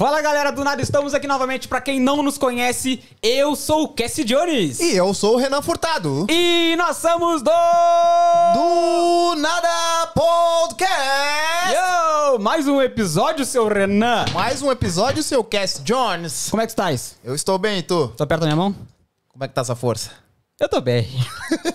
Fala galera do nada, estamos aqui novamente. Pra quem não nos conhece, eu sou o Cassie Jones. E eu sou o Renan Furtado. E nós somos do. Do Nada Podcast! Yo! Mais um episódio, seu Renan. Mais um episódio, seu Cass Jones. Como é que tu estás? Eu estou bem, e tu? Tô perto da minha mão? Como é que tá essa força? Eu tô bem.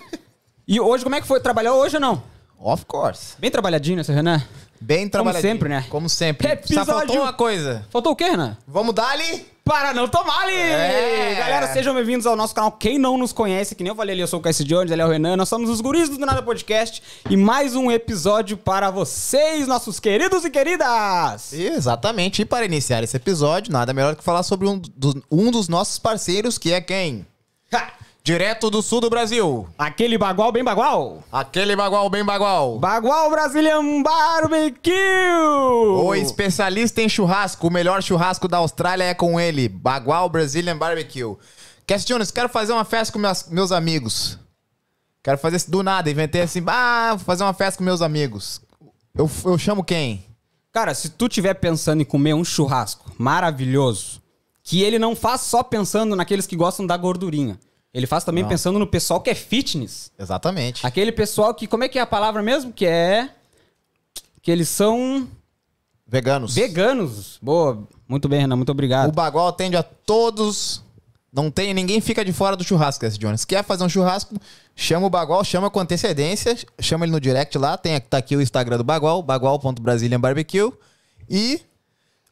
e hoje, como é que foi? Trabalhou hoje ou não? Of course. Bem trabalhadinho, né, seu Renan? Bem trabalhadinho. sempre, né? Como sempre. Episódio- Só faltou uma coisa. Faltou o quê, Renan? Vamos dar ali? Para não tomar ali! É. Galera, sejam bem-vindos ao nosso canal. Quem não nos conhece, que nem eu falei ali, eu sou o Cassie Jones, ele é o Renan, nós somos os guris do Nada Podcast e mais um episódio para vocês, nossos queridos e queridas! Exatamente. E para iniciar esse episódio, nada melhor que falar sobre um, do- um dos nossos parceiros, que é quem? Ha! Direto do sul do Brasil. Aquele bagual bem bagual! Aquele bagual bem bagual. Bagual Brazilian Barbecue! O especialista em churrasco, o melhor churrasco da Austrália é com ele, Bagual Brazilian Barbecue. Cass Jones, quero fazer uma festa com meus, meus amigos. Quero fazer isso do nada, inventei assim, ah, vou fazer uma festa com meus amigos. Eu, eu chamo quem? Cara, se tu tiver pensando em comer um churrasco maravilhoso, que ele não faz só pensando naqueles que gostam da gordurinha. Ele faz também Não. pensando no pessoal que é fitness. Exatamente. Aquele pessoal que. Como é que é a palavra mesmo? Que é. Que eles são Veganos. veganos. Boa. Muito bem, Renan. Muito O obrigado. Bagual atende a todos. Não tem, ninguém fica de fora do churrasco, Cass Jones. Quer fazer um churrasco? Chama o Bagual, chama com antecedência, chama ele no direct lá, tem tá aqui o Instagram do Bagual, bagual.brasilianbarbecue e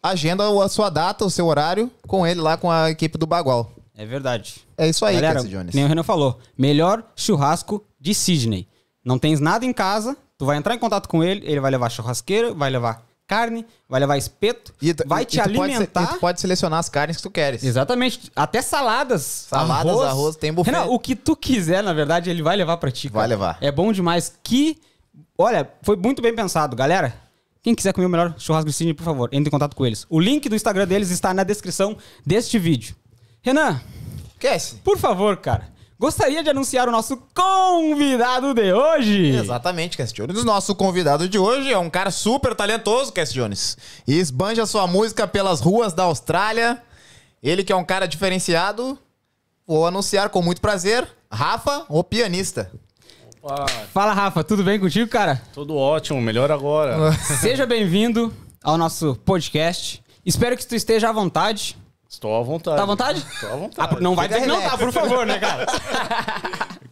agenda a sua data, o seu horário com ele lá com a equipe do Bagual. É verdade. É isso aí, Galera, Cass Jones. nem o Renan falou. Melhor churrasco de Sydney. Não tens nada em casa, tu vai entrar em contato com ele, ele vai levar churrasqueira, vai levar carne, vai levar espeto, E- vai te tu pode se- alimentar. e tu pode selecionar as carnes que tu queres. Exatamente. Até saladas. Saladas, arroz, tem buffet. Renan, o que tu quiser, na verdade, ele vai levar pra ti. Vai cara. levar. É bom demais. Que. Olha, foi muito bem pensado, galera. Quem quiser comer o melhor churrasco de Cine, por favor, entre em contato com eles. O link do Instagram deles está na descrição deste vídeo. Renan, Esquece. por favor, cara, gostaria de anunciar o nosso convidado de hoje. Exatamente, Cass Jones. O nosso convidado de hoje é um cara super talentoso, Cass Jones. E esbanja sua música pelas ruas da Austrália. Ele que é um cara diferenciado. Vou anunciar com muito prazer, Rafa, o pianista. Opa, Fala, Rafa, tudo bem contigo, cara? tudo ótimo, melhor agora. Seja bem-vindo ao nosso podcast. Espero que tu esteja à vontade. Estou à vontade. Tá à vontade? Estou à Ah, vontade. não vai dizer que não tá, por favor, né, cara?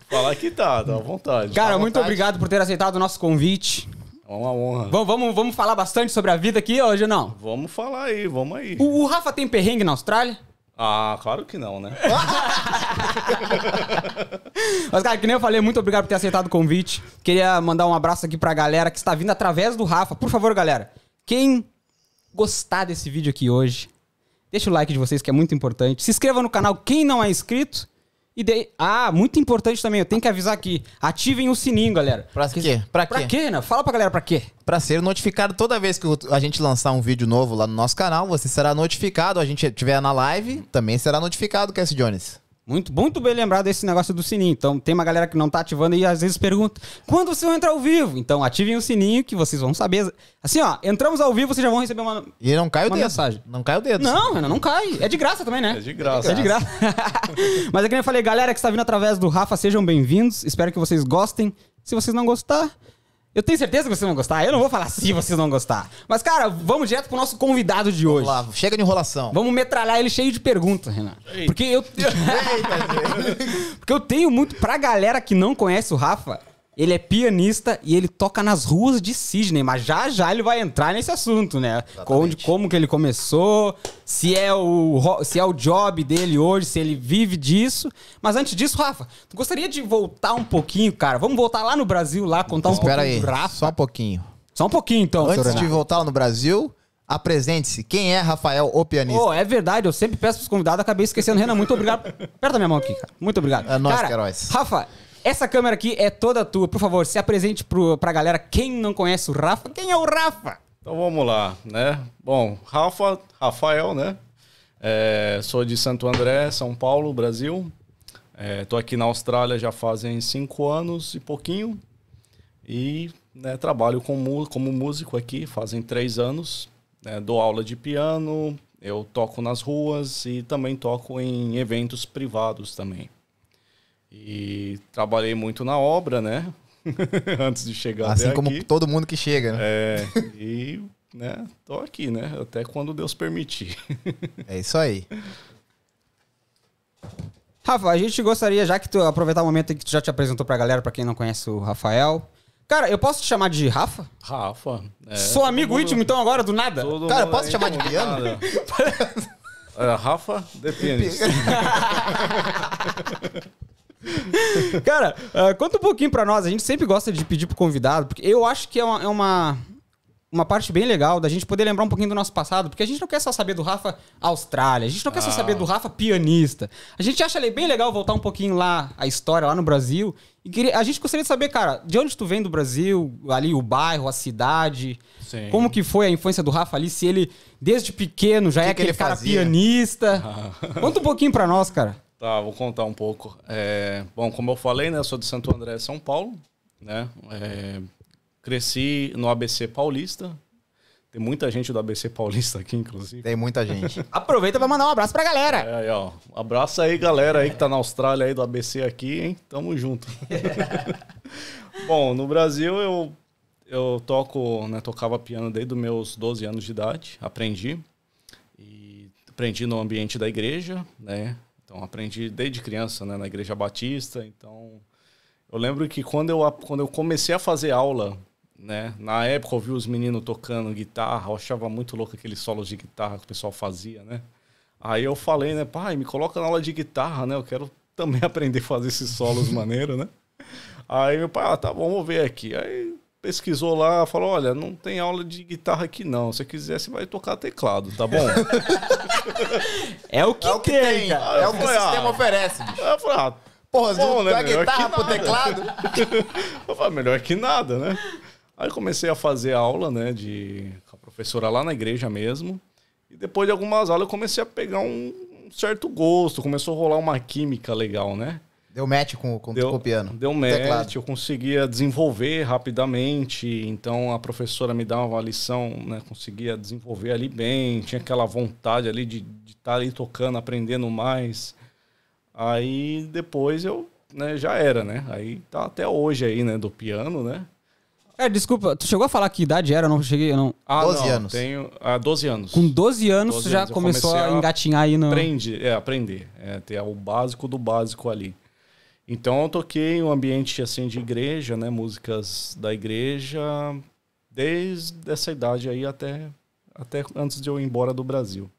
Falar que tá, tá à vontade. Cara, à muito vontade. obrigado por ter aceitado o nosso convite. É uma honra. Vamos, vamos, vamos falar bastante sobre a vida aqui hoje ou não? Vamos falar aí, vamos aí. O, o Rafa tem perrengue na Austrália? Ah, claro que não, né? Mas, cara, que nem eu falei, muito obrigado por ter aceitado o convite. Queria mandar um abraço aqui pra galera que está vindo através do Rafa. Por favor, galera, quem gostar desse vídeo aqui hoje, deixa o like de vocês, que é muito importante. Se inscreva no canal, quem não é inscrito. E dê... Ah, muito importante também, eu tenho que avisar aqui. Ativem o sininho, galera. Pra quê? Pra Pra quê? quê, né? Fala pra galera pra quê. Pra ser notificado toda vez que a gente lançar um vídeo novo lá no nosso canal, você será notificado. A gente estiver na live, também será notificado, Cass Jones. Muito, muito bem lembrado esse negócio do sininho. Então, tem uma galera que não tá ativando e às vezes pergunta: quando vocês vão entrar ao vivo? Então, ativem o sininho que vocês vão saber. Assim, ó, entramos ao vivo, vocês já vão receber uma. E não cai o dedo. mensagem. Não cai o dedo. Não, Renan, não cai. É de graça também, né? É de graça. É de graça. Mas é que nem eu falei, galera que está vindo através do Rafa, sejam bem-vindos. Espero que vocês gostem. Se vocês não gostar, eu tenho certeza que vocês vão gostar. Eu não vou falar se vocês não gostar. Mas, cara, vamos direto pro nosso convidado de hoje. Vamos lá, chega de enrolação. Vamos metralhar ele cheio de perguntas, Renan. Porque eu. Porque eu tenho muito. Pra galera que não conhece o Rafa, ele é pianista e ele toca nas ruas de Sydney. Mas já já ele vai entrar nesse assunto, né? Onde, como que ele começou, se é, o, se é o job dele hoje, se ele vive disso. Mas antes disso, Rafa, tu gostaria de voltar um pouquinho, cara? Vamos voltar lá no Brasil, lá, contar um Espera pouquinho aí, do Rafa. só um pouquinho. Só um pouquinho, então, Antes de voltar no Brasil, apresente-se. Quem é Rafael, o pianista? Pô, é verdade, eu sempre peço pros convidados, acabei esquecendo. Renan, muito obrigado. Aperta minha mão aqui, cara. Muito obrigado. É nóis, cara, Queiroz. Rafa, essa câmera aqui é toda tua. Por favor, se apresente pro, pra galera. Quem não conhece o Rafa, quem é o Rafa? Então vamos lá, né? Bom, Rafa, Rafael, né? É, sou de Santo André, São Paulo, Brasil. É, tô aqui na Austrália já fazem cinco anos e pouquinho. E né, trabalho como, como músico aqui, fazem três anos. né, dou aula de piano, Eu toco nas ruas e também toco em eventos privados também. E trabalhei muito na obra, né? Antes de chegar Assim até como aqui. todo mundo que chega, né? É, e, né, tô aqui, né? Até quando Deus permitir. É isso aí. Rafa, a gente gostaria, já que tu aproveitar o momento em que tu já te apresentou pra galera, pra quem não conhece o Rafael. Cara, eu posso te chamar de Rafa? Rafa. é, Sou amigo mundo- íntimo, então, agora, do nada? Cara, mundo posso aí chamar de nada. É, Rafa de pianista. Cara, ah, conta um pouquinho pra nós. A gente sempre gosta de pedir pro convidado, porque eu acho que é uma, é uma, uma parte bem legal da gente poder lembrar um pouquinho do nosso passado, porque a gente não quer só saber do Rafa Austrália, a gente não quer só Ah. saber do Rafa pianista. A gente acha bem legal voltar um pouquinho lá, a história lá no Brasil. E queria- a gente gostaria de saber, cara, de onde tu vem do Brasil, ali o bairro, a cidade. Sim. Como que foi a infância do Rafa ali? Se ele, desde pequeno, já Que é que aquele ele cara fazia? pianista. Conta um pouquinho pra nós, cara. Tá, vou contar um pouco. É, bom, como eu falei, né, eu sou de Santo André, São Paulo, né? É, cresci no ABC Paulista. Tem muita gente do ABC Paulista aqui, inclusive. Tem muita gente. Aproveita pra mandar um abraço pra galera. É, aí, ó. Abraço aí, galera aí que tá na Austrália aí do ABC aqui, hein? Tamo junto. Bom, no Brasil eu, eu toco, né, tocava piano desde os meus 12 anos de idade, aprendi. E aprendi no ambiente da igreja, né? Então aprendi desde criança, né, na igreja batista, então eu lembro que quando eu, quando eu comecei a fazer aula, né? Na época eu vi os meninos tocando guitarra, eu achava muito louco aqueles solos de guitarra que o pessoal fazia, né? Aí eu falei, né, pai, me coloca na aula de guitarra, né? Eu quero também aprender a fazer esses solos maneiros, né? Aí meu pai, ah, tá bom, vamos ver aqui. Aí pesquisou lá, falou, olha, não tem aula de guitarra aqui não. Se você quiser, você vai tocar teclado, tá bom? É o que, É o que tem, tem. cara. É o que o Foi, ah. sistema oferece, bicho. Eu falei, ah, Porra, Bom, né, guitarra que pro teclado. Eu falei, melhor que nada, né? Aí comecei a fazer aula, né, de com a professora lá na igreja mesmo. E depois de algumas aulas eu comecei a pegar um certo gosto, começou a rolar uma química legal, né? Deu match com, com, com o piano. Deu Teclado. match, eu conseguia desenvolver rapidamente, então a professora me dava uma lição, né, conseguia desenvolver ali bem, tinha aquela vontade ali de estar ali tocando, aprendendo mais. Aí depois eu, né, já era, né? Aí tá até hoje aí, né, do piano, né? É, desculpa, tu chegou a falar que idade era? Eu não cheguei, eu não... Ah, 12 não, anos. Tenho, ah, 12 anos. Com 12 anos 12 tu já anos começou a engatinhar aí no... Aprendi, é, aprender. É, ter o básico do básico ali. Então eu toquei em um ambiente assim de igreja, né? Músicas da igreja, desde essa idade aí até, até antes de eu ir embora do Brasil.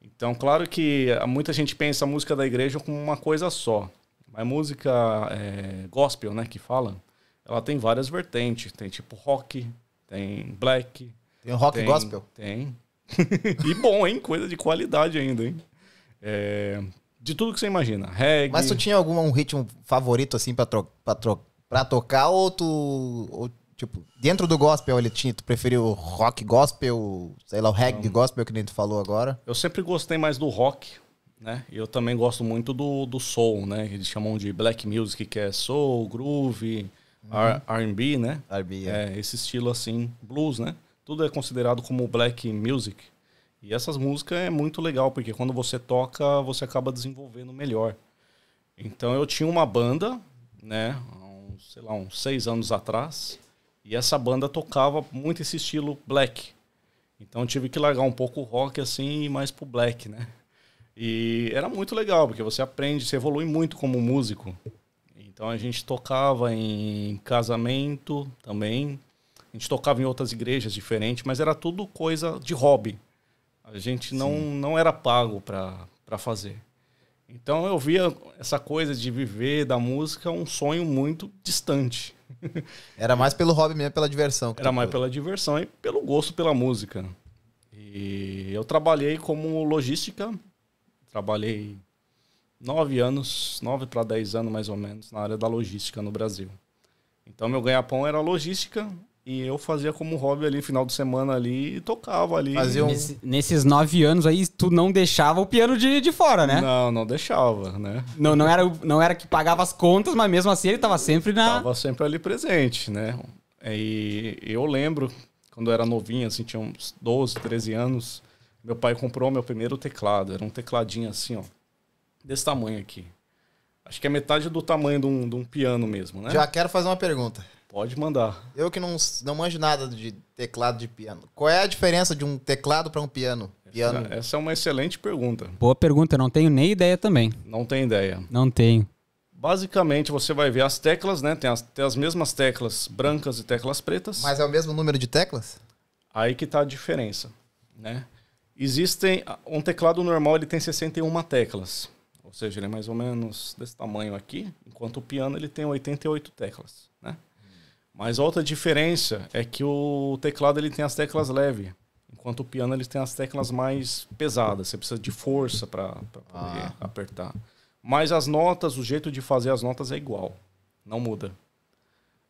Então, claro que muita gente pensa a música da igreja como uma coisa só. Mas música é, gospel, né, que fala, ela tem várias vertentes. Tem tipo rock, tem black, Tem rock tem, gospel. Tem. e bom, hein? Coisa de qualidade ainda, hein? É, de tudo que você imagina. Reggae. Mas tu tinha algum um ritmo favorito, assim, pra, tro pra, tro pra tocar? Ou tu... Ou, tipo, dentro do gospel, ele tinha... Tu preferiu rock gospel, sei lá, o reggae gospel, que nem tu falou agora? Eu sempre gostei mais do rock, né? E eu também gosto muito do, do soul, né? Eles chamam de black music, que é soul, groove, R- R&B, né? R&B, é. É, esse estilo assim, blues, né? Tudo é considerado como black music. E essas músicas é muito legal, porque quando você toca, você acaba desenvolvendo melhor. Então eu tinha uma banda, né? sei lá, uns seis anos atrás. E essa banda tocava muito esse estilo black. Então eu tive que largar um pouco o rock assim e mais pro black, né? E era muito legal, porque você aprende, você evolui muito como músico. Então a gente tocava em casamento também. A gente tocava em outras igrejas diferentes, mas era tudo coisa de hobby. A gente não, não era pago para fazer. Então eu via essa coisa de viver da música um sonho muito distante. Era mais pelo hobby mesmo, pela diversão. Era mais foi. pela diversão e pelo gosto pela música. E eu trabalhei como logística. Trabalhei nove anos, nove para dez anos mais ou menos, na área da logística no Brasil. Então meu ganha-pão era logística e eu fazia como hobby ali, final de semana ali, e tocava ali. Fazia um- Nesse- nesses nove anos aí, tu não deixava o piano de, de fora, né? Não, não deixava, né? Não, não, era, não era que pagava as contas, mas mesmo assim ele tava sempre na... Tava sempre ali presente, né? E eu lembro, quando eu era novinho, assim, tinha uns 12, 13 anos, Meu pai comprou meu primeiro teclado. Era um tecladinho assim, ó. Desse tamanho aqui. Acho que é metade do tamanho de um, de um piano mesmo, né? Já quero fazer uma pergunta. Pode mandar. Eu que não, não manjo nada de teclado de piano. Qual é a diferença de um teclado para um piano? piano? Essa é uma excelente pergunta. Boa pergunta, eu não tenho nem ideia também. Não tem ideia. Não tenho. Basicamente, você vai ver as teclas, né? Tem as, tem as mesmas teclas brancas e teclas pretas. Mas é o mesmo número de teclas? Aí que tá a diferença, né? Existem... Um teclado normal, ele tem 61 teclas. Ou seja, ele é mais ou menos desse tamanho aqui. Enquanto o piano, ele tem 88 teclas? Mas outra diferença é que o teclado ele tem as teclas leves, enquanto o piano ele tem as teclas mais pesadas. Você precisa de força para poder ah. apertar. Mas as notas, o jeito de fazer as notas é igual, não muda.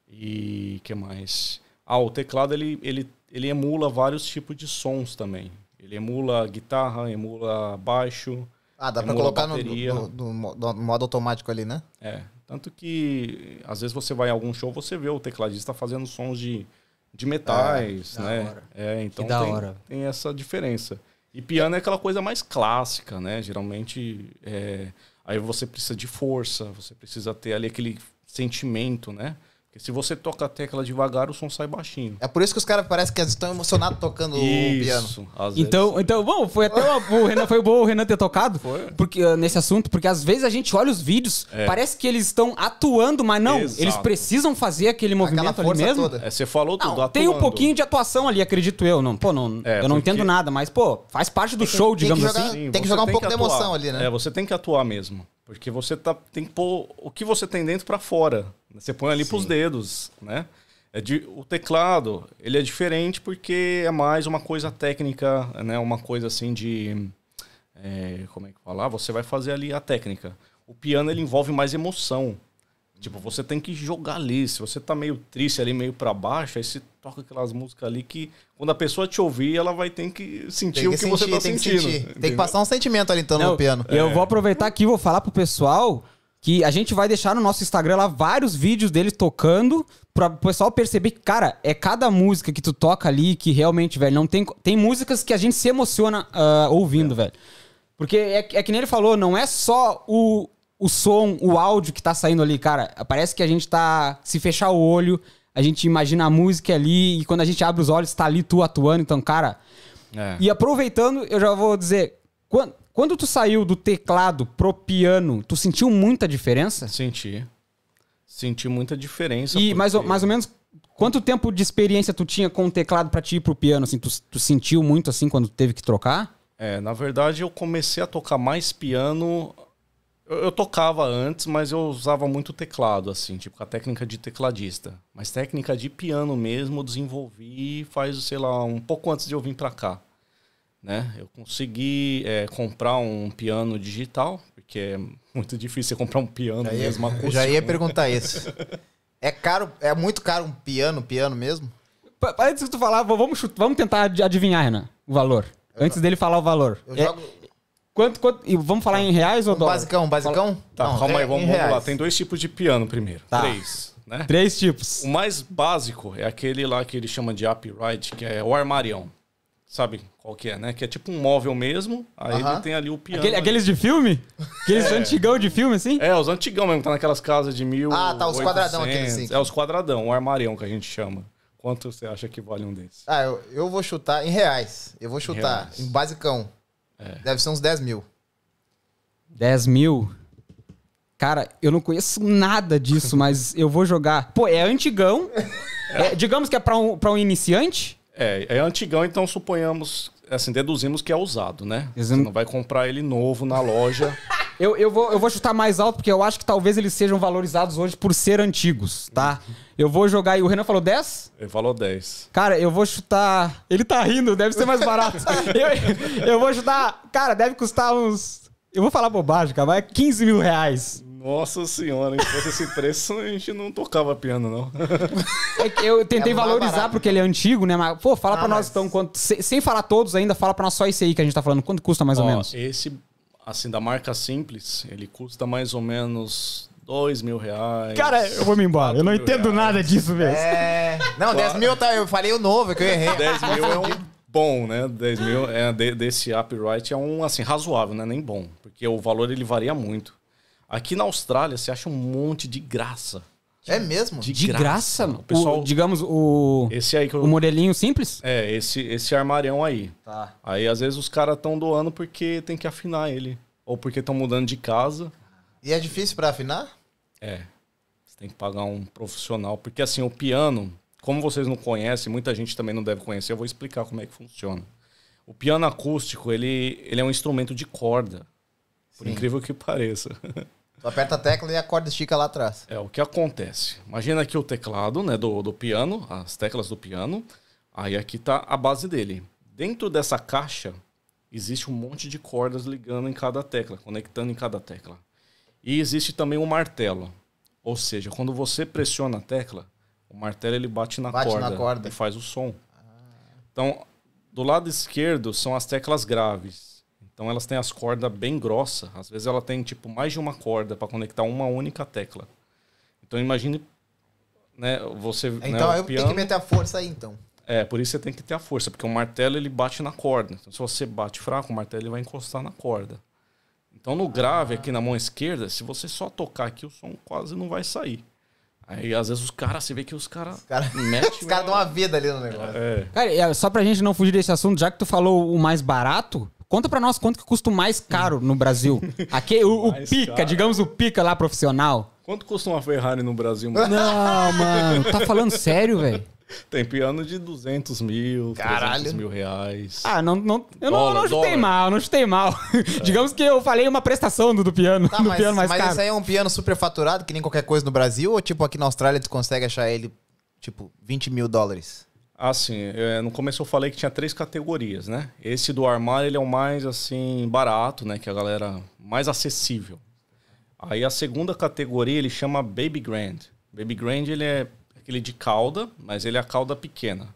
E que mais? Ah, o teclado ele, ele, ele emula vários tipos de sons também. Ele emula guitarra, emula baixo. Ah, dá para colocar no, no, no, no modo automático ali, né? É. Tanto que, às vezes, você vai em algum show, você vê o tecladista fazendo sons de, de metais, é, né? É, então tem, tem, essa diferença. E piano é aquela coisa mais clássica, né? Geralmente, é, aí você precisa de força, você precisa ter ali aquele sentimento, né? Porque se você toca a tecla devagar, o som sai baixinho. É por isso que os caras parecem que estão emocionados tocando isso, o piano. Então, então, bom, foi até uma, o Renan foi bom o Renan ter tocado foi. porque uh, nesse assunto, porque às vezes a gente olha os vídeos, é. parece que eles estão atuando, mas não, Exato. eles precisam fazer aquele movimento ali mesmo. É, você falou tudo, não, Tem um pouquinho de atuação ali, acredito eu, não. Pô, não, é, eu não entendo nada, mas pô, faz parte do show, digamos jogar, assim. Sim, tem que jogar um pouco de emoção ali, né? É, você tem que atuar mesmo. Porque você tá, tem que pôr o que você tem dentro para fora. Você põe ali para os dedos, né? É de, o teclado, ele é diferente porque é mais uma coisa técnica, né? Uma coisa assim de... É, como é que falar? Você vai fazer ali a técnica. O piano, ele envolve mais emoção. Tipo, você tem que jogar ali. Se você tá meio triste ali, meio para baixo, aí você toca aquelas músicas ali que quando a pessoa te ouvir, ela vai ter que sentir tem que o que sentir, você tá tem sentindo. Que sentir. Tem que passar um sentimento ali então Não, no piano. Eu é. vou aproveitar aqui e vou falar pro pessoal que a gente vai deixar no nosso Instagram lá vários vídeos deles tocando para o pessoal perceber que, cara, é cada música que tu toca ali que realmente, velho, não tem tem músicas que a gente se emociona uh, ouvindo, é. velho. Porque é, é que nem ele falou, não é só o, o som, o áudio que tá saindo ali, cara. Parece que a gente tá. Se fechar o olho, a gente imagina a música ali e quando a gente abre os olhos, tá ali tu atuando. Então, cara. É. E aproveitando, eu já vou dizer. Quando, quando tu saiu do teclado pro piano, tu sentiu muita diferença? Senti. Senti muita diferença. E porque... mais, ou, mais ou menos quanto tempo de experiência tu tinha com o teclado para ti ir pro piano? Assim, tu, tu sentiu muito assim quando teve que trocar? É, na verdade eu comecei a tocar mais piano eu, eu, tocava antes, mas eu usava muito teclado, assim, tipo, a técnica de tecladista. Mas técnica de piano mesmo eu desenvolvi faz, sei lá, um pouco antes de eu vir para cá. Né? Eu consegui é, comprar um piano digital, porque é muito difícil comprar um piano já ia, mesmo acústico. Já ia perguntar isso. É caro, é muito caro um piano, piano mesmo? Antes de tu falar, vamos, vamos tentar adivinhar, Renan, o valor. Antes dele falar o valor. Eu é, jogo... Quanto, quanto, e vamos falar em reais ou um dólar? Basicão, basicão? Tá, Não, calma é, aí, vamos, vamos lá. Tem dois tipos de piano primeiro. Tá. Três. Né? Três tipos. O mais básico é aquele lá que ele chama de upright, que é o armarião. Sabe qual que é, né? Que é tipo um móvel mesmo, aí uh -huh. ele tem ali o piano. Aquele, aqueles de filme? Aqueles é. antigão de filme, assim? É, os antigão mesmo, tá naquelas casas de mil. Ah, tá, os 800, quadradão aqueles assim. É, os quadradão, o armarião que a gente chama. Quanto você acha que vale um desses? Ah, eu, eu vou chutar em reais. Eu vou chutar em, em basicão. É. Deve ser uns 10 mil. 10 mil. Cara, eu não conheço nada disso, mas eu vou jogar. Pô, é antigão. É, digamos que é pra um, pra um iniciante? É, é antigão, então suponhamos, assim, deduzimos que é usado, né? Exato. Você não vai comprar ele novo na loja. eu, eu, vou, eu vou chutar mais alto, porque eu acho que talvez eles sejam valorizados hoje por ser antigos, tá? Eu vou jogar. E o Renan falou 10? Ele falou 10. Cara, eu vou chutar. Ele tá rindo, deve ser mais barato. eu, eu vou chutar. Cara, deve custar uns eu vou falar bobagem, cara, mas é 15 mil reais. Nossa senhora, se fosse esse preço, a gente não tocava piano, não. É eu tentei é valorizar porque ele é antigo, né? Mas, pô, fala ah, pra nós então, quanto, sem, falar todos ainda, fala pra nós só esse aí que a gente tá falando. Quanto custa mais Ó, ou menos? Esse, assim, da marca simples, ele custa mais ou menos dois mil reais. Cara, eu vou me embora. Eu não entendo reais. nada disso mesmo. É. Não, 10 mil tá. Eu falei o novo, é que eu errei. 10 mil é um bom, né? 10 mil é, de- desse upright é um assim razoável, né? Nem bom, porque o valor ele varia muito. Aqui na Austrália você acha um monte de graça. É mesmo? De, De graça, mano. O pessoal, O- digamos, o, esse aí que eu, o modelinho simples? é esse esse armarião aí. Tá. Aí às vezes os caras estão doando porque tem que afinar ele ou porque estão mudando de casa. E é difícil pra afinar? É. Você tem que pagar um profissional. Porque assim, o piano, como vocês não conhecem, muita gente também não deve conhecer, eu vou explicar como é que funciona. O piano acústico, ele, ele é um instrumento de corda. Por Sim. incrível que pareça. Tu aperta a tecla e a corda estica lá atrás. É o que acontece. Imagina aqui o teclado né, do, do piano, as teclas do piano. Aí aqui tá a base dele. Dentro dessa caixa, existe um monte de cordas ligando em cada tecla, conectando em cada tecla. E existe também um martelo. Ou seja, quando você pressiona a tecla, o martelo ele bate na, Bate corda, na corda. e faz o som. Então, do lado esquerdo são as teclas graves. Então elas têm as cordas bem grossas. Às vezes ela tem tipo mais de uma corda para conectar uma única tecla. Então imagine, né, você, né, Então o eu tenho que meter a força aí, então. é, por isso você tem que ter a força, porque o martelo ele bate na corda. Então, se você bate fraco, o martelo ele vai encostar na corda. Então, no grave, aqui na mão esquerda, se você só tocar aqui, o som quase não vai sair. Aí, às vezes, os caras, você vê que os caras Cara, metem. os caras dão uma vida ali no negócio. É, Cara, é, só pra gente não fugir desse assunto, já que tu falou o mais barato, conta pra nós quanto que custa o mais caro no Brasil. Aqui, o, o pica, caro? digamos o pica lá profissional. Quanto custa uma Ferrari no Brasil? mano? Não, mano, tá falando sério, velho? Tem piano de 200 mil, Caralho. 300 mil reais. Ah, não, não, eu não, Dólar, não chutei dólar. mal, não chutei mal. digamos que eu falei uma prestação do, do piano, Tá, do mas, piano mais mas caro. isso aí é um piano super faturado, que nem qualquer coisa no Brasil? Ou tipo, aqui na Austrália tu consegue achar ele, tipo, 20 mil dólares? Assim, é, no começo eu falei que tinha três categorias, né? Esse do armário, ele é o mais, assim, barato, né? Que a galera... Mais acessível. Aí a segunda categoria, ele chama Baby Grand. Baby Grand, ele é aquele de cauda, mas ele é a cauda pequena.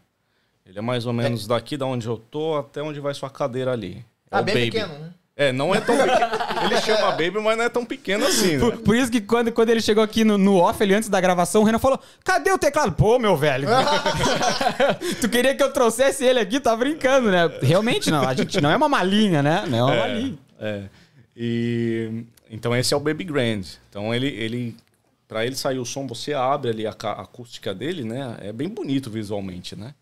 Ele é mais ou menos daqui da onde eu tô até onde vai sua cadeira ali. É Ah, o bem baby. pequeno, né? É, não é tão pequeno. Ele chama Baby, mas não é tão pequeno assim, né? Por, por isso que quando, quando ele chegou aqui no, no off, ele antes da gravação, o Renan falou: Cadê o teclado? Pô, meu velho. tu queria que eu trouxesse ele aqui? Tá brincando, né? Realmente não. A gente não é uma malinha, né? Não é uma malinha. É. E então esse é o Baby Grand. Então ele ele para ele sair o som, você abre ali a, a acústica dele, né? É bem bonito visualmente, né?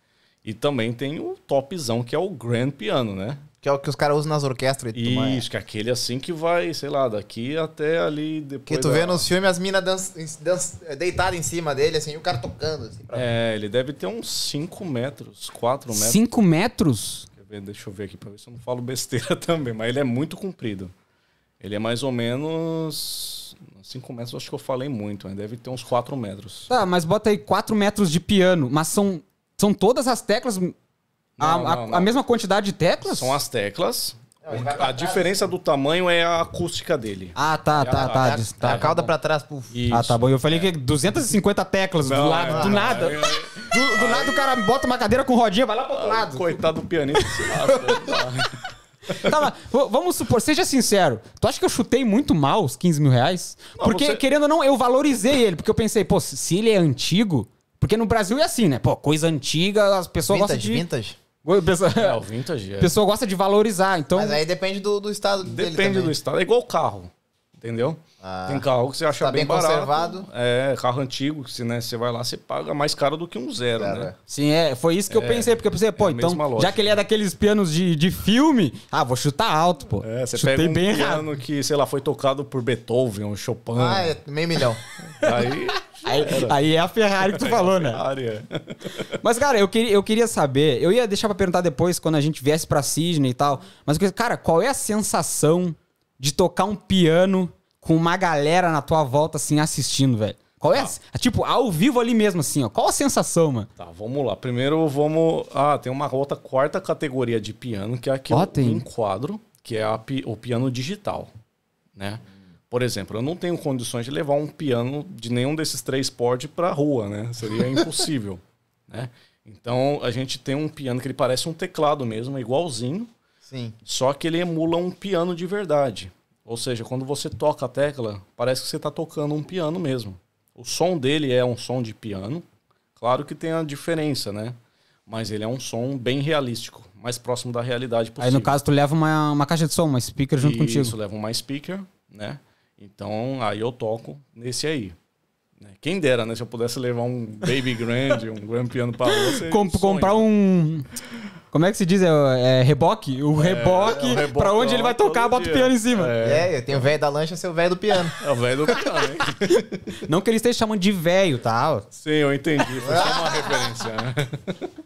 E também tem o topzão que é o Grand Piano, né? Que é o que os caras usam nas orquestras e tudo mais. Isso, que é aquele assim que vai, sei lá, daqui até ali depois. Que tu da- vê nos filmes as minas dan- dan- deitadas em cima dele, assim, e o cara tocando. Assim, pra... É, ele deve ter uns 5 metros, 4 metros. 5 metros? Quer ver? Deixa eu ver aqui pra ver se eu não falo besteira também, mas ele é muito comprido. Ele é mais ou menos 5 metros, eu acho que eu falei muito, mas deve ter uns 4 metros. Tá, mas bota aí 4 metros de piano. Mas são, são todas as teclas. A, Não, a- não, a não. mesma quantidade de teclas? São as teclas. A trás. diferença do tamanho é a acústica dele. Ah, tá, tá, Ah, tá. É, Diz- é tá. a cauda pra trás, puf. Ah, tá bom. Eu falei que 250 teclas do lado, do nada. Do, do nada o cara bota uma cadeira com rodinha, vai lá pro outro lado. Coitado do pianista. Tá, mas vamos supor, seja sincero. Tu acha que eu chutei muito mal os 15 mil reais? Não, porque, você- querendo ou não, eu valorizei ele. Porque eu pensei, pô, se ele é antigo. Porque no Brasil é assim, né? Pô, coisa antiga, as pessoas gostam Vintage, de. vintage. A pessoa, É, o vintage é. pessoa gosta de valorizar. Então. Mas aí depende do, do estado dele Depende do estado. É igual carro. Entendeu? Ah. Tem carro que você acha Tá bem, bem barato. conservado. É, carro antigo, que se né, você vai lá, você paga mais caro do que um zero, Zero, né? é. Sim, é, foi isso que eu pensei, porque eu pensei, pô, é a então, mesma já lógica. que ele é daqueles pianos de, de filme, ah, vou chutar alto, pô. É, você Chutei pega um bem errado. piano que, sei lá, foi tocado por Beethoven, ou Chopin. Ah, é meio milhão. Aí, Aí, aí é a Ferrari que tu falou, né? área. Mas, cara, eu queria, eu queria saber, eu ia deixar pra perguntar depois, quando a gente viesse pra Sydney e tal, mas, eu queria- cara, qual é a sensação de tocar um piano com uma galera na tua volta, assim, assistindo, velho? Qual é? a- Tipo, ao vivo ali mesmo, assim, ó. Qual a sensação, mano? Tá, vamos lá. Primeiro vamos. Ah, tem uma outra quarta categoria de piano, que é a que Ó, eu tem. enquadro, que é a o piano digital. Né? Por exemplo, eu não tenho condições de levar um piano de nenhum desses três portes pra rua, né? Seria impossível. né? Então a gente tem um piano que ele parece um teclado mesmo, é igualzinho, Sim. só que ele emula um piano de verdade. Ou seja, quando você toca a tecla, parece que você está tocando um piano mesmo. O som dele é um som de piano. Claro que tem a diferença, né? mas ele é um som bem realístico, mais próximo da realidade possível. Aí no caso tu leva uma, uma caixa de som, uma speaker junto Isso, contigo. leva uma speaker, né? Então aí eu toco nesse aí. né? Quem dera, né? Se eu pudesse levar um Baby Grand, um Grand Piano pra você. Com- comprar um. Como é que se diz? É, é reboque? O reboque, é o reboque, pra onde ele vai tocar, bota o dia. piano em cima. É, É, eu tenho o velho da lancha, seu velho do piano. é o velho do piano, hein? Não que ele esteja chamando de velho, tá? Sim, eu entendi. Foi só uma referência. né?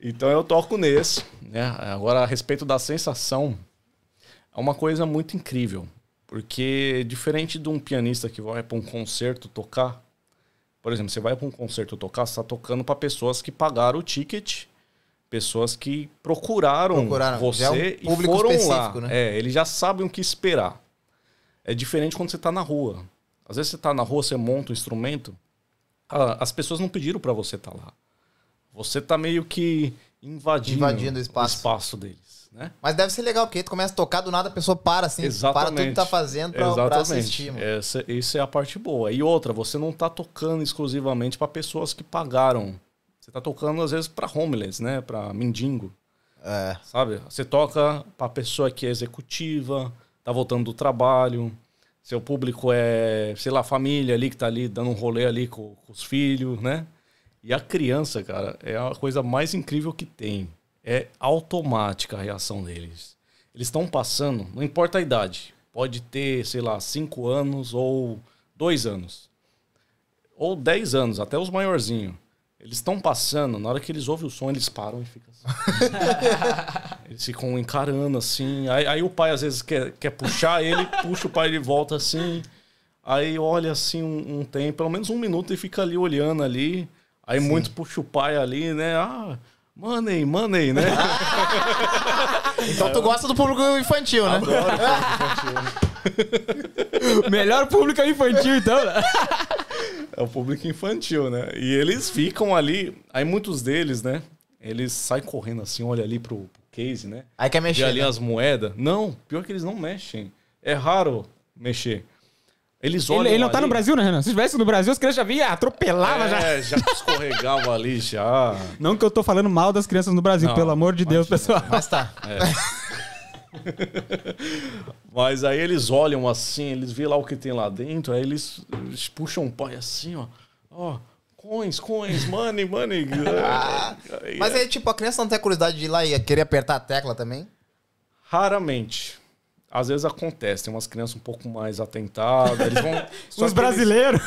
Então eu toco nesse. Né? Agora, a respeito da sensação, é uma coisa muito incrível. Porque, diferente de um pianista que vai para um concerto tocar, por exemplo, você vai para um concerto tocar, você está tocando para pessoas que pagaram o ticket, pessoas que procuraram, Procuraram. você Já é um e foram lá. né? É, eles já sabem o que esperar. É diferente quando você está na rua. Às vezes você está na rua, você monta o instrumento, ah, as pessoas não pediram para você estar lá. Você tá meio que invadindo, Invadindo o espaço. deles, né? Mas deve ser legal, porque tu começa a tocar, do nada a pessoa para assim, para tudo que tá fazendo pra, pra assistir, mano. Essa, essa é a parte boa. E outra, você não tá tocando exclusivamente para pessoas que pagaram. Você tá tocando às vezes para homeless, né? Para mendigo, É. sabe? Você toca para pessoa que é executiva, tá voltando do trabalho. Seu público é, sei lá, família ali que tá ali dando um rolê ali com, com os filhos, né? E a criança, cara, é a coisa mais incrível que tem. É automática a reação deles. Eles estão passando, não importa a idade. Pode ter, sei lá, 5 anos ou 2 anos. Ou 10 anos, até os maiorzinhos. Eles estão passando, na hora que eles ouvem o som, eles param e ficam assim. eles ficam encarando assim. Aí, aí o pai às vezes quer, quer puxar ele, puxa o pai de volta assim. Aí olha assim um, um tempo, pelo menos um minuto, e fica ali olhando ali. Aí muitos puxam o pai ali, né? Ah, money, money, né? Então tu gosta do público infantil, né? O melhor público é infantil, então. né? É o público infantil, né? E eles ficam ali. Aí muitos deles, né? Eles saem correndo assim, olha ali pro, pro case, né? Aí quer mexer. ali né? as moedas. Não, pior que eles não mexem. É raro mexer. Eles olham. Ele, ele não tá ali- no Brasil, né, Renan? Se estivesse no Brasil, as crianças já vinham, atropelava já. É, já escorregava ali já. Não que eu tô falando mal das crianças no Brasil, Não, pelo amor de Deus, pessoal. Mas tá. Mas aí eles olham assim, eles veem lá o que tem lá dentro, aí eles, eles puxam o pai assim, ó. Ó, coins, coins, money, money. Mas é, aí, tipo, a criança não tem curiosidade de ir lá e querer apertar a tecla também? Raramente. Às vezes acontece, tem umas crianças um pouco mais atentadas, eles vão... só Os que eles- brasileiros.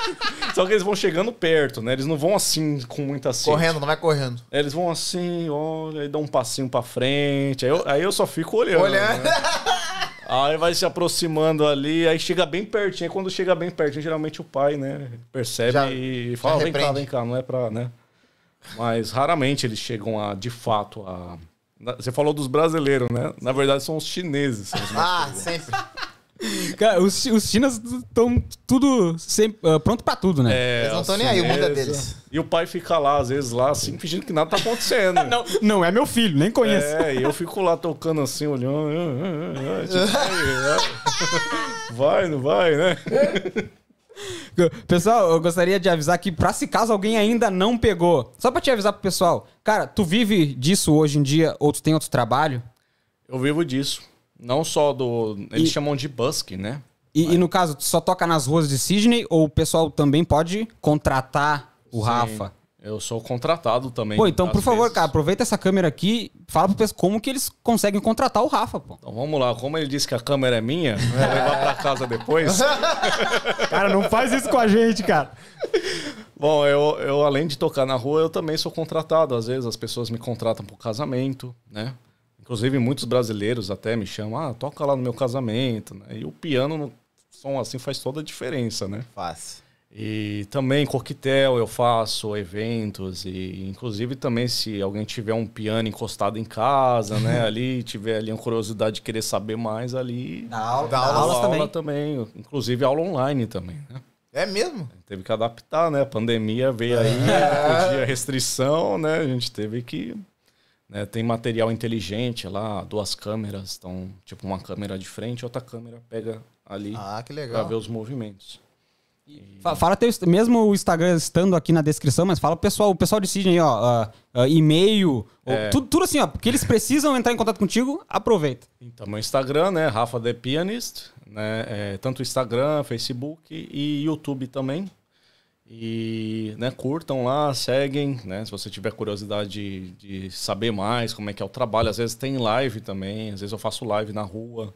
só que eles vão chegando perto, né? Eles não vão assim, com muita sede. Correndo, não vai correndo. Eles vão assim, olha, aí dão um passinho pra frente. Aí eu, aí eu só fico olhando. Olhando. né? Aí vai se aproximando ali, aí chega bem pertinho. Aí quando chega bem pertinho, geralmente o pai, né, percebe Já- e fala: vem cá, vem cá, não é pra, né? Mas raramente eles chegam a, de fato, a. Você falou dos brasileiros, né? Na verdade, são os chineses. são os Ah, sempre. Cara, os, os chinas estão tudo sempre, ah, pronto pra tudo, né? É, Eles não os tão nem aí, o mundo é deles. E o pai fica lá, às vezes, lá, assim, fingindo que nada tá acontecendo. Não, não é meu filho, nem conheço. É, e eu fico lá tocando assim, olhando. ah, ah, ah, tipo, Vai, não vai, né? Pessoal, eu gostaria de avisar que, pra se caso alguém ainda não pegou, só pra te avisar pro pessoal, cara, tu vive disso hoje em dia ou tu tem outro trabalho? Eu vivo disso. Não só do. Eles E- chamam de busk, né? E, e no caso, tu só toca nas ruas de Sydney ou o pessoal também pode contratar o Rafa? Eu sou contratado também. Pô, então, por favor, vezes. cara, aproveita essa câmera aqui e fala pro pessoal como que eles conseguem contratar o Rafa, pô. Então vamos lá, como ele disse que a câmera é minha, vou levar pra casa depois. Cara, não faz isso com a gente, cara. Bom, eu, eu além de tocar na rua, eu também sou contratado. Às vezes as pessoas me contratam pro casamento, né? Inclusive muitos brasileiros até me chamam, ah, toca lá no meu casamento, né? E o piano no som assim faz toda a diferença, né? Fácil. E também coquetel eu faço, eventos, e inclusive também se alguém tiver um piano encostado em casa, né, ali, tiver ali uma curiosidade de querer saber mais ali, Dá aula, Dá aulas aula também. também, inclusive aula online também, né? É mesmo? Teve que adaptar, né? A pandemia veio aí, podia restrição, né? A gente teve que. Né? Tem material inteligente lá, duas câmeras, então, tipo, uma câmera de frente, outra câmera pega ali Ah, que pra legal. ver os movimentos. Fa- Fala teu, mesmo o Instagram estando aqui na descrição, mas fala pro pessoal, o pessoal de Sydney, ó, ah, ah, e-mail, É. tudo, tudo assim, ó, porque eles precisam entrar em contato contigo, aproveita. Então, meu Instagram, né? Rafa The Pianist, né? É, tanto Instagram, Facebook e YouTube também. E, né, curtam lá, seguem, né? Se você tiver curiosidade de, de saber mais como é que é o trabalho. Às vezes tem live também, às vezes eu faço live na rua.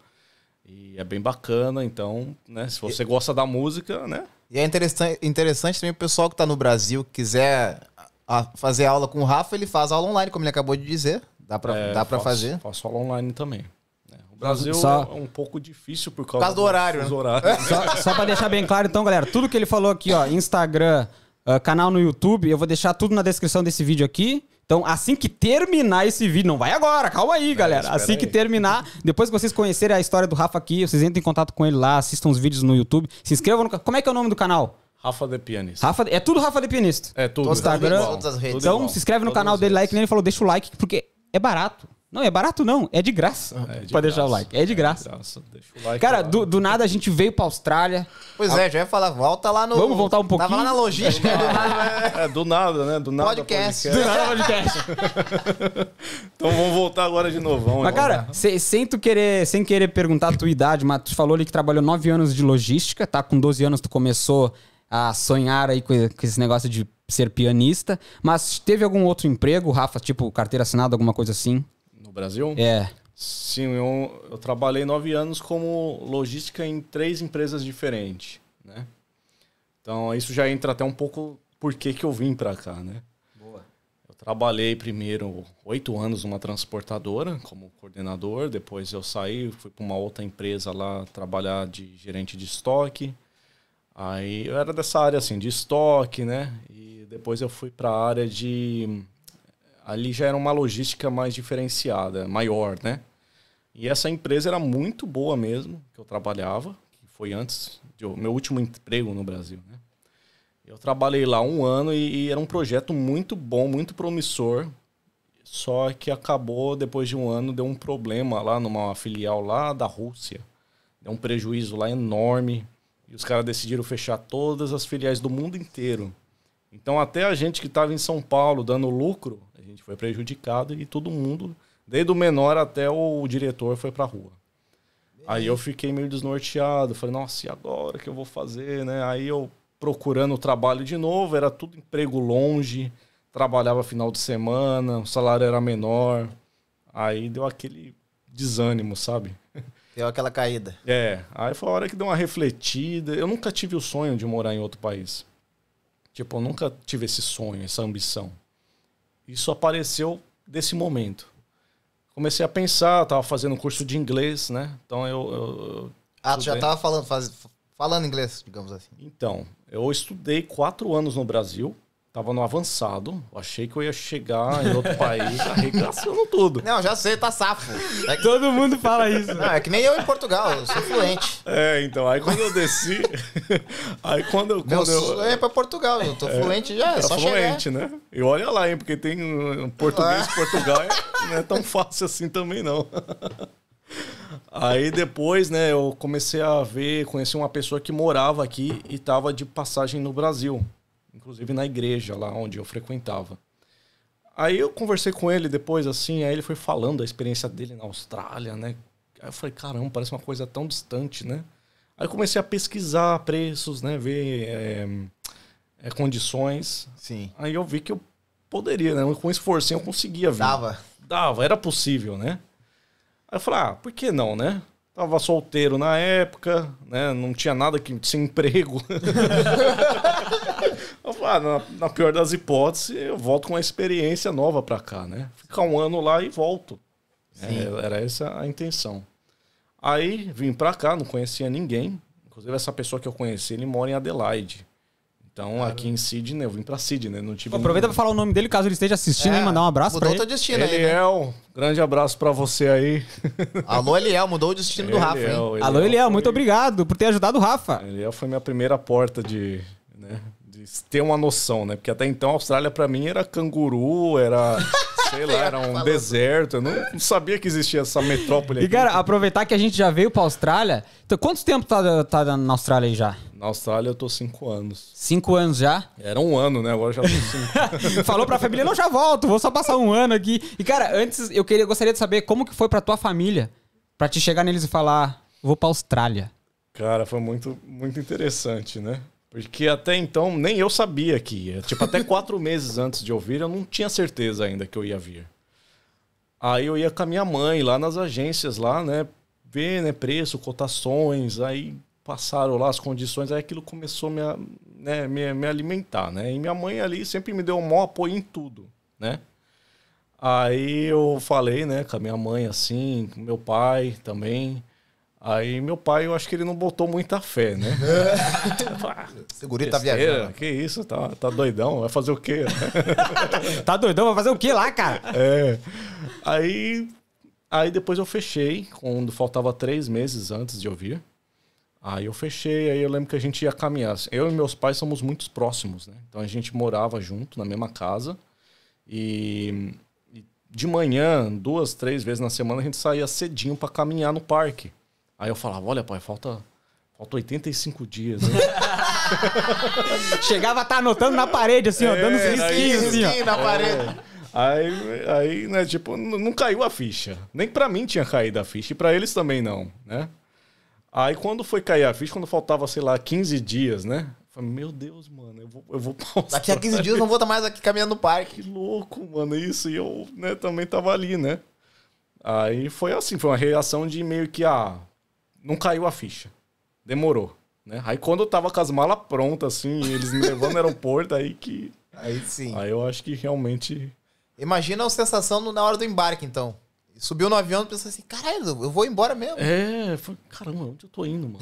E é bem bacana, então, né? Se você gosta da música, né? E é interessante, interessante também o pessoal que tá no Brasil, quiser a- fazer aula com o Rafa, ele faz aula online, como ele acabou de dizer. Dá pra, É, dá pra faço- fazer. Faço aula online também. né? O Brasil Só- é um pouco difícil por Por causa, causa do horário, dos né? horários. Só, só pra deixar bem claro, então, galera, tudo que ele falou aqui, ó, Instagram, ah, canal no YouTube, eu vou deixar tudo na descrição desse vídeo aqui. Então, assim que terminar esse vídeo, não vai agora, calma aí, galera. Assim que aí. terminar, depois que vocês conhecerem a história do Rafa aqui, vocês entrem em contato com ele lá, assistam os vídeos no YouTube, se inscrevam no ca- Como é que é o nome do canal? Rafa The Pianist. Rafa, é tudo Rafa de Pianista. É tudo. Instagram, todas as redes. Então, se inscreve no Todas canal dele lá, e que nem ele falou, deixa o like, porque é barato. Não, é barato não, é de graça. É de pra deixar o graça. like, é de graça. Graça, deixa o like Cara, lá. do, do nada a gente veio pra Austrália. Pois é, já ia falar, volta lá no. Vamos voltar um pouquinho? Tava lá na logística do nada. É, do nada, né? Do nada. Podcast. Do nada podcast. Então vamos voltar agora de novo. Vamos, Mas, vamos cara, se- sem tu querer, sem querer perguntar a tua idade, mas tu falou ali que trabalhou 9 anos de logística, tá? Com 12 anos tu começou a sonhar aí com, com esse negócio de ser pianista. Mas teve algum outro emprego, Rafa, tipo carteira assinada, alguma coisa assim? No Brasil? É. Sim, eu, eu trabalhei nove anos como logística em três empresas diferentes, né? Então isso já entra até um pouco por que que eu vim pra cá, né? Eu trabalhei primeiro oito anos numa transportadora como coordenador, depois eu saí, fui para uma outra empresa lá trabalhar de gerente de estoque. Aí eu era dessa área assim de estoque, né? E depois eu fui para a área de ali já era uma logística mais diferenciada, maior, né? E essa empresa era muito boa mesmo, que eu trabalhava, que foi antes do meu último emprego no Brasil, né? Eu trabalhei lá um ano e, e era um projeto muito bom, muito promissor. Só que acabou, depois de um ano, deu um problema lá numa filial lá da Rússia. Deu um prejuízo lá enorme. E os caras decidiram fechar todas as filiais do mundo inteiro. Então, até a gente que estava em São Paulo dando lucro, gente foi prejudicado e todo mundo, desde o menor até o diretor, foi para rua. Aí eu fiquei meio desnorteado. Falei, nossa, e agora o que eu vou fazer, né? Aí eu procurando trabalho de novo, era tudo emprego longe, trabalhava final de semana, o salário era menor. Aí deu aquele desânimo, sabe? Deu aquela caída. É, aí foi a hora que deu uma refletida. Eu nunca tive o sonho de morar em outro país. Tipo, eu nunca tive esse sonho, essa ambição. Isso apareceu desse momento. Comecei a pensar, tava fazendo curso de inglês, né? Então eu. eu- eu Ah, tu já estudei. tava falando, faz- falando inglês, digamos assim. Então, eu estudei quatro anos no Brasil, tava no avançado. Achei que eu ia chegar em outro país arregaçando tudo. Não, já sei, tá safo. É que, Todo mundo fala isso. não, é que nem eu em Portugal, eu sou fluente. É, então, aí quando eu desci. aí quando eu. Meu Quando eu é pra Portugal, eu tô fluente já, é É só chegar. fluente, né? E olha lá, hein? Porque tem um, português Ah. Portugal é- não é tão fácil assim também, não. Aí depois, né, eu comecei a ver, conheci uma pessoa que morava aqui e estava de passagem no Brasil, inclusive na igreja lá onde eu frequentava. Aí eu conversei com ele depois, assim, aí ele foi falando da experiência dele na Austrália, né? Aí eu falei, caramba, parece uma coisa tão distante, né? Aí eu comecei a pesquisar preços, né? Ver é, é, condições. Sim. Aí eu vi que eu poderia, né? Com esforço eu conseguia vir. Dava. Dava, era possível, né? Aí eu falei, ah, por que não, né? Tava solteiro na época, né? Não tinha nada que sem emprego. ah, na, na pior das hipóteses, eu volto com uma experiência nova pra cá, né? Ficar um ano lá e volto. É, era essa a intenção. Aí vim pra cá, não conhecia ninguém. Inclusive, essa pessoa que eu conheci, ele mora em Adelaide. Então, aqui em Sydney, eu vim pra Sydney, não tive Pô, aproveita pra falar o nome dele, caso ele esteja assistindo, e mandar um abraço pra É, Mudou ele. teu destino aí, né? Eliel, grande abraço pra você aí. Alô, Eliel, mudou o destino do Rafa, hein? Eliel, Alô, Eliel, foi- muito obrigado por ter ajudado o Rafa. Eliel foi minha primeira porta de, né, de ter uma noção, né? Porque até então a Austrália pra mim era canguru, era sei lá, era um deserto. Eu não, não sabia que existia essa metrópole E, aqui. cara, aproveitar que a gente já veio pra Austrália. Então, quanto tempo tá, tá na Austrália aí já? Na Austrália eu tô cinco anos. Cinco anos já? Era um ano, né? Agora já tô cinco. Falou pra família, não, já volto, vou só passar um ano aqui. E, cara, antes eu queria, gostaria de saber como que foi pra tua família pra te chegar neles e falar, vou pra Austrália. Cara, foi muito, muito interessante, né? Porque até então nem eu sabia que ia. Tipo, até quatro meses antes de eu vir, eu não tinha certeza ainda que eu ia vir. Aí eu ia com a minha mãe lá nas agências, lá, né? Ver, né, preço, cotações, aí passaram lá as condições, aí aquilo começou a me, né, me, me alimentar, né? E minha mãe ali sempre me deu um maior apoio em tudo, né? Aí eu falei, né, com a minha mãe assim, com meu pai também. Aí meu pai, eu acho que ele não botou muita fé, né? Segurito tá viajando. Que isso, tá, tá doidão? Vai fazer o quê? Tá doidão? Vai fazer o que lá, cara? é. Aí, aí depois eu fechei, quando faltava três meses antes de eu vir. Aí eu fechei, aí eu lembro que a gente ia caminhar. Eu e meus pais somos muito próximos, né? Então a gente morava junto na mesma casa. E, e de manhã, duas, três vezes na semana, a gente saía cedinho para caminhar no parque. Aí eu falava, olha pai, falta, falta 85 dias. Né? Chegava a tá anotando na parede, assim, ó, dando uns É, risquinhos, assim, ó. Na parede. Aí, aí, né, tipo, não caiu a ficha. Nem pra mim tinha caído a ficha e pra eles também não, né? Aí quando foi cair a ficha, quando faltava, sei lá, 15 dias, né? Eu falei, meu Deus, mano, eu vou, eu vou pra Daqui a 15 dias eu não vou estar mais aqui caminhando no parque. Que louco, mano, isso. E eu, né, também tava ali, né? Aí foi assim, foi uma reação de meio que, ah, não caiu a ficha. Demorou, né? Aí quando eu tava com as malas prontas, assim, e eles me levando no aeroporto, aí que... Aí sim. Aí eu acho que realmente... Imagina a sensação na hora do embarque, então. Subiu no avião e pensou assim, caralho, eu vou embora mesmo. É, foi, caramba, onde eu tô indo, mano?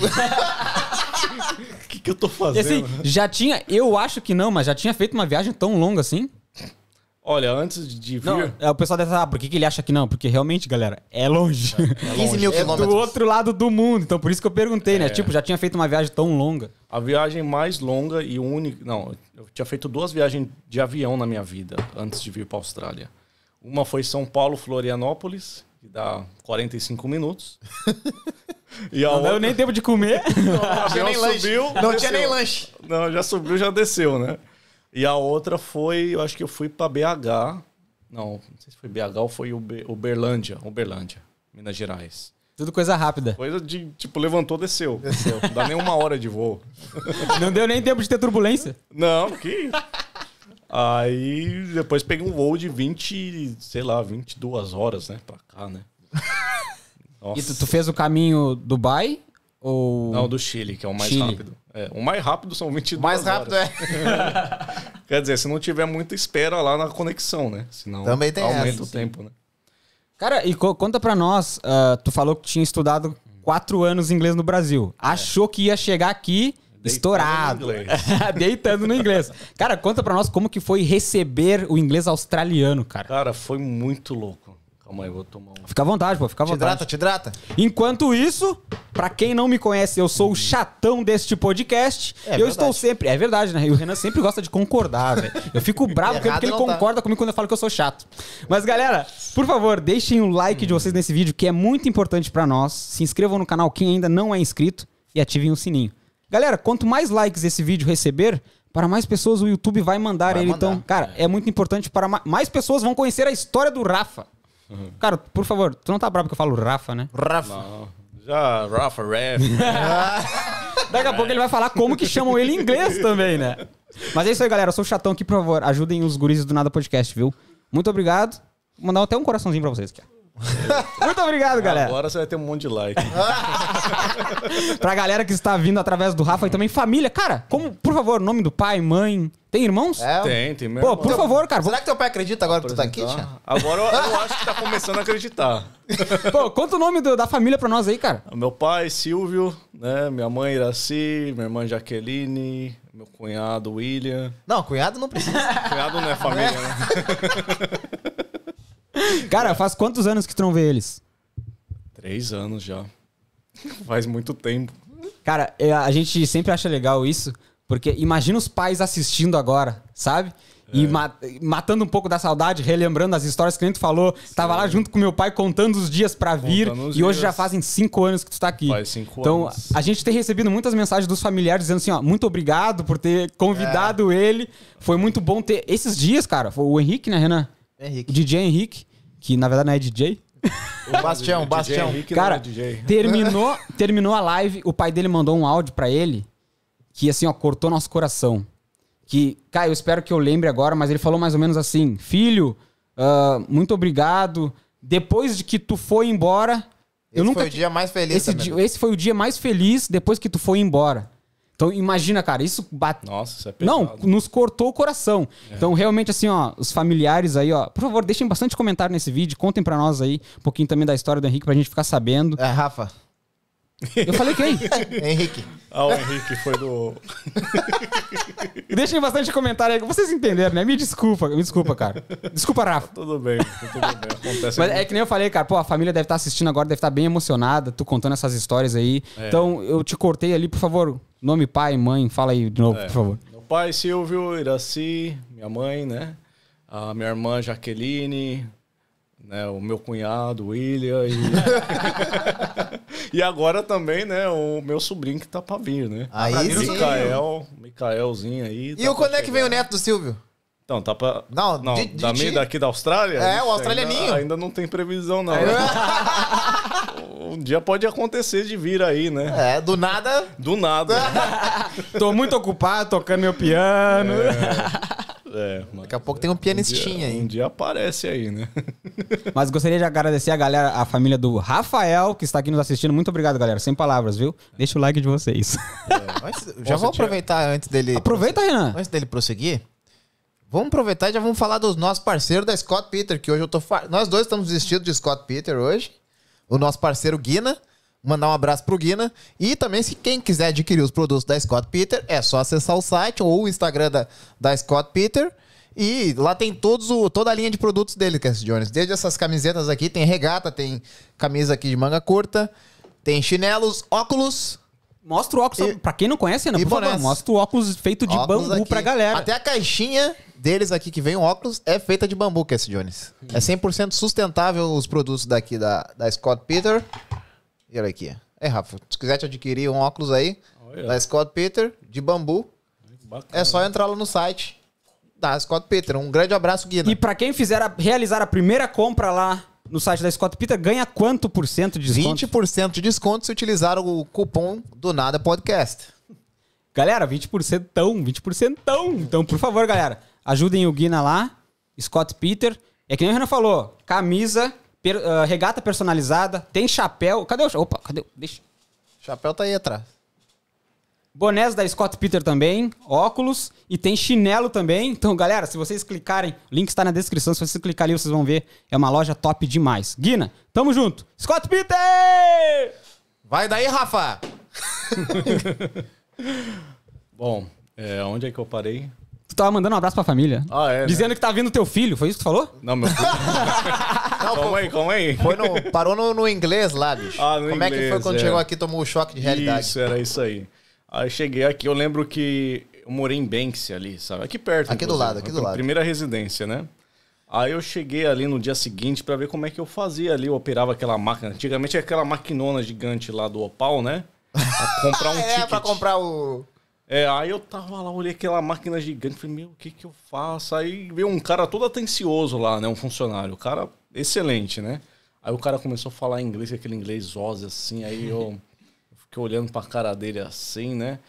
O que, que eu tô E fazendo? assim, já tinha, eu acho que não, mas já tinha feito uma viagem tão longa assim? Olha, antes de vir. Não, é, o pessoal deve falar, ah, por que, que ele acha que não? Porque realmente, galera, é longe. 15 mil É do quilômetros. outro lado do mundo, então por isso que eu perguntei, né? Tipo, já tinha feito uma viagem tão longa. A viagem mais longa e única. Não, eu tinha feito duas viagens de avião na minha vida antes de vir para Austrália. Uma foi São Paulo, Florianópolis, que dá 45 minutos. e a Não outra. deu nem tempo de comer. o tinha avião nem lanche. subiu. Não tinha desceu. nem lanche. Não, já subiu, já desceu, né? E a outra foi, eu acho que eu fui para BH. Não, não sei se foi BH ou foi Uber- Uberlândia, Uberlândia, Minas Gerais. Tudo coisa rápida. Coisa de, tipo, levantou, desceu. Desceu. Não dá nem uma hora de voo. Não deu nem tempo de ter turbulência. Não, que. Aí depois peguei um voo de 20, sei lá, 22 horas, né? Pra cá, né? Nossa. E tu, tu fez o caminho Dubai? Ou. Não, do Chile, que é o mais Chile. rápido. É, o mais rápido são 22 Mais rápido horas. é. Quer dizer, se não tiver muita espera lá na conexão, né? Senão Também tem aumenta essa, o sim. tempo, né? Cara, e co- conta pra nós, ah, tu falou que tinha estudado quatro anos inglês no Brasil. Achou que ia chegar aqui estourado. no inglês. Deitando no inglês. Cara, conta pra nós como que foi receber o inglês australiano, cara. Cara, foi muito louco. Calma aí, eu vou tomar um. Fica à vontade, pô, fica à Te vontade. hidrata, te hidrata. Enquanto isso, pra quem não me conhece, eu sou o chatão deste podcast. É eu verdade. estou sempre. É verdade, né? E o Renan sempre gosta de concordar, velho. Eu fico bravo Errado porque ele não tá. concorda comigo quando eu falo que eu sou chato. Mas, galera, por favor, deixem o like de vocês nesse vídeo, que é muito importante pra nós. Se inscrevam no canal quem ainda não é inscrito e ativem o sininho. Galera, quanto mais likes esse vídeo receber, para mais pessoas o YouTube vai mandar Vai ele. mandar. Então, cara, é muito importante para ma- mais pessoas vão conhecer a história do Rafa. Cara, por favor, tu não tá bravo que eu falo Rafa, né? Rafa. Não, já, Rafa, Ref. Daqui a pouco ele vai falar como que chamam ele em inglês também, né? Mas é isso aí, galera. Eu sou o chatão aqui, por favor. Ajudem os guris do Nada Podcast, viu? Muito obrigado. Vou mandar até um coraçãozinho pra vocês aqui. Muito obrigado, galera. Agora você vai ter um monte de like. Pra galera que está vindo através do Rafa e também família. Cara, como, por favor, nome do pai, mãe. Tem irmãos? É, Tem, tem meu Pô, irmão. por favor, cara. vou- Será que teu pai acredita agora que tu tá aqui, tia? Agora eu, eu acho que tá começando a acreditar. Pô, conta o nome do- da família pra nós aí, cara. Meu pai, Silvio, né? Minha mãe, Iraci, minha irmã, Jaqueline, meu cunhado, William. Não, cunhado não precisa. Cunhado não é família, né? Cara, faz quantos anos que tu não vê eles? Três anos já. Faz muito tempo. Cara, é, a gente sempre acha legal isso, porque imagina os pais assistindo agora, sabe? E ma- matando um pouco da saudade, relembrando as histórias que a gente falou. Tava lá junto com meu pai contando os dias pra vir. E hoje dias. já fazem cinco anos que tu tá aqui. Faz cinco então, anos. a gente tem recebido muitas mensagens dos familiares dizendo assim, ó, muito obrigado por ter convidado ele. Foi muito bom ter. Esses dias, cara, foi o Henrique, né, Renan? O Henrique. DJ Henrique, que na verdade não é DJ. O Bastião, o DJ Bastião. Henrique não Cara, é DJ. terminou, terminou a live, o pai dele mandou um áudio pra ele que assim, ó, cortou nosso coração. Que, cara, eu espero que eu lembre agora, mas ele falou mais ou menos assim: Filho, ah, muito obrigado. Depois de que tu foi embora, eu Esse nunca foi o dia mais feliz esse, di- esse foi o dia mais feliz depois que tu foi embora. Então imagina, cara, isso bate. Nossa, isso é pesado. Não, nos cortou o coração. Então, realmente, assim, ó, os familiares aí, ó, por favor, deixem bastante comentário nesse vídeo, contem pra nós aí um pouquinho também da história do Henrique pra gente ficar sabendo. É, Rafa. Eu falei quem? Henrique. Ah, o Henrique foi do. Deixem bastante comentário aí. Vocês entenderam, né? Me desculpa, me desculpa, cara. Desculpa, Rafa. Tudo bem, tudo bem. Acontece. Mas é que nem eu falei, cara, pô, a família deve estar assistindo agora, deve estar bem emocionada, tu contando essas histórias aí. É. Então, eu te cortei ali, por favor. Nome, pai, mãe, fala aí de novo, É. por favor. Meu pai, Silvio, Iraci, minha mãe, né? A minha irmã, Jaqueline, né? o meu cunhado, William. E... e agora também, né? O meu sobrinho que tá pra vir, né? Aí sim. Micael, Micaelzinho aí. E tá o quando é que vem o neto do Silvio? Então, tá pra. Não, Não, de- de da minha daqui da Austrália? É, o australianinho. Ainda, ainda não tem previsão, não. um dia pode acontecer de vir aí, né? É, do nada. Do nada. Tô muito ocupado tocando meu piano. É, mas Daqui a pouco tem um um pianistinha dia, aí. um dia aparece aí, né? Mas gostaria de agradecer a galera, a família do Rafael, que está aqui nos assistindo. Muito obrigado, galera. Sem palavras, viu? Deixa o like de vocês. Mas já Nossa, vou tinha- aproveitar antes dele. Aproveita, Renan. Antes dele prosseguir, vamos aproveitar e já vamos falar dos nossos parceiros da Scott Peter, que hoje eu tô. Nós dois estamos vestidos de Scott Peter hoje. O nosso parceiro Guina. Mandar um abraço pro Guina. E também, se quem quiser adquirir os produtos da Scott Peter, é só acessar o site ou o Instagram da, da Scott Peter. E lá tem todos o, toda a linha de produtos dele, Cass Jones. Desde essas camisetas aqui, tem regata, tem camisa aqui de manga curta, tem chinelos, óculos. Mostra o óculos. E- pra quem não conhece, Renan, e por favor, mostra o óculos feito de óculos bambu aqui. pra galera. Até a caixinha deles aqui que vem o óculos é feita de bambu, Cass Jones. É 100% sustentável os produtos daqui da, da Scott Peter. E olha aqui. É, Rafa, se quiser te adquirir um óculos aí Olha. da Scott Peter de bambu, Bacana. é só entrar lá no site da Scott Peter. Um grande abraço, Guina. E pra quem fizer a- realizar a primeira compra lá no site da Scott Peter, ganha quanto por cento de desconto? 20% de desconto se utilizar o cupom do Nada Podcast. Galera, 20% tão, 20% tão. Então, por favor, galera, ajudem o Guina lá, Scott Peter. É que nem o Renan falou, camisa, per- ah, regata personalizada, tem chapéu. Cadê o... cha- Opa, cadê? Deixa. Chapéu tá aí atrás. Bonés da Scott Peter também, óculos e tem chinelo também. Então, galera, se vocês clicarem, o link está na descrição, se vocês clicarem ali, vocês vão ver. É uma loja top demais. Guina, tamo junto. Scott Peter! Vai daí, Rafa! Bom, é, onde é que eu parei? Tu tava mandando um abraço pra família. Ah, é, né? Dizendo que tá vindo teu filho, foi isso que tu falou? Não, meu filho. calma aí, calma aí. Foi no- parou no, no inglês lá, bicho. Ah, no Como é que foi inglês, quando é. chegou aqui e tomou o choque de realidade? Isso, era isso aí. Aí cheguei aqui, eu lembro que eu morei em Banksy ali, sabe? Aqui perto. Aqui do lado, aqui do lado. Primeira residência, né? Aí eu cheguei ali no dia seguinte pra ver como é que eu fazia ali. Eu operava aquela máquina. Antigamente era aquela maquinona gigante lá do Opal, né? Pra comprar um é, ticket. pra comprar o... É, aí eu tava lá, olhei aquela máquina gigante, falei, meu, o que que eu faço? Aí veio um cara todo atencioso lá, né, um funcionário, o cara excelente, né? Aí o cara começou a falar inglês, aquele inglês rosa, assim, aí eu fiquei olhando pra cara dele assim, né?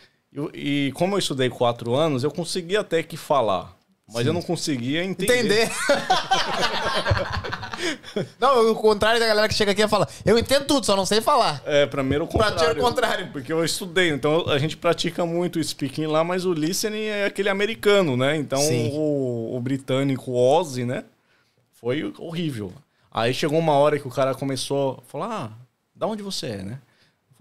E, e como eu estudei quatro anos, eu conseguia até que falar, mas eu não conseguia entender. Entender. não, o contrário da galera que chega aqui e fala, eu entendo tudo, só não sei falar. É, pra mim era o Pra contrário. ti é o contrário. Porque eu estudei, então a gente pratica muito o speaking lá, mas o listening é aquele americano, né? Então Sim. o, o britânico Ozzy, né? Foi horrível. Aí chegou uma hora que o cara começou a falar: ah, da onde você é, né?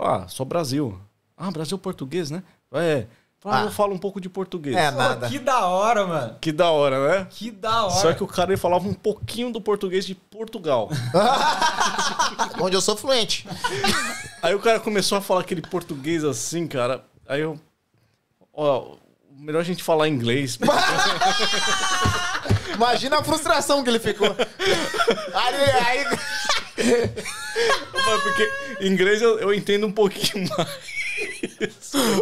Ah, sou Brasil. Ah, Brasil português, né? É. Fala, Ah. eu falo um pouco de português. É, nada. que da hora, mano. Que da hora, né? Que da hora. Só que o cara ele falava um pouquinho do português de Portugal. Onde eu sou fluente. Aí o cara começou a falar aquele português assim, cara. Aí eu. Ó, melhor a gente falar inglês. Imagina a frustração que ele ficou. Aí, aí- Porque inglês eu, eu entendo um pouquinho mais.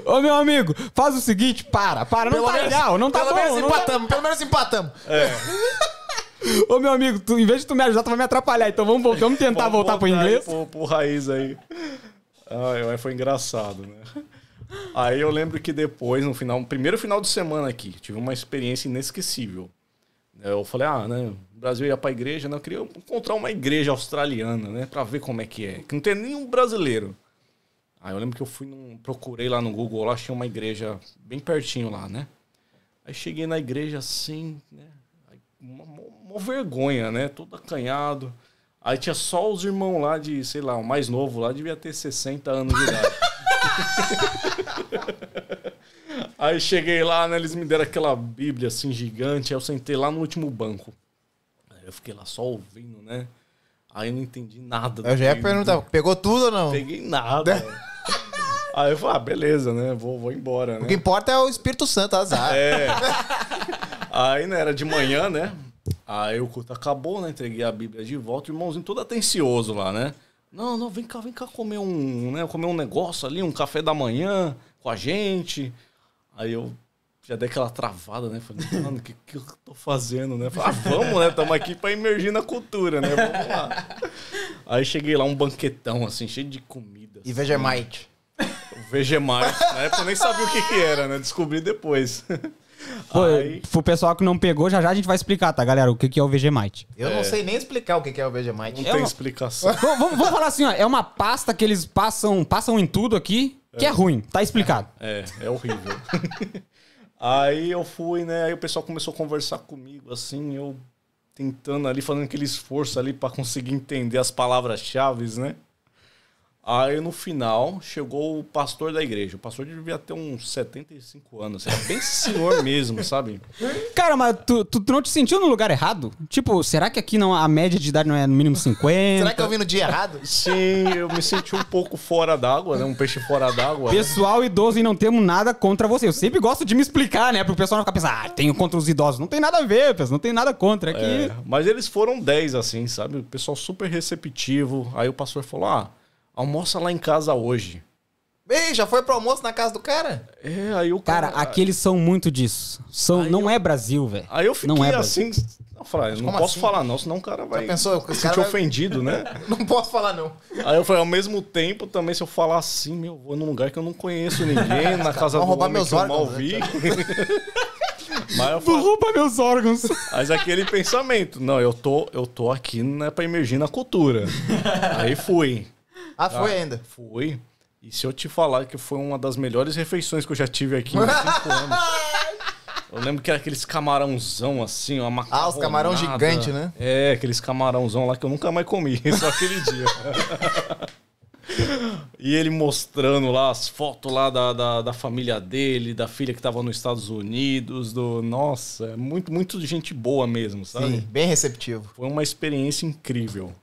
Ô, meu amigo, faz o seguinte, para, para, não tá legal, não tá pelo bom. menos não tá- empatamos, pelo menos empatamos. Ô, meu amigo, tu, em vez de tu me ajudar, tu vai me atrapalhar. Então vamos, vol- vamos tentar Vamos voltar pro voltar aí inglês. Pro, pro raiz aí. Ai, ai, foi engraçado, né? Aí eu lembro que depois, no final, no primeiro final de semana aqui, tive uma experiência inesquecível. Eu falei, ah, né? O Brasil ia pra igreja, né? Eu queria encontrar uma igreja australiana, né? Pra ver como é que é. Que não tem nenhum brasileiro. Aí eu lembro que eu fui num, procurei lá no Google, lá tinha uma igreja bem pertinho lá, né? Aí cheguei na igreja assim, né? Aí, uma, uma- uma vergonha, né? Todo acanhado. Aí tinha só os irmãos lá de, sei lá, o mais novo lá devia ter 60 anos de idade. Aí cheguei lá, né? Eles me deram aquela bíblia assim gigante. Aí eu sentei lá no último banco. Aí eu fiquei lá só ouvindo, né? Aí eu não entendi nada. Eu já ia perguntar, pegou tudo ou não? Peguei nada. Aí eu falei, ah, beleza, né? Vou, vou embora, né? O que importa é o Espírito Santo, azar. É. Aí, né, era de manhã, né? Aí o culto acabou, né? Entreguei a Bíblia de volta, o irmãozinho todo atencioso lá, né? Não, não, vem cá, vem cá comer um, né? Comer um negócio ali, um café da manhã com a gente. Aí eu já dei aquela travada, né? Falei, mano, o que, que eu tô fazendo, né? Falei, ah, vamos, né? Estamos aqui pra emergir na cultura, né? Vamos lá. Aí cheguei lá, um banquetão, assim, cheio de comida. E assim. Vegemite. Vegemite. Na época eu nem sabia o que que era, né? Descobri depois. Pô, Aí, pro pessoal que não pegou, já já a gente vai explicar, tá, galera? O que, que é o Vegemite. Eu não sei nem explicar o que que é o não Vegemite. tem uma- explicação. vamos, vamos- vamos falar assim, ó. É uma pasta que eles passam, passam em tudo aqui, que é, ruim. Tá explicado. É, é horrível. aí eu fui, né? Aí o pessoal começou a conversar comigo, assim, eu tentando ali, fazendo aquele esforço ali pra conseguir entender as palavras-chave, né? Aí no final chegou o pastor da igreja. O pastor devia ter uns 75 anos. Era bem senhor mesmo, sabe? Cara, mas tu, tu, tu não te sentiu no lugar errado? Tipo, será que aqui não, a média de idade não é no mínimo 50? Será que eu vim no dia errado? Sim, eu me senti um pouco fora d'água, né? Um peixe fora d'água. né? Pessoal idoso e não temos nada contra você. Eu sempre gosto de me explicar, né? Pro pessoal não ficar pensando, ah, tenho contra os idosos. Não tem nada a ver, pessoal. Não tem nada contra. Aqui. É, mas eles foram 10, assim, sabe? O pessoal super receptivo. Aí o pastor falou: ah, almoça lá em casa hoje. Ei, já foi pro almoço na casa do cara? É, aí o Cara, cara. aqui eles são muito disso. São, Aí não eu- é Brasil, velho. Aí eu fiquei não é assim. Eu falei, não posso assim? falar, não, senão o cara vai pensou, se cara sentir vai- ofendido, né? Não posso falar, não. Aí eu falei, ao mesmo tempo, também, se eu falar assim, meu, vou num lugar que eu não conheço ninguém, na casa do roubar homem meus que eu mal órgãos, né? vi. Mas eu Tu falei, rouba meus órgãos. Mas aquele pensamento, não, eu tô, eu tô aqui né, pra emergir na cultura. Aí fui. Ah, foi ainda. Fui. E se eu te falar que foi uma das melhores refeições que eu já tive aqui em cinco anos. Eu lembro que era aqueles camarãozão assim, uma macarronada. Ah, os camarão gigante, né? É, aqueles camarãozão lá que eu nunca mais comi, só aquele dia. e ele mostrando lá as fotos lá da, da, da família dele, da filha que tava nos Estados Unidos, do... Nossa, é muito, muito gente boa mesmo, sabe? Sim, bem receptivo. Foi uma experiência incrível.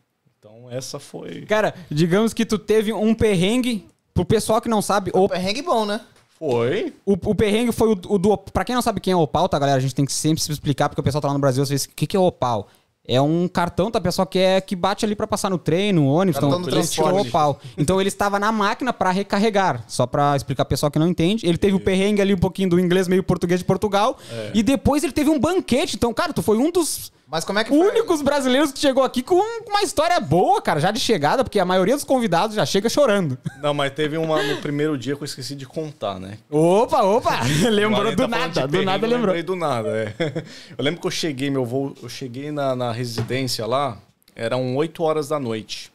Então essa foi... Cara, digamos que tu teve um perrengue. Pro pessoal que não sabe, o, Perrengue bom, né? Foi. o, o perrengue foi o, o do. Pra quem não sabe quem é Opal, tá, galera? A gente tem que sempre se explicar, porque o pessoal tá lá no Brasil às vezes. O que, que é Opal? É um cartão, tá, pessoal, que é que bate ali pra passar no trem, no ônibus. Cartão Então, eles tiram o. Opal. Então ele estava na máquina pra recarregar. Só pra explicar pro pessoal que não entende. Ele teve o perrengue ali um pouquinho do inglês, meio português de Portugal. E depois ele teve um banquete. Então, cara, tu foi um dos Mas como é que foi? únicos brasileiros que chegou aqui com uma história boa, cara, já de chegada, porque a maioria dos convidados já chega chorando. Não, mas teve uma no primeiro dia que eu esqueci de contar, né? Opa, opa! Lembrou do tá nada, do nada eu lembrou. lembrei do nada, é. Eu lembro que eu cheguei, meu voo, eu cheguei na, na residência lá, eram 8 horas da noite.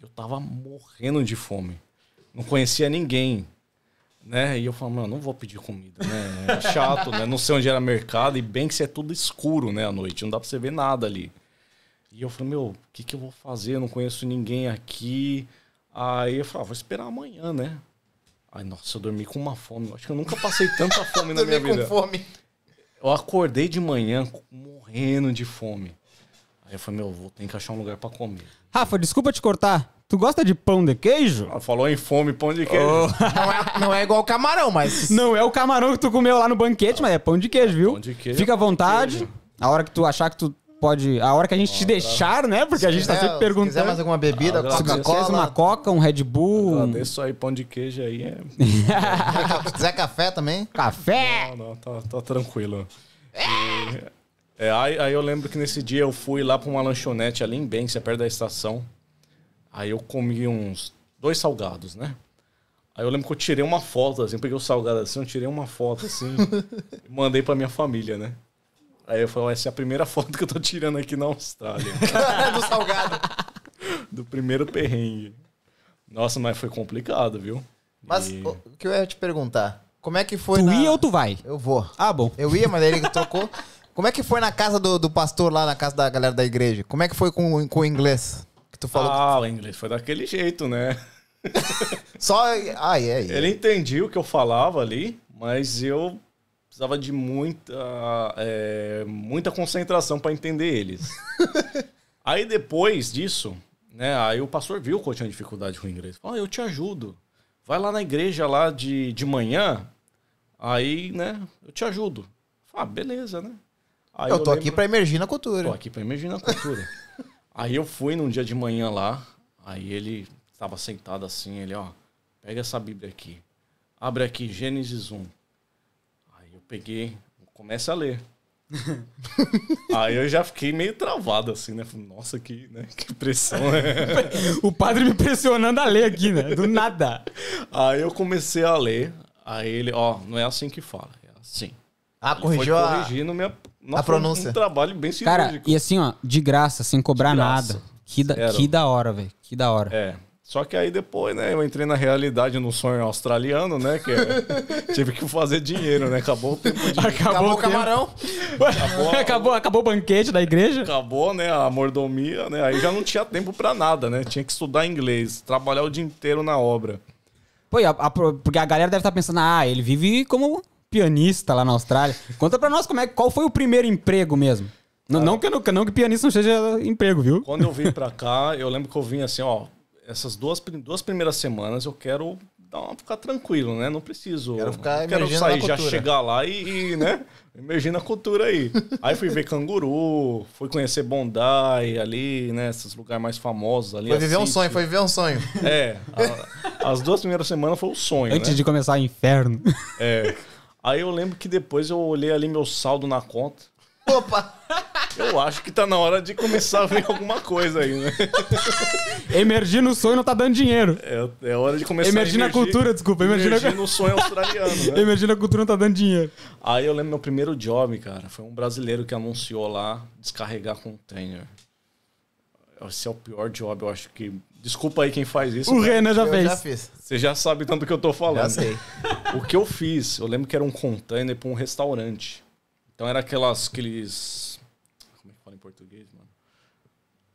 Eu tava morrendo de fome. Não conhecia ninguém. Né? E eu falei, mano, não vou pedir comida, né? É chato, né? Não sei onde era mercado e bem que isso é tudo escuro, né, à noite. Não dá pra você ver nada ali. E eu falei, meu, o que, que eu vou fazer? Eu não conheço ninguém aqui. Aí eu falei, ah, vou esperar amanhã, né? Ai, nossa, eu dormi com uma fome. Eu acho que eu nunca passei tanta fome na minha Dormi vida. com fome. Eu acordei de manhã morrendo de fome. Aí eu falei, meu, vou ter que achar um lugar pra comer. Rafa, desculpa te cortar. Tu gosta de pão de queijo? Ah, falou em fome, pão de queijo. Não é, não é igual camarão, mas. Não é o camarão que tu comeu lá no banquete, mas é pão de queijo, viu? Pão de queijo Fica à vontade. queijo. A hora que tu achar que tu pode. A hora que a gente te deixar, né? Porque a gente tá É, sempre Se quiser mais perguntando. alguma bebida, Ah, Se quiser uma Coca-Cola. coca, um Red Bull, um Agradeço aí, pão de queijo aí. É... Se quiser café também. café. Não, não, tá, tá tranquilo. E, é, aí, aí eu lembro que nesse dia eu fui lá pra uma lanchonete ali em Bência, perto da estação. Aí eu comi uns dois salgados, né? Aí eu lembro que eu tirei uma foto, assim, peguei o salgado assim, eu tirei uma foto assim e mandei pra minha família, né? Aí eu falei, essa é a primeira foto que eu tô tirando aqui na Austrália. do salgado. do primeiro perrengue. Nossa, mas foi complicado, viu? Mas E- o que eu ia te perguntar? Como é que foi Tu na... ia ou tu vai? Eu vou. Ah, bom. Eu ia, mas ele trocou. Como é que foi na casa do, do pastor lá, na casa da galera da igreja? Como é que foi com, com o inglês? Que tu falou. Ah, o inglês foi daquele jeito, né? Só. Ai, é. Ele entendia o que eu falava ali, mas eu precisava de muita, é, muita concentração para entender eles. aí depois disso, né? Aí o pastor viu que eu tinha dificuldade com o inglês. Falou, ah, eu te ajudo. Vai lá na igreja lá de, de manhã, aí, né? Eu te ajudo. Ah, beleza, né? Aí Eu tô aqui lembro- pra emergir na cultura. Tô aqui pra imaginar a cultura. Aí eu fui num dia de manhã lá, aí ele estava sentado assim, ele, ó, pega essa Bíblia aqui. Abre aqui, Gênesis 1. Aí eu peguei, começa a ler. aí eu já fiquei meio travado assim, né? Falei, Nossa, que, né? que pressão. O padre me pressionando a ler aqui, né? Do nada. aí eu comecei a ler, aí ele, ó, não é assim que fala, é assim. Ah, Ele corrigiu foi a. corrigindo minha... Nossa, a pronúncia. Um trabalho bem cirúrgico. Cara, e assim, ó, de graça, sem cobrar graça. nada. Que da, Zero. que da hora, velho. Que da hora. É. Só que aí depois, né, eu entrei na realidade no sonho australiano, né? Que é- tive que fazer dinheiro, né? Acabou o tempo de. Acabou o tempo. camarão. Acabou, acabou, acabou o banquete da igreja. acabou, né? A mordomia, né? Aí já não tinha tempo pra nada, né? Tinha que estudar inglês, trabalhar o dia inteiro na obra. Pô, e a- a- porque a galera deve estar pensando, ah, ele vive como pianista lá na Austrália. Conta pra nós como é, qual foi o primeiro emprego mesmo. Não, não, que, não, não que pianista não seja emprego, viu? Quando eu vim pra cá, eu lembro que eu vim assim, ó. Essas duas, duas primeiras semanas eu quero dar uma, ficar tranquilo, né? Não preciso. Quero ficar quero emergindo sair, na já chegar lá e, e, né? Emergir na cultura aí. Aí fui ver canguru, fui conhecer Bondi ali, né? Esses lugares mais famosos ali. Foi viver um sonho, foi viver um sonho. É. a- as duas primeiras semanas foi o sonho, Antes né? de começar o inferno. É. Aí eu lembro que depois eu olhei ali meu saldo na conta. Opa! Eu acho que tá na hora de começar a ver alguma coisa aí, né? Emergir no sonho não tá dando dinheiro. É, é hora de começar Emergir na cultura, desculpa, emergir emergir no sonho australiano, né? Emergir na cultura não tá dando dinheiro. Aí eu lembro meu primeiro job, cara. Foi um brasileiro que anunciou lá descarregar container. Esse é o pior job, eu acho que. Desculpa aí quem faz isso. O Renan já eu fez. já fiz. Você já sabe tanto que eu tô falando. Já sei. O que eu fiz, eu lembro que era um container pra um restaurante. Então era aquelas, aqueles. Como é que fala em português, mano?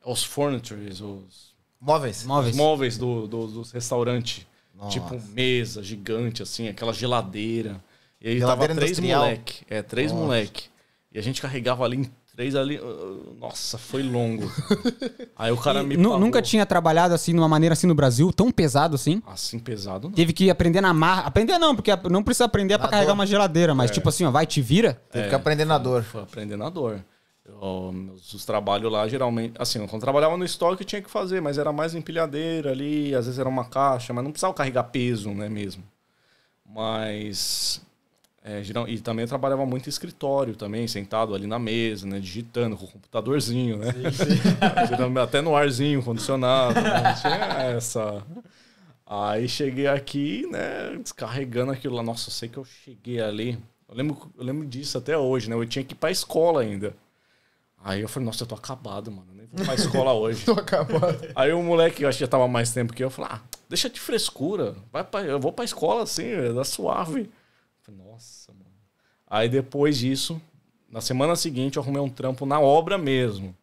Os furnitures, os Móveis. Móveis. os móveis do, do, dos restaurantes. Nossa. Tipo mesa gigante, assim, aquela geladeira. E aí Geladeira tava três industrial. moleque. É, três Nossa. moleque. E a gente carregava ali em três ali. Nossa, foi longo. aí o cara E me pagou. nunca tinha trabalhado assim, de uma maneira assim no Brasil, tão pesado assim. Assim, pesado não. Teve que aprender na marra. Aprender não, porque não precisa aprender pra Na carregar dor. uma geladeira, É. mas tipo assim, ó, vai, te vira. Teve que aprender na dor. Foi aprender na dor. Eu, meus, os trabalhos lá, geralmente... Assim, quando eu trabalhava no estoque, eu tinha que fazer, mas era mais empilhadeira ali, às vezes era uma caixa, mas não precisava carregar peso, né, mesmo. Mas... é, geral, e também eu trabalhava muito em escritório também, sentado ali na mesa, né, digitando com o computadorzinho, né? Geralmente Até no arzinho, condicionado, né? Tinha essa... Aí cheguei aqui, né, descarregando aquilo lá. Nossa, eu sei que eu cheguei ali. Eu lembro, eu lembro disso até hoje, né? Eu tinha que ir pra escola ainda. Aí eu falei, nossa, eu tô acabado, mano. Eu nem vou pra escola hoje. Tô acabado. Aí o moleque, eu acho que já tava mais tempo que eu, falou, ah, deixa de frescura. Vai pra, eu vou pra escola assim, é da suave. Eu falei, nossa. Aí depois disso, na semana seguinte, eu arrumei um trampo na obra mesmo.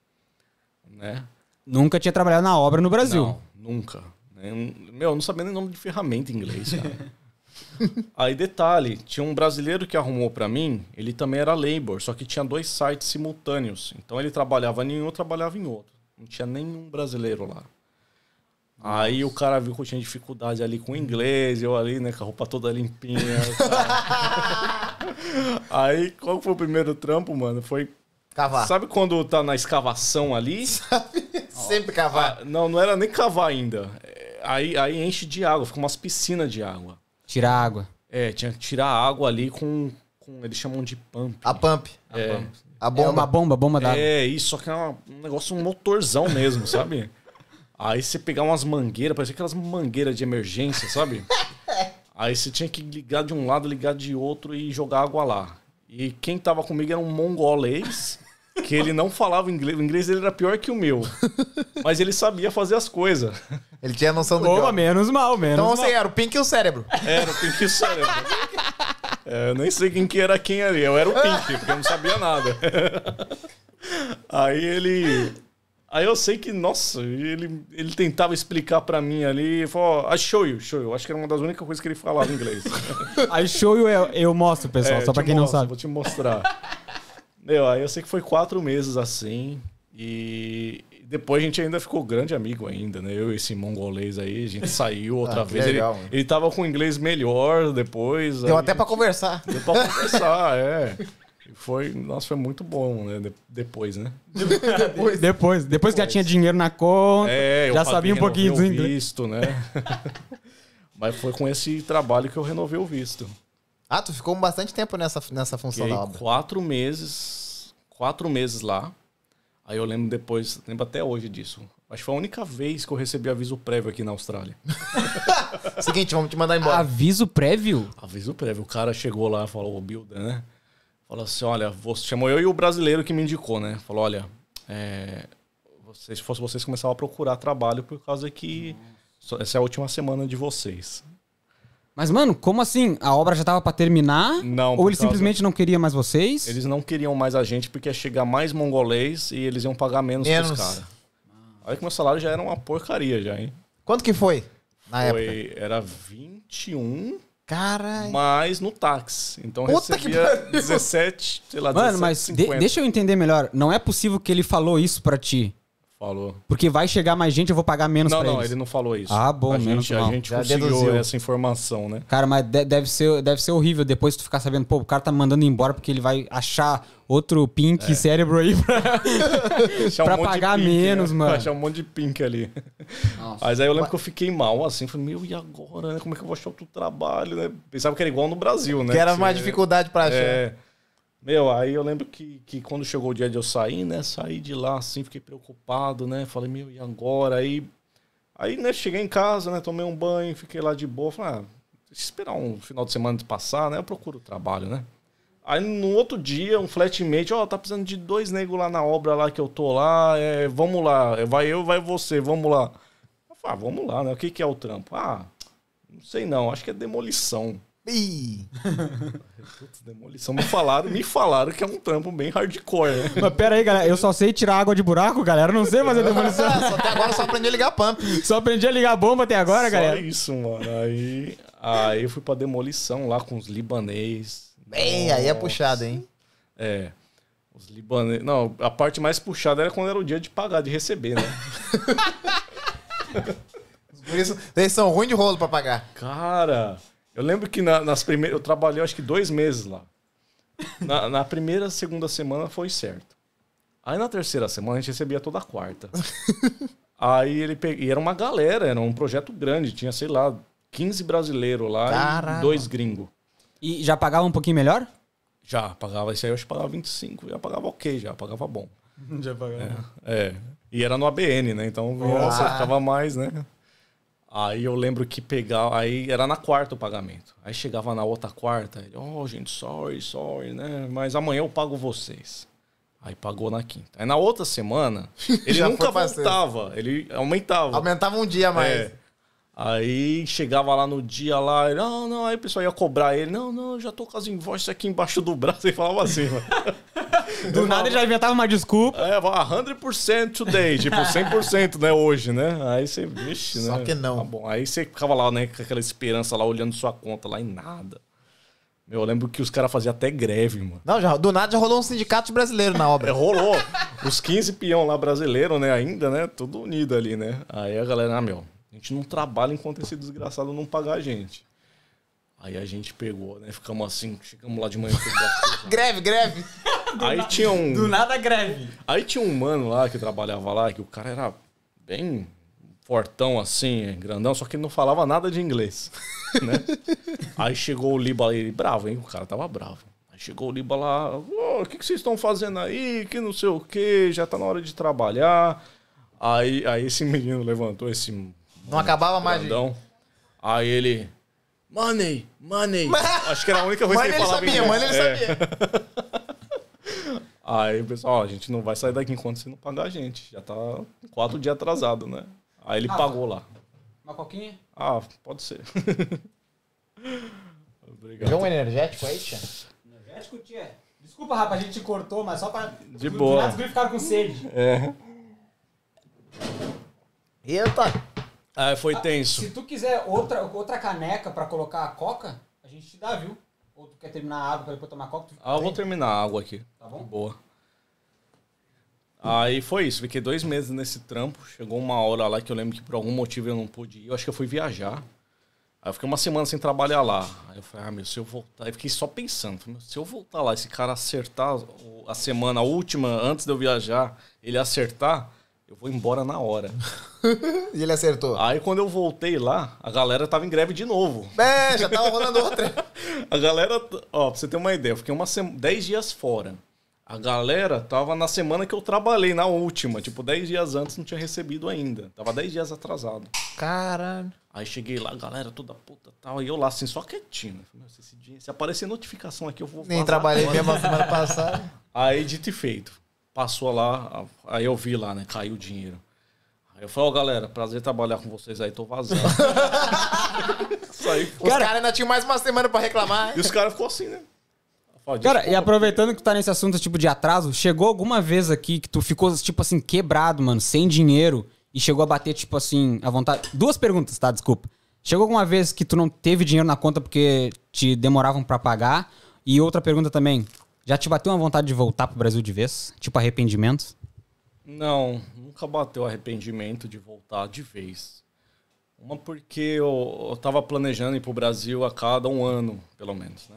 Né? Nunca tinha trabalhado na obra no Brasil. Não, nunca. né? Meu, eu não sabia nem nome de ferramenta em inglês, cara. Aí, detalhe, tinha um brasileiro que arrumou pra mim, ele também era labor, só que tinha dois sites simultâneos. Então ele trabalhava em um, eu trabalhava em outro. Não tinha nenhum brasileiro lá. Aí o cara viu que eu tinha dificuldade ali com o inglês, eu ali, né, com a roupa toda limpinha. Aí, qual foi o primeiro trampo, mano? Foi. Cavar. Sabe quando tá na escavação ali? Sempre cavar. Ah, não, não era nem cavar ainda. É, Aí, aí enche de água, fica umas piscinas de água. Tirar água. É, tinha que tirar a água ali com, com. Eles chamam de pump. A pump. é, A É bomba. uma bomba, bomba d'água. é, isso, só que é uma- um negócio, um motorzão mesmo, sabe? Aí você pegar umas mangueiras, parecia aquelas mangueiras de emergência, sabe? Aí você tinha que ligar de um lado, ligar de outro e jogar água lá. E quem tava comigo era um mongolês, que ele não falava inglês. O inglês dele era pior que o meu. Mas ele sabia fazer as coisas. Ele tinha noção do Opa, job. menos mal, menos Então mal. você era o Pink e o cérebro. Era o Pink Cérebro. É, eu nem sei quem que era quem ali. Eu era o Pink, porque eu não sabia nada. Aí ele. Aí eu sei que, nossa, ele, ele tentava explicar pra mim ali. Falou, I show you, show you. Acho que era uma das únicas coisas que ele falava em inglês. Aí show eu, eu mostro, pessoal, É, só pra quem não mostro, sabe. Vou te mostrar. Meu, aí eu sei que foi quatro meses assim. E depois a gente ainda ficou grande amigo ainda, né? Eu e esse mongolês aí, a gente saiu outra Ah, vez. legal, ele, ele tava com inglês melhor depois. Deu até pra conversar. Deu pra conversar, é. Foi, nossa, foi muito bom, né? de- Depois, né? Depois, depois que já tinha dinheiro na conta, É, eu já sabia um pouquinho do inglês. visto, né? Mas foi com esse trabalho que eu renovei o visto. Ah, tu ficou bastante tempo nessa, nessa função Fiquei da obra. quatro meses, quatro meses lá. Aí eu lembro depois, lembro até hoje disso. Acho que foi a única vez que eu recebi aviso prévio aqui na Austrália. Seguinte, vamos te mandar embora. Aviso prévio? Aviso prévio. O cara chegou lá e falou, o Builder, né? Falou assim, olha, você chamou eu e o brasileiro que me indicou, né? Falou, olha, é, vocês, se fosse vocês começavam a procurar trabalho por causa que só- essa é a última semana de vocês. Mas, mano, como assim? A obra já tava pra terminar? Não, Ou por ele causa- simplesmente não queria mais vocês? Eles não queriam mais a gente porque ia chegar mais mongolês e eles iam pagar menos, Menos. pros caras. Olha que meu salário já era uma porcaria já, hein? Quanto que foi? Na época. Foi, era 21 Caralho. mais no táxi. Então Puta recebia pariu. 17, sei lá, Mano, mas 17, de- 50. deixa eu entender melhor. Não é possível que ele falou isso pra ti. Falou. Porque vai chegar mais gente, eu vou pagar menos Não, pra não, eles. ele não falou isso. Ah, bom, a menos gente, a mal. gente Já conseguiu deduziu. essa informação, né? Cara, mas de- deve ser, deve ser horrível depois tu ficar sabendo, pô, o cara tá me mandando embora porque ele vai achar outro pink cérebro aí pra... Achar Pra monte de pagar pink, menos, né? mano. Achar um monte de pink ali. Mas aí eu lembro que eu fiquei mal, assim. Falei, meu, e agora, né? Como é que eu vou achar outro trabalho, né? Pensava que era igual no Brasil, né? Que era Você- mais dificuldade pra achar. É. Meu, aí eu lembro que, que quando chegou o dia de eu sair, né? Saí de lá, assim, fiquei preocupado, né? Falei, meu, e agora? Aí, aí né, cheguei em casa, né? Tomei um banho, fiquei lá de boa. Falei, ah, esperar um final de semana de passar, né? Eu procuro trabalho, né? Aí no outro dia, um flatmate, ó, tá precisando de dois negros lá na obra lá que eu tô lá, é, vamos lá, vai eu, vai você, vamos lá. Eu falei, ah, vamos lá, né? O que que é o trampo? Ah, não sei não, acho que é demolição. Ih. Putz, demolição. Me falaram, me falaram que é um trampo bem hardcore, né? mas pera aí, galera, eu só sei tirar água de buraco, galera. Eu não sei fazer demolição. Só até agora eu só aprendi a ligar pump. só aprendi a ligar a bomba até agora, Só galera. isso, mano. Aí, aí eu fui pra demolição lá com os libanês. Bem, aí é puxado, hein? É. Os libaneses. Não, a parte mais puxada era quando era o dia de pagar, de receber, né? Por isso, eles são ruins de rolo pra pagar. Cara, eu lembro que na- nas primeiras. Eu trabalhei acho que dois meses lá. Na, na primeira, segunda semana foi certo. Aí na terceira semana a gente recebia toda quarta. Aí ele pe... E era uma galera, era um projeto grande, tinha, sei lá, 15 brasileiros lá Caramba. e dois gringos. E já pagava um pouquinho melhor? Já, pagava isso aí, eu acho que pagava 25, já pagava ok, já pagava bom. Já pagava. É. E era no ABN, né? Então nossa, ficava mais, né? Aí eu lembro que pegava. Aí era na quarta o pagamento. Aí chegava na outra quarta, ele, oh, gente, sorry, sorry, né? Mas amanhã eu pago vocês. Aí pagou na quinta. Aí na outra semana, ele nunca voltava, ele aumentava. Aumentava um dia mais. É. Aí chegava lá no dia lá, ele, não, não, aí o pessoal ia cobrar ele, não, não, já tô com as invoices aqui embaixo do braço, ele falava assim, mano. Do nada ele já inventava uma desculpa. É, vai 100% today, tipo 100%, né, hoje, né? Aí você, vixe, né? Só que não. Tá bom, aí você ficava lá, né, com aquela esperança lá, olhando sua conta lá e nada. Meu, eu lembro que os caras faziam até greve, mano. Não, já, do nada já rolou um sindicato brasileiro na É, obra. rolou. Os 15 peão lá brasileiro, né, ainda, né, tudo unido ali, né? Aí a galera, ah, meu, A gente não trabalha enquanto esse desgraçado não pagar a gente. Aí a gente pegou, né? Ficamos assim, chegamos lá de manhã. greve, greve. Aí tinha um. Do nada greve. Aí tinha um mano lá que trabalhava lá, que o cara era bem fortão assim, grandão, só que ele não falava nada de inglês. Né? Aí chegou o Liba aí, bravo, hein? O cara tava bravo. Aí chegou o Liba lá, o que, que vocês estão fazendo aí? Que não sei o que, já tá na hora de trabalhar. Aí, aí esse menino levantou esse. Não acabava mais. Grandão. Aí ele. Money, money. Acho que era a única coisa que ele falava sabia. Mano, ele É. sabia. Aí o pessoal, ó, a gente não vai sair daqui enquanto você não pagar a gente. Já tá quatro dias atrasado, né? Aí ele Ah, pagou lá. Uma coquinha? Ah, pode ser. Obrigado. Joga um energético aí, tia? Energético, tia. Desculpa, rapaz, a gente te cortou, mas só pra... De boa. Os ficaram com sede. É. Eita. Aí foi tenso. Se tu quiser outra, outra caneca pra colocar a coca, a gente te dá, viu? Ou tu quer terminar a água pra depois tomar coca? Tu... Ah, eu vou terminar a água aqui. Tá bom? Boa. Aí foi isso, fiquei dois meses nesse trampo. Chegou uma hora lá que eu lembro que por algum motivo eu não pude ir. Eu acho que eu fui viajar. Aí eu fiquei uma semana sem trabalhar lá. Aí eu falei, ah, meu, se eu voltar. Aí eu fiquei só pensando, falei, se eu voltar lá, esse cara acertar a semana a última, antes de eu viajar, ele acertar, eu vou embora na hora. E ele acertou. Aí quando eu voltei lá, a galera tava em greve de novo. É, já tava rolando outra. A galera, ó, pra você ter uma ideia, eu fiquei uma sema- 10 dias fora. A galera tava na semana que eu trabalhei, na última. Tipo, 10 dias antes não tinha recebido ainda. Tava 10 dias atrasado. Caralho. Aí cheguei lá, a galera toda puta tal. E eu lá assim, só quietinho. Falei, "Meu, se, esse dia- se aparecer notificação aqui, eu vou Nem trabalhei agora." mesmo a semana passada. Aí, dito e feito. Passou lá, aí eu vi lá, né? Caiu o dinheiro. Aí eu falei, ó, galera, prazer trabalhar com vocês aí, tô vazando. Saí. Os caras ainda tinham mais uma semana pra reclamar. E os caras ficou assim, né? Falei, Cara, e "Desculpa, aproveitando que tu tá nesse assunto tipo de atraso, chegou alguma vez aqui que tu ficou, tipo assim, quebrado, mano, sem dinheiro e chegou a bater, tipo assim, a vontade. Duas perguntas, tá? Desculpa. Chegou alguma vez que tu não teve dinheiro na conta porque te demoravam pra pagar? E outra pergunta também, já te bateu uma vontade de voltar pro Brasil de vez? Tipo arrependimento? Não, nunca bateu arrependimento de voltar de vez. Uma porque eu, eu tava planejando ir pro Brasil a cada um ano, pelo menos, né?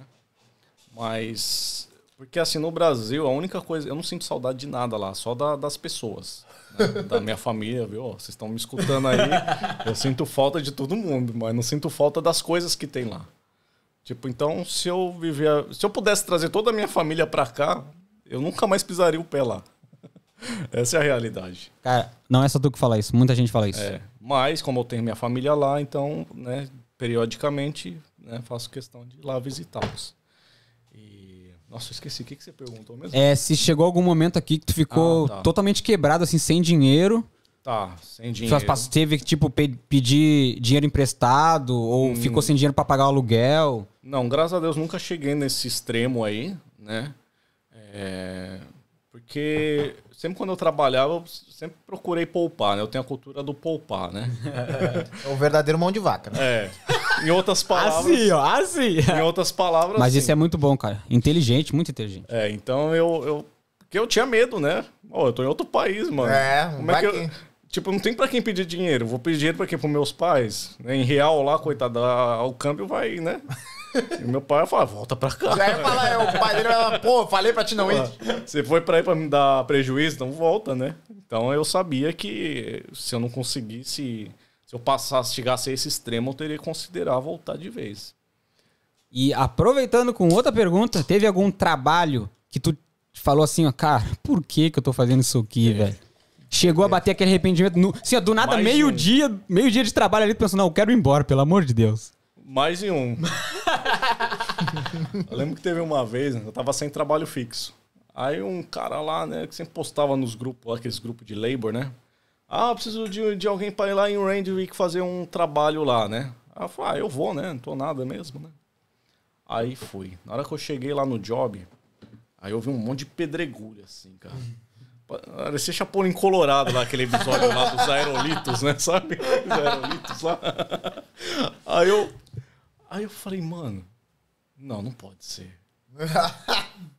Mas. Porque assim, no Brasil, a única coisa. Eu não sinto saudade de nada lá, só da- das pessoas. né? Da minha família, viu? Vocês estão me escutando aí. Eu sinto falta de todo mundo, mas não sinto falta das coisas que tem lá. Tipo, então, se eu viver. Se eu pudesse trazer toda a minha família pra cá, eu nunca mais pisaria o pé lá. Essa é a realidade. Cara, não é só tu que fala isso, muita gente fala isso. É, mas, como eu tenho minha família lá, então, né, periodicamente, né, faço questão de ir lá visitá-los. E. Nossa, eu esqueci. O que, que você perguntou mesmo? É, se chegou algum momento aqui que tu ficou Ah, tá. totalmente quebrado, assim, sem dinheiro, Tá, sem dinheiro. teve que, tipo, pe- pedir dinheiro emprestado ou Hum. ficou sem dinheiro pra pagar o aluguel. Não, graças a Deus nunca cheguei nesse extremo aí, né? É, Porque sempre quando eu trabalhava, eu sempre procurei poupar, né? Eu tenho a cultura do poupar, né? É o verdadeiro mão de vaca, né? É. Em outras palavras. Assim, ó, assim. Em outras palavras. Mas assim, isso é muito bom, cara. Inteligente, muito inteligente. É, então eu, eu. Porque eu tinha medo, né? Ó, eu tô em outro país, mano. É, Como é que eu. Tipo, não tem pra quem pedir dinheiro. Vou pedir dinheiro pra quê? Pros meus pais. Né? Em real lá, coitado, a- o câmbio vai, né? E meu pai fala, volta pra cá. Já ia falar, é, o pai dele vai falar, pô, falei pra ti não ir. Você foi pra aí pra me dar prejuízo, então volta, né? Então eu sabia que se eu não conseguisse, se eu passasse, chegasse a esse extremo, eu teria que considerar voltar de vez. E aproveitando com outra pergunta, teve algum trabalho que tu falou assim, ó, cara, por que que eu tô fazendo isso aqui, velho? Chegou a bater aquele arrependimento. No, assim, do nada, meio-dia, meio-dia de trabalho ali, pensou, não, eu quero ir embora, pelo amor de Deus. Mais em um. eu lembro que teve uma vez, eu tava sem trabalho fixo. Aí um cara lá, né, que sempre postava nos grupos, aqueles grupos de labor, né? Ah, preciso de, de alguém pra ir lá em Randwick fazer um trabalho lá, né? Aí eu falei, ah, eu vou, né? Não tô nada mesmo, né? Aí fui. Na hora que eu cheguei lá no job, aí eu vi um monte de pedregulho, assim, cara. Parecia Chapolin Colorado lá, aquele episódio lá dos aerolitos, né? Sabe? Os aerolitos lá. Aí eu. Aí eu falei, mano, não, não pode ser.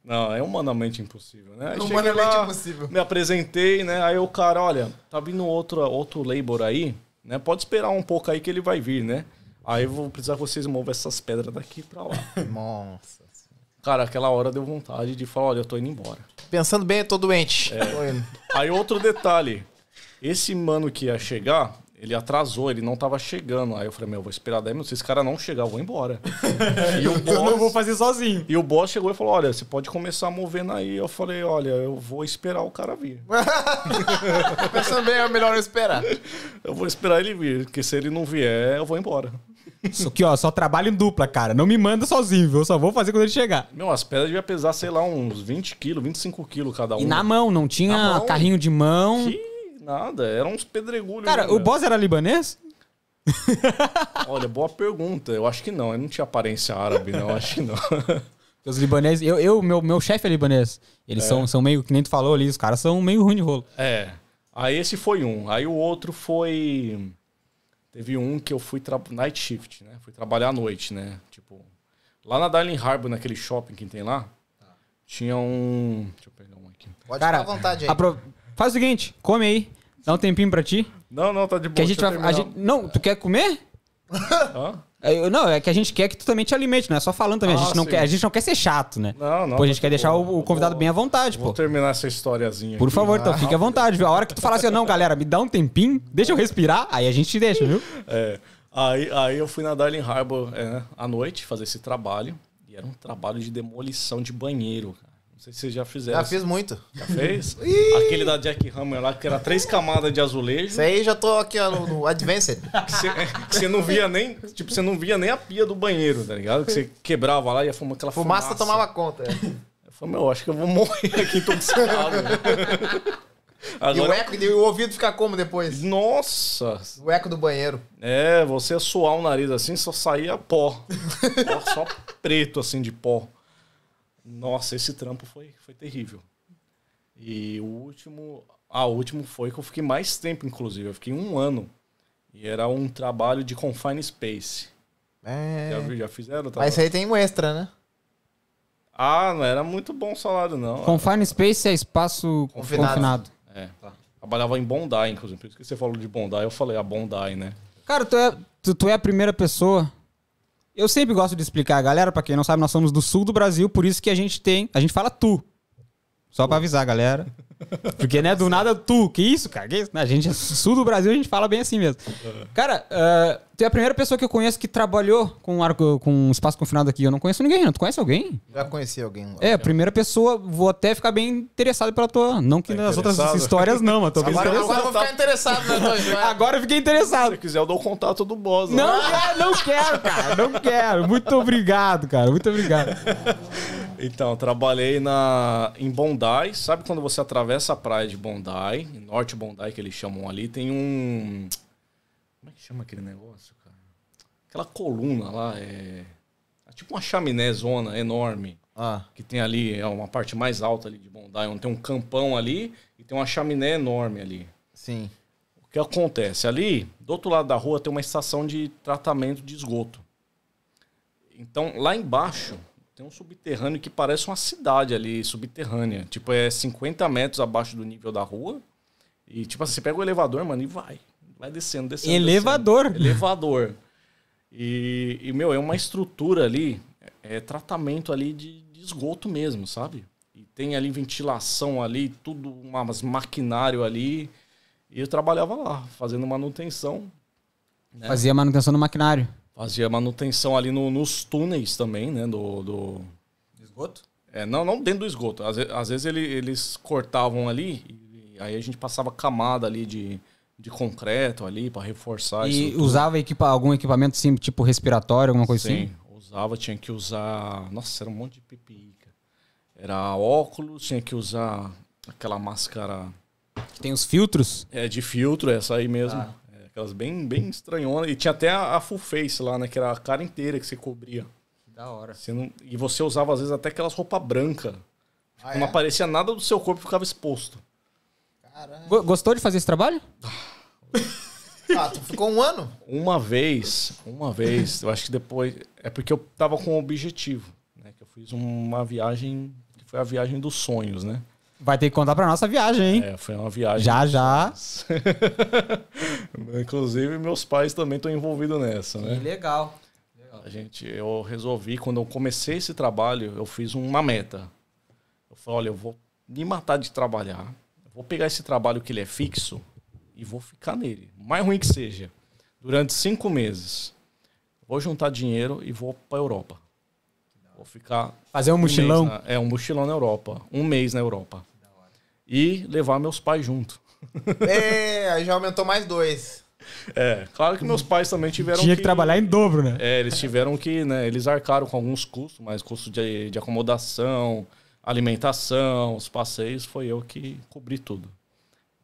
Não, é humanamente impossível, né? Aí Humanamente lá, impossível. Me apresentei, né? Aí o cara, olha, tá vindo outro, outro labor aí, né? Pode esperar um pouco aí que ele vai vir, né? Aí eu vou precisar que vocês movam essas pedras daqui pra lá. Nossa. Cara, aquela hora deu vontade de falar, olha, eu tô indo embora. Pensando bem, eu tô doente. É. Tô indo. Aí outro detalhe. Esse mano que ia chegar, ele atrasou, ele não tava chegando. Aí eu falei, meu, eu vou esperar 10 minutos. Se esse cara não chegar, eu vou embora. e, o Eu não vou boss, fazer sozinho. e o boss chegou e falou, olha, você pode começar movendo aí. Eu falei, olha, eu vou esperar o cara vir. Pensando bem, é melhor eu esperar. Eu vou esperar ele vir, porque se ele não vier, eu vou embora. Isso aqui, ó, só trabalho em dupla, cara. Não me manda sozinho, viu? Eu só vou fazer quando ele chegar. Meu, as pedras deviam pesar, sei lá, uns 20 quilos, 25 quilos cada um. E na mão, não tinha mão? carrinho de mão. Que nada, eram uns pedregulhos. Cara, né, o meu? boss era libanês? Olha, boa pergunta. Eu acho que não, ele não tinha aparência árabe, não, acho que não. Os libaneses, eu, eu meu, meu chefe é libanês. Eles são, são meio, que nem tu falou ali, os caras são meio ruim de rolo. É. Aí esse foi um. Aí o outro foi. Teve um que eu fui tra... night shift, né? Fui trabalhar à noite, né? Tipo, lá na Darling Harbor, naquele shopping que tem lá, tinha um. Deixa eu pegar um aqui. Pode Cara, ficar à vontade aí. apro- faz o seguinte, come aí. Dá um tempinho pra ti. Não, não, tá de boa. Que a gente vai. a gente- não, tu quer comer? Hã? É, eu- Não, é que a gente quer que tu também te alimente, não é só falando também. a, Ah, gente não sim. quer, a gente não quer ser chato, né? Não, não. Pô, a gente tá quer de deixar o, o convidado Vou- bem à vontade, Vou pô. terminar essa historiazinha. Por aqui. favor, então fique à vontade, viu? A hora que tu falar assim, não, galera, me dá um tempinho, deixa eu respirar, aí a gente te deixa, viu? É, aí, aí eu fui na Darling Harbor é, à noite fazer esse trabalho. E era um trabalho de demolição de banheiro. Não sei se vocês já fizeram. Já fiz muito. Já fez? Aquele da Jack Hammer lá, que era três camadas de azulejo. Isso aí já tô aqui ó, no, no Advanced. Que você, não via nem. Tipo, você não via nem a pia do banheiro, tá ligado? Que você quebrava lá e ia fumar aquela Fumaça, fumaça. tomava conta. é. Eu falei, meu, acho que eu vou morrer aqui todo estado. E o Agora. eco, e o ouvido fica como depois? Nossa! O eco do banheiro. É, você suar o nariz assim, só saía pó. Só preto assim de pó. Nossa, esse trampo foi, foi terrível. E o último. Ah, o último foi que eu fiquei mais tempo, inclusive. Eu fiquei um ano. E era um trabalho de confine space. Já, É. vi- já fizeram? Mas isso aí tem um extra, né? Ah, não era muito bom o salário, não. Confine Space é espaço Confinado. confinado. É. Trabalhava em Bondi, inclusive. Por isso que você falou de Bondi, eu falei a Bondi, né? Cara, tu é, tu, tu é a primeira pessoa. Eu sempre gosto de explicar, galera, pra quem não sabe, nós somos do sul do Brasil, por isso que a gente tem. A gente fala tu. Só pra avisar, galera. Porque, né, do nada tu. Que isso, cara? Que isso? A gente é sul do Brasil, a gente fala bem assim mesmo. Cara, ah, tu é a primeira pessoa que eu conheço que trabalhou com, arco, com espaço confinado aqui. Eu não conheço ninguém, não. Tu conhece alguém? Já conheci alguém lá. É, a primeira pessoa, vou até ficar bem interessado pela tua. Não que Tá nas outras histórias, não, mas tô bem Agora, interessado. agora eu vou ficar interessado, né, Tonho? Agora eu fiquei Se interessado. você quiser, eu dou o contato do boss. né? Não quero, não quero, cara. Não quero. Muito obrigado, cara. Muito obrigado. Então, trabalhei na, em Bondi. Sabe quando você atravessa a praia de Bondi, em Norte Bondi, que eles chamam ali, tem um. Como é que chama aquele negócio, cara? Aquela coluna lá, é. é tipo uma chaminé zona enorme. Ah, Que tem ali, é uma parte mais alta ali de Bondi, onde tem um campão ali e tem uma chaminé enorme ali. sim. O que acontece? Ali, do outro lado da rua, tem uma estação de tratamento de esgoto. Então, lá embaixo, tem um subterrâneo que parece uma cidade ali, subterrânea. Tipo, é 50 metros abaixo do nível da rua. E, tipo assim, você pega o elevador, mano, e vai. Vai descendo, descendo. Elevador? descendo. Elevador. E, e, meu, é uma estrutura ali, é, é tratamento ali de, de esgoto mesmo, sabe? E tem ali ventilação ali, tudo, umas maquinário ali. E eu trabalhava lá, fazendo manutenção. né? Fazia manutenção no maquinário. Fazia manutenção ali no- nos túneis também, né? Do, do... Esgoto? É, não, não dentro do esgoto. Às, às vezes ele- eles cortavam ali e, aí a gente passava camada ali de, de concreto ali para reforçar E isso. usava equipa, algum equipamento assim, tipo respiratório, alguma coisa Sim, assim? usava, tinha que usar. Nossa, era um monte de PPI, cara. Era óculos, tinha que usar aquela máscara Que tem os filtros. é, de filtro, essa aí mesmo. Ah. Aquelas bem, bem estranhonas. E tinha até a, a full face lá, né? Que era a cara inteira que você cobria. Da hora. Você não- e você usava, às vezes, até aquelas roupas brancas. Ah, Não é? aparecia nada do seu corpo ficava exposto. Caralho. Gostou de fazer esse trabalho? Ah, tu ficou um ano? Uma vez, uma vez, eu acho que depois. É porque eu tava com um objetivo. Né? Que eu fiz uma viagem. Que foi a viagem dos sonhos, né? Vai ter que contar pra nossa viagem, hein? É, foi uma viagem. Já, já. Inclusive, meus pais também estão envolvidos nessa, né? legal. A gente, eu resolvi, quando eu comecei esse trabalho, eu fiz uma meta. Eu falei, olha, eu vou me matar de trabalhar. Eu vou pegar esse trabalho que ele é fixo e vou ficar nele. Mais ruim que seja. Durante cinco meses. Vou juntar dinheiro e vou para Europa. Vou ficar. Fazer um mochilão. mês na- é, um mochilão na Europa. Um mês na Europa. E levar meus pais junto. É, aí já aumentou mais dois. É, claro que meus pais também tiveram Tinha que trabalhar em dobro, né? É, eles tiveram que, né? Eles arcaram com alguns custos, mas custo de, de acomodação, alimentação, os passeios, foi eu que cobri tudo.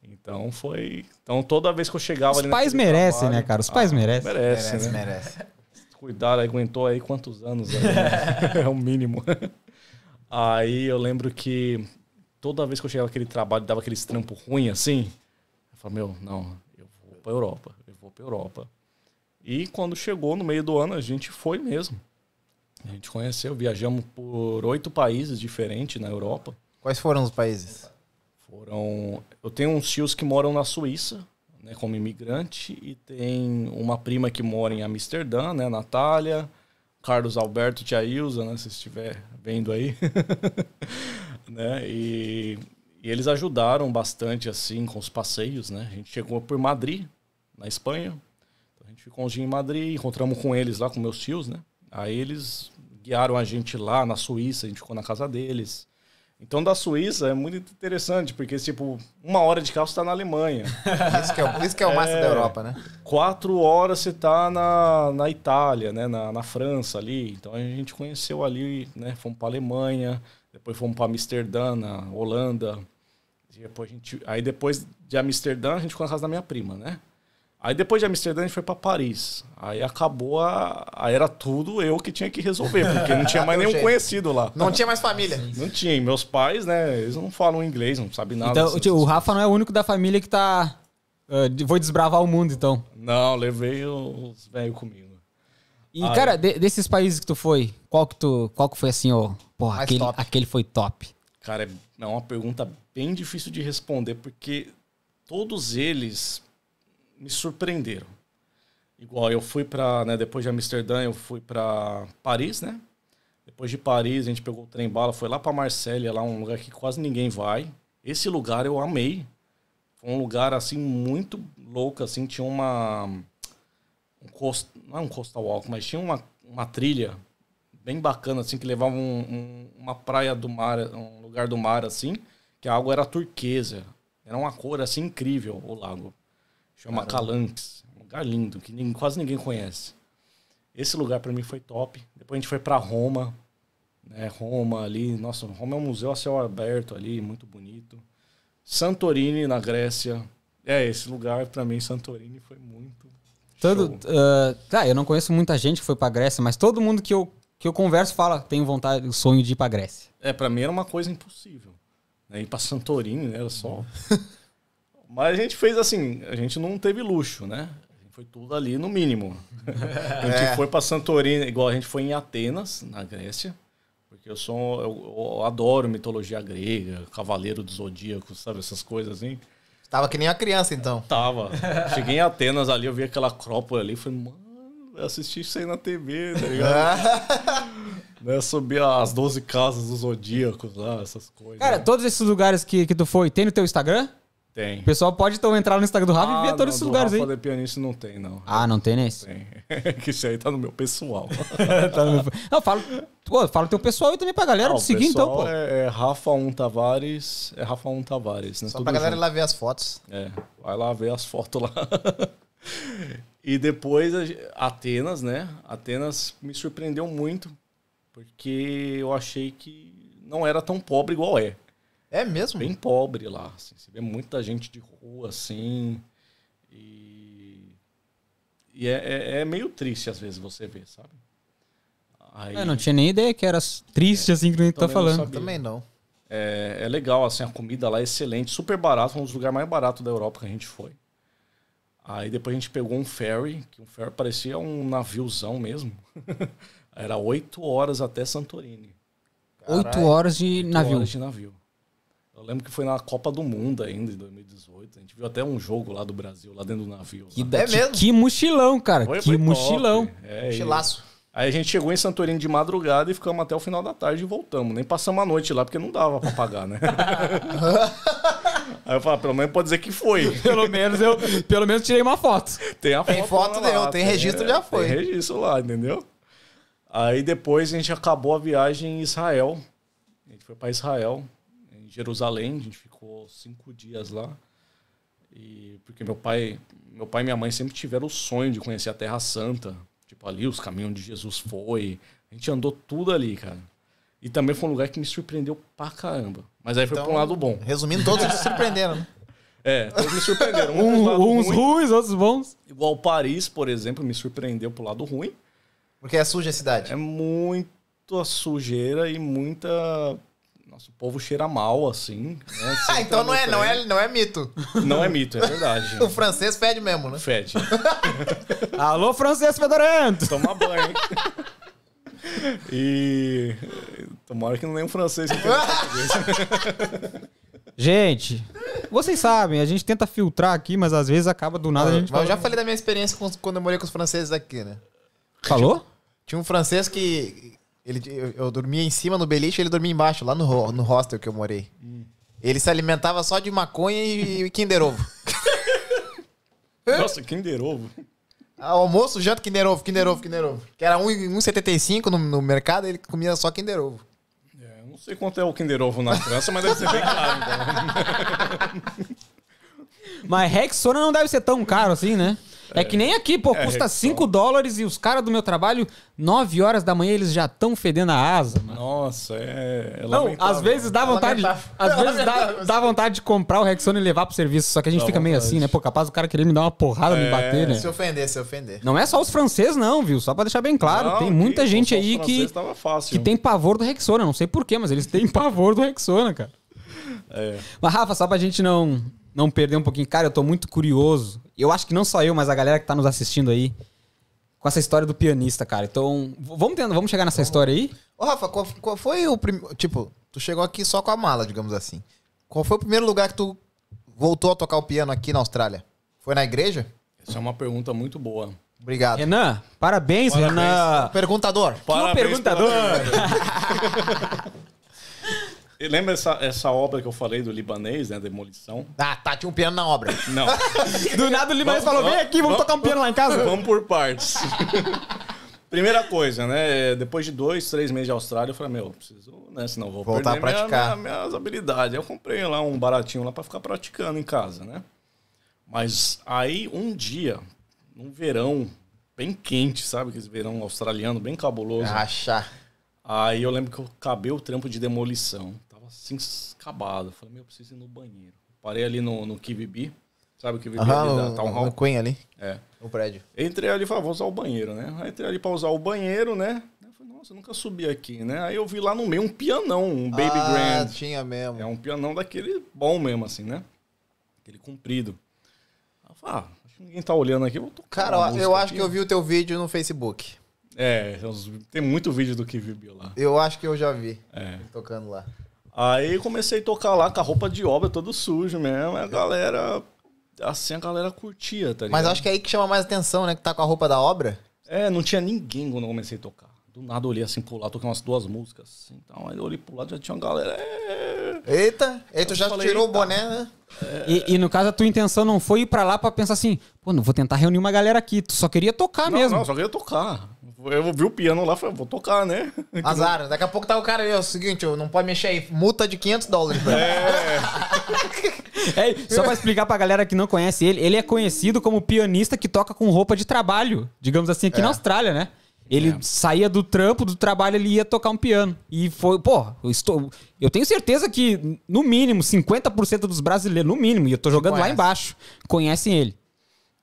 Então foi. Então toda vez que eu chegava Os ali pais naquele merecem, trabalho- né, cara? Os pais Ah, merecem. Merece, merece, né? merece. Cuidado, aguentou aí quantos anos? aí, né? é o mínimo. Aí eu lembro que toda vez que eu chegava naquele trabalho, dava aqueles trampos ruins assim. Eu falei, meu, não, eu vou pra Europa, eu vou pra Europa. E quando chegou no meio do ano, a gente foi mesmo. A gente conheceu, viajamos por oito países diferentes na Europa. Quais foram os países? Foram. Eu tenho uns tios que moram na Suíça, né, como imigrante, e tem uma prima que mora em Amsterdã, né, Natália, Carlos Alberto, tia Ilza, né, se estiver vendo aí. né, e, e eles ajudaram bastante assim com os passeios, né? A gente chegou por Madrid, na Espanha. Então, a gente ficou um dia em Madrid, encontramos com eles lá, com meus tios, né? Aí eles guiaram a gente lá na Suíça, a gente ficou na casa deles. Então, da Suíça é muito interessante, porque, tipo, uma hora de carro você tá na Alemanha. Isso que é, isso que é o massa da Europa, né? Quatro horas você tá na, na Itália, né? Na, na França ali. Então, a gente conheceu ali, né? Fomos pra Alemanha, depois fomos pra Amsterdã, na Holanda. Depois a gente, aí, depois de Amsterdã, a gente ficou na casa da minha prima, né? Aí, depois de Amsterdã, a gente foi pra Paris. Aí, acabou a... Aí, era tudo eu que tinha que resolver, porque não tinha mais nenhum jeito. conhecido lá. Não tinha mais família. Não tinha. E meus pais, né? Eles não falam inglês, não sabem nada. Então, assim, tio, o Rafa não é o único da família que tá. de- vou desbravar o mundo, então. Não, levei os velhos comigo. E, Ah, cara, de- desses países que tu foi, qual que tu. Qual que foi assim, ó? Porra, Mais aquele, top. aquele foi top. Cara, é- é uma pergunta bem difícil de responder, porque todos eles me surpreenderam. Igual eu fui pra, né, depois de Amsterdã, eu fui pra Paris, né? Depois de Paris, a gente pegou o trem bala, foi lá pra Marsella, lá um lugar que quase ninguém vai. Esse lugar eu amei. Foi um lugar assim muito louco, assim, tinha uma um coast, não é um coastal walk, mas tinha uma, uma trilha bem bacana, assim, que levava um- um- uma praia do mar, um lugar do mar, assim, que a água era turquesa. Era uma cor, assim, incrível, o lago. Chama Calanques. Um lugar lindo, que ninguém- quase ninguém conhece. Esse lugar para mim foi top. Depois a gente foi para Roma, né? Roma ali, nossa, Roma é um museu a céu aberto ali, muito bonito. Santorini na Grécia. É, esse lugar para mim Santorini foi muito Todo, ah, tá, eu não conheço muita gente que foi pra Grécia, mas todo mundo que eu, que eu converso fala, tenho vontade, o sonho de ir pra Grécia. É, pra mim era uma coisa impossível. Né? Ir pra Santorini, né? Era só. Mas a gente fez assim, a gente não teve luxo, né? A gente foi tudo ali no mínimo. a gente É. foi pra Santorini, igual a gente foi em Atenas, na Grécia. Porque eu sou. Eu, eu adoro mitologia grega, Cavaleiro do Zodíaco, sabe? Essas coisas assim. Tava que nem uma criança, então. Tava. Cheguei em Atenas ali, eu vi aquela acrópole ali, falei, mano, eu assisti isso aí na TV, tá ligado? né? Subir as 12 casas dos zodíacos lá, essas coisas. Cara, todos esses lugares que, que tu foi, tem no teu Instagram? Tem. O pessoal pode então entrar no Instagram do Rafa e ver Ah, todos não, esses lugares Rafa aí. de pianista não tem, não. Ah, não tem nesse? Tem. que isso aí tá no meu pessoal. Tá no meu- Não, fala, pô, fala o teu pessoal e também pra galera Ah, te seguir então, pessoal pô. É, é Rafa 1 Tavares. É Rafa 1 Tavares, né? Só Tudo pra galera ir junto. lá ver as fotos. É, vai lá ver as fotos lá. e depois Atenas, né? Atenas me surpreendeu muito, porque eu achei que não era tão pobre igual é. É mesmo? Bem pobre lá. assim. Você vê muita gente de rua, assim. E, e é, é- é meio triste às vezes você ver, sabe? Aí, Eu não tinha nem ideia que era triste assim que a gente tá falando. Também não. É, é legal, assim, a comida lá é excelente, super barato, um dos lugares mais baratos da Europa que a gente foi. Aí depois a gente pegou um ferry, que um ferry parecia um naviozão mesmo. Era oito horas até Santorini. Oito horas de Oito navio. horas de navio. Eu lembro que foi na Copa do Mundo ainda, em 2018. A gente viu até um jogo lá do Brasil, lá dentro do navio. Que. É que- mesmo? que mochilão, cara. Foi- que foi top. mochilão. É, e- Chilaço. Aí a gente chegou em Santorini de madrugada e ficamos até o final da tarde e voltamos. Nem passamos a noite lá, porque não dava pra pagar, né? Aí eu falei, ah, pelo menos pode dizer que foi. Pelo menos eu, pelo menos tirei uma foto. Tem a Tem foto, lá, deu, tem registro, já foi. Tem registro lá, entendeu? Aí depois a gente acabou a viagem em Israel. A gente foi para Israel, Jerusalém. A gente ficou cinco dias lá. E porque meu pai, meu pai e minha mãe sempre tiveram o sonho de conhecer a Terra Santa. Tipo ali, os caminhos onde Jesus foi. A gente andou tudo ali, cara. E também foi um lugar que me surpreendeu pra caramba. Mas aí foi Então, pra um lado bom. Resumindo, todos se surpreenderam, né? É, todos me surpreenderam. Um, Um- uns ruim. ruins, outros bons. Igual Paris, por exemplo, me surpreendeu pro lado ruim. Porque é suja a cidade. É muita sujeira e muita. Nossa, o povo cheira mal, assim. né? Ah, então não é, não, é, não é mito. Não é mito, é verdade. O francês fede mesmo, né? Fede. Alô, francês fedorento. Toma banho, hein? E. Tomara que não nem um francês que. Gente, vocês sabem, a gente tenta filtrar aqui, mas às vezes acaba do nada a gente Mas eu já fala- falei da minha experiência com quando eu morei com os franceses aqui, né? Falou? Tinha um francês que. Ele, eu, eu dormia em cima no beliche e ele dormia embaixo, lá no, no hostel que eu morei. Ele se alimentava só de maconha e, e Kinder Ovo. Nossa, Kinder Ovo. Ah, Almoço, janta, Kinder Ovo, Kinder Ovo, Kinder Ovo. Que era um- 1,75 no, no mercado, ele comia só Kinder Ovo. É, eu não sei quanto é o Kinder Ovo na França, mas deve ser bem caro. Então. Mas Rexona não deve ser tão caro assim, né? É, que nem aqui, pô, É, custa Rexona. 5 dólares e os caras do meu trabalho, 9 horas da manhã, eles já estão fedendo a asa, mano. Nossa, é. é Não, às vezes dá vontade, Lamentável. às vezes dá, dá vontade de comprar o Rexona e levar pro serviço, só que a gente Dá fica meio vontade. assim, né? Pô, capaz o cara querer me dar uma porrada, me É, bater, né? Se ofender, se ofender. Não é só os franceses não, viu? Só pra deixar bem claro, Não, tem muita que gente aí que, franceses tava fácil. que tem pavor do Rexona, não sei porquê, mas eles têm pavor do Rexona, cara. É. Mas, Rafa, só pra gente não, não perder um pouquinho, cara, eu tô muito curioso. Eu acho que não só eu, mas a galera que tá nos assistindo aí, com essa história do pianista, cara. Então, vamos, tendo, vamos chegar nessa história aí? Ô, Rafa, qual, qual foi o primeiro. Tipo, tu chegou aqui só com a mala, digamos assim. Qual foi o primeiro lugar que tu voltou a tocar o piano aqui na Austrália? Foi na igreja? Essa é uma pergunta muito boa. Obrigado. Renan, parabéns, Parabéns. Renan. Perguntador. Que Parabéns perguntador. lembra essa, essa obra que eu falei do libanês, né? Demolição? Ah, tá, tinha um piano na obra. Não. Do nada o Libanês falou, vem aqui, vamos tocar um piano lá em casa. Vamos por partes. Primeira coisa, né? Depois de dois, três meses de Austrália, eu falei, meu, preciso, né? Senão vou Voltar perder a praticar. minha- minha- minhas habilidades. Eu comprei lá um baratinho lá pra ficar praticando em casa, né? Mas aí, um dia, num verão bem quente, sabe? Aquele verão australiano bem cabuloso. Achar. Aí eu lembro que eu acabei o trampo de demolição. Assim, acabado. Eu Falei, meu, eu preciso ir no banheiro. Parei ali no, no KVB. Sabe o KVB ali Aham, da o- Town Hall? no Queen ali, É. no prédio. Entrei ali e falei, vou usar o banheiro, né? Aí entrei ali pra usar o banheiro, né? Eu falei, nossa, eu nunca subi aqui, né? Aí eu vi lá no meio um pianão, um Baby ah, Grand. tinha mesmo. É um pianão daquele bom mesmo, assim, né? Aquele comprido. Aí eu falei, ah, acho que ninguém tá olhando aqui, eu vou tocar Cara, uma eu música acho aqui. que eu vi o teu vídeo no Facebook. É, tem muito vídeo do KVB lá. Eu acho que eu já vi. É. Tocando lá. Aí comecei a tocar lá com a roupa de obra, todo sujo mesmo. A galera. Assim a galera curtia, tá ligado? Mas acho que é aí que chama mais atenção, né? Que tá com a roupa da obra. É, não tinha ninguém quando eu comecei a tocar. Do nada eu olhei assim pro lado, toquei umas duas músicas. Assim, então, aí eu olhei pro lado já tinha uma galera. É... Eita, aí tu já falei, tirou o boné, né? E, e no caso, a tua intenção não foi ir pra lá pra pensar assim, pô, não vou tentar reunir uma galera aqui. Tu só queria tocar Não, mesmo. não, só queria tocar. Eu vi o piano lá, falei, vou tocar, né? Azar, daqui a pouco tá o cara aí, é o seguinte, eu não pode mexer aí, multa de 500 dólares. Pra É, só pra explicar pra galera que não conhece ele, ele é conhecido como pianista que toca com roupa de trabalho, digamos assim, aqui É. na Austrália, né? Ele É. saía do trampo, do trabalho, ele ia tocar um piano. E foi, pô, eu, estou, eu tenho certeza que, no mínimo, 50% dos brasileiros, no mínimo, e eu tô jogando lá embaixo, conhecem ele.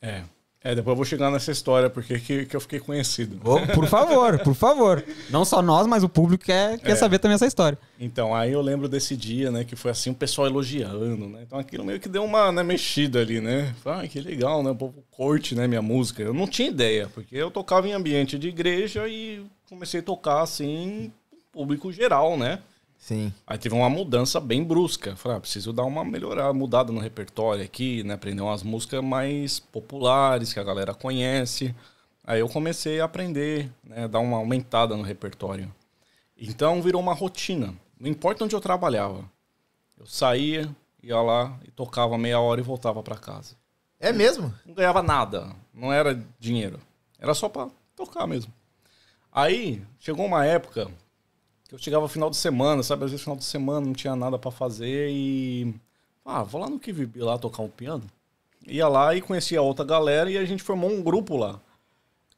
É. É, depois eu vou chegar nessa história, porque que, que eu fiquei conhecido. Ô, por favor, por favor. Não só nós, mas o público quer, quer É. saber também essa história. Então, aí eu lembro desse dia, né? Que foi assim, o pessoal elogiando, né? Então aquilo meio que deu uma né, mexida ali, né? Falei, ah, que legal, né? O povo curte, né? Minha música. Eu não tinha ideia, porque eu tocava em ambiente de igreja e comecei a tocar, assim, público geral, né? Sim. Aí teve uma mudança bem brusca. Falei, ah, preciso dar uma melhorada, mudada no repertório aqui, né? Aprender umas músicas mais populares que a galera conhece. Aí eu comecei a aprender, né? Dar uma aumentada no repertório. Então virou uma rotina. Não importa onde eu trabalhava. Eu saía, ia lá e tocava meia hora e voltava para casa. É mesmo? Não ganhava nada. Não era dinheiro. Era só pra tocar mesmo. Aí chegou uma época que eu chegava final de semana, sabe? Às vezes final de semana não tinha nada para fazer e. Ah, vou lá no que vivi lá tocar um piano. Ia lá e conhecia outra galera e a gente formou um grupo lá.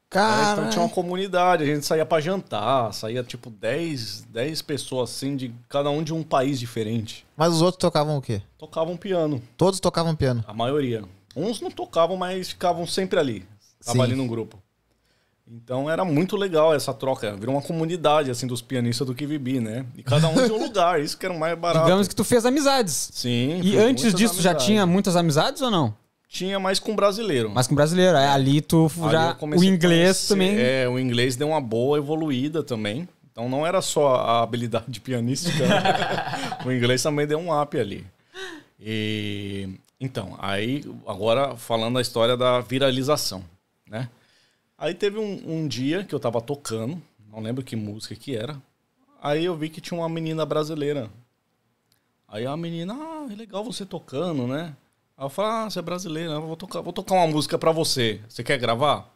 Cara. Então tinha uma comunidade, a gente saía para jantar, saía tipo 10, 10 pessoas assim, de cada um de um país diferente. Mas os outros tocavam o quê? Tocavam piano, Todos tocavam piano. a maioria. Uns não tocavam, mas ficavam sempre ali, tava Sim. ali no grupo. Então era muito legal essa troca, virou uma comunidade assim dos pianistas do Kivibi, né? E cada um de um lugar, isso que era o mais barato. Digamos que tu fez amizades. Sim. E antes disso, já amizades. tinha muitas amizades ou não? Tinha mais com brasileiro. Mas com brasileiro. É, ali tu Ali já. O inglês também. É, o inglês deu uma boa evoluída também. Então não era só a habilidade pianística. né? o inglês também deu um up ali. E então, aí agora falando a história da viralização, né? Aí teve um, um dia que eu tava tocando, não lembro que música que era. Aí eu vi que tinha uma menina brasileira. Aí a menina, ah, é legal você tocando, né? Aí eu falei, ah, você é brasileira, vou tocar, vou tocar uma música pra você. Você quer gravar?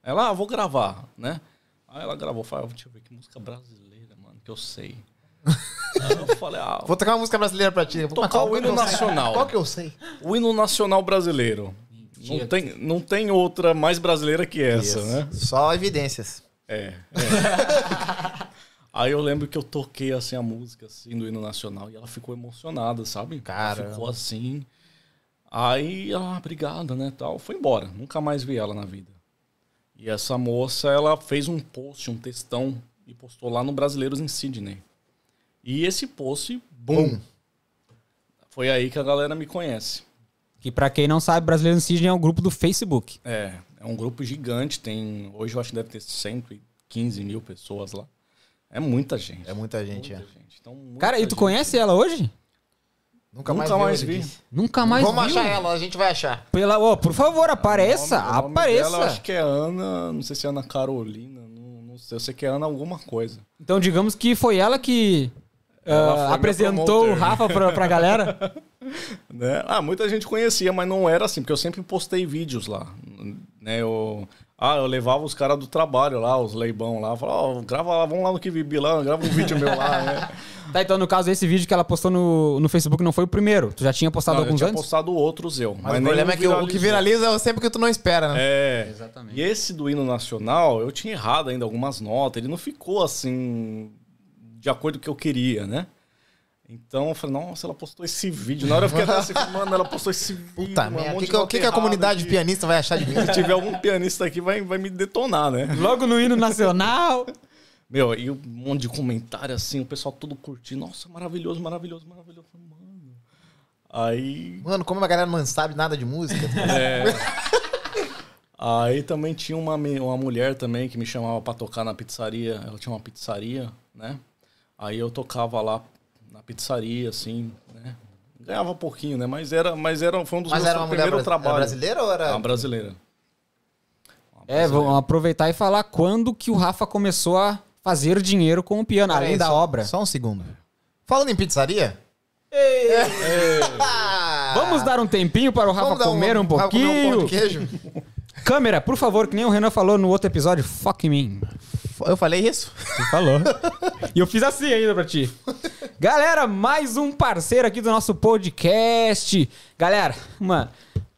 Ela, ah, vou gravar, né? Aí ela gravou, falei, ah, deixa eu ver que música brasileira, mano, que eu sei. Aí eu falei, ah, Vou tocar uma música brasileira pra ti. Vou Tocar o hino nacional. Qual que eu sei? o hino nacional brasileiro. Não tem, não tem outra mais brasileira que essa, Isso. né? Só evidências. É. é. Aí eu lembro que eu toquei assim a música assim do hino nacional e ela ficou emocionada, sabe? Ela ficou assim. Aí ela, ah, obrigada, né, tal, foi embora. Nunca mais vi ela na vida. E essa moça, ela fez um post, um textão e postou lá no Brasileiros em Sydney. E esse post. Bum. Foi aí que a galera me conhece. Que pra quem não sabe, Brasileiro em Sydney é um grupo do Facebook. É, é um grupo gigante, tem. Hoje eu acho que deve ter 115 mil pessoas lá. É muita gente. É muita gente, muita é. gente. Então, muita Cara, e tu gente. conhece ela hoje? Nunca, Nunca mais, mais vi. Nunca mais Vamos viu? achar ela, a gente vai achar. Pela, ô, por favor, apareça, O nome- o nome apareça. Dela, eu acho que é Ana, não sei se é Ana Carolina, não, não sei, eu sei que é Ana alguma coisa. Então, digamos que foi ela que Minha apresentou o. Rafa pra, pra galera. Né? Ah, muita gente conhecia, mas não era assim, porque eu sempre postei vídeos lá. Né? Eu, ah, eu levava os caras do trabalho lá, os leibão lá, falava, ó, grava lá, vamos lá no que vibi lá, grava um vídeo meu lá, né? Tá, então, no caso, esse vídeo que ela postou no, no Facebook não foi o primeiro. Tu já tinha postado Não, eu alguns tinha antes? postado outros eu. Mas, o nenhum problema é que o que viraliza é sempre o que tu não espera, né? É. Exatamente. E esse do hino nacional, eu tinha errado ainda algumas notas. Ele não ficou assim, de acordo com o que eu queria, né? Então eu falei, nossa, ela postou esse vídeo. Na hora eu fiquei até assim, mano, ela postou esse vídeo. Puta merda. O que, de que, que que a comunidade aqui. pianista vai achar de mim? Se tiver algum pianista aqui, vai, vai me detonar, né? Logo no hino nacional. Meu, e um monte de comentário assim, o pessoal todo curtindo. Nossa, maravilhoso, maravilhoso, maravilhoso. Mano. Aí. Mano, como a galera não sabe nada de música. É. Aí também tinha uma, uma mulher também que me chamava pra tocar na pizzaria. Ela tinha uma pizzaria, né? Aí eu tocava lá na pizzaria, assim, né? Ganhava pouquinho, né? Mas era, mas era, foi um dos Mas meus era uma mulher primeiros bra- era trabalhos. brasileira ou era. Uma brasileira. Uma É, vamos aproveitar e falar quando que o Rafa começou a fazer dinheiro com o piano, Pera além aí, da só- obra. Só um segundo. Falando em pizzaria. Vamos dar um tempinho para o Rafa Vamos comer um, Rafa comer um pão pouquinho. de queijo? Câmera, por favor, que nem o Renan falou no outro episódio, fuck me. Eu falei isso? Tu falou. e eu fiz assim ainda pra ti. Galera, mais um parceiro aqui do nosso podcast. Galera, mano,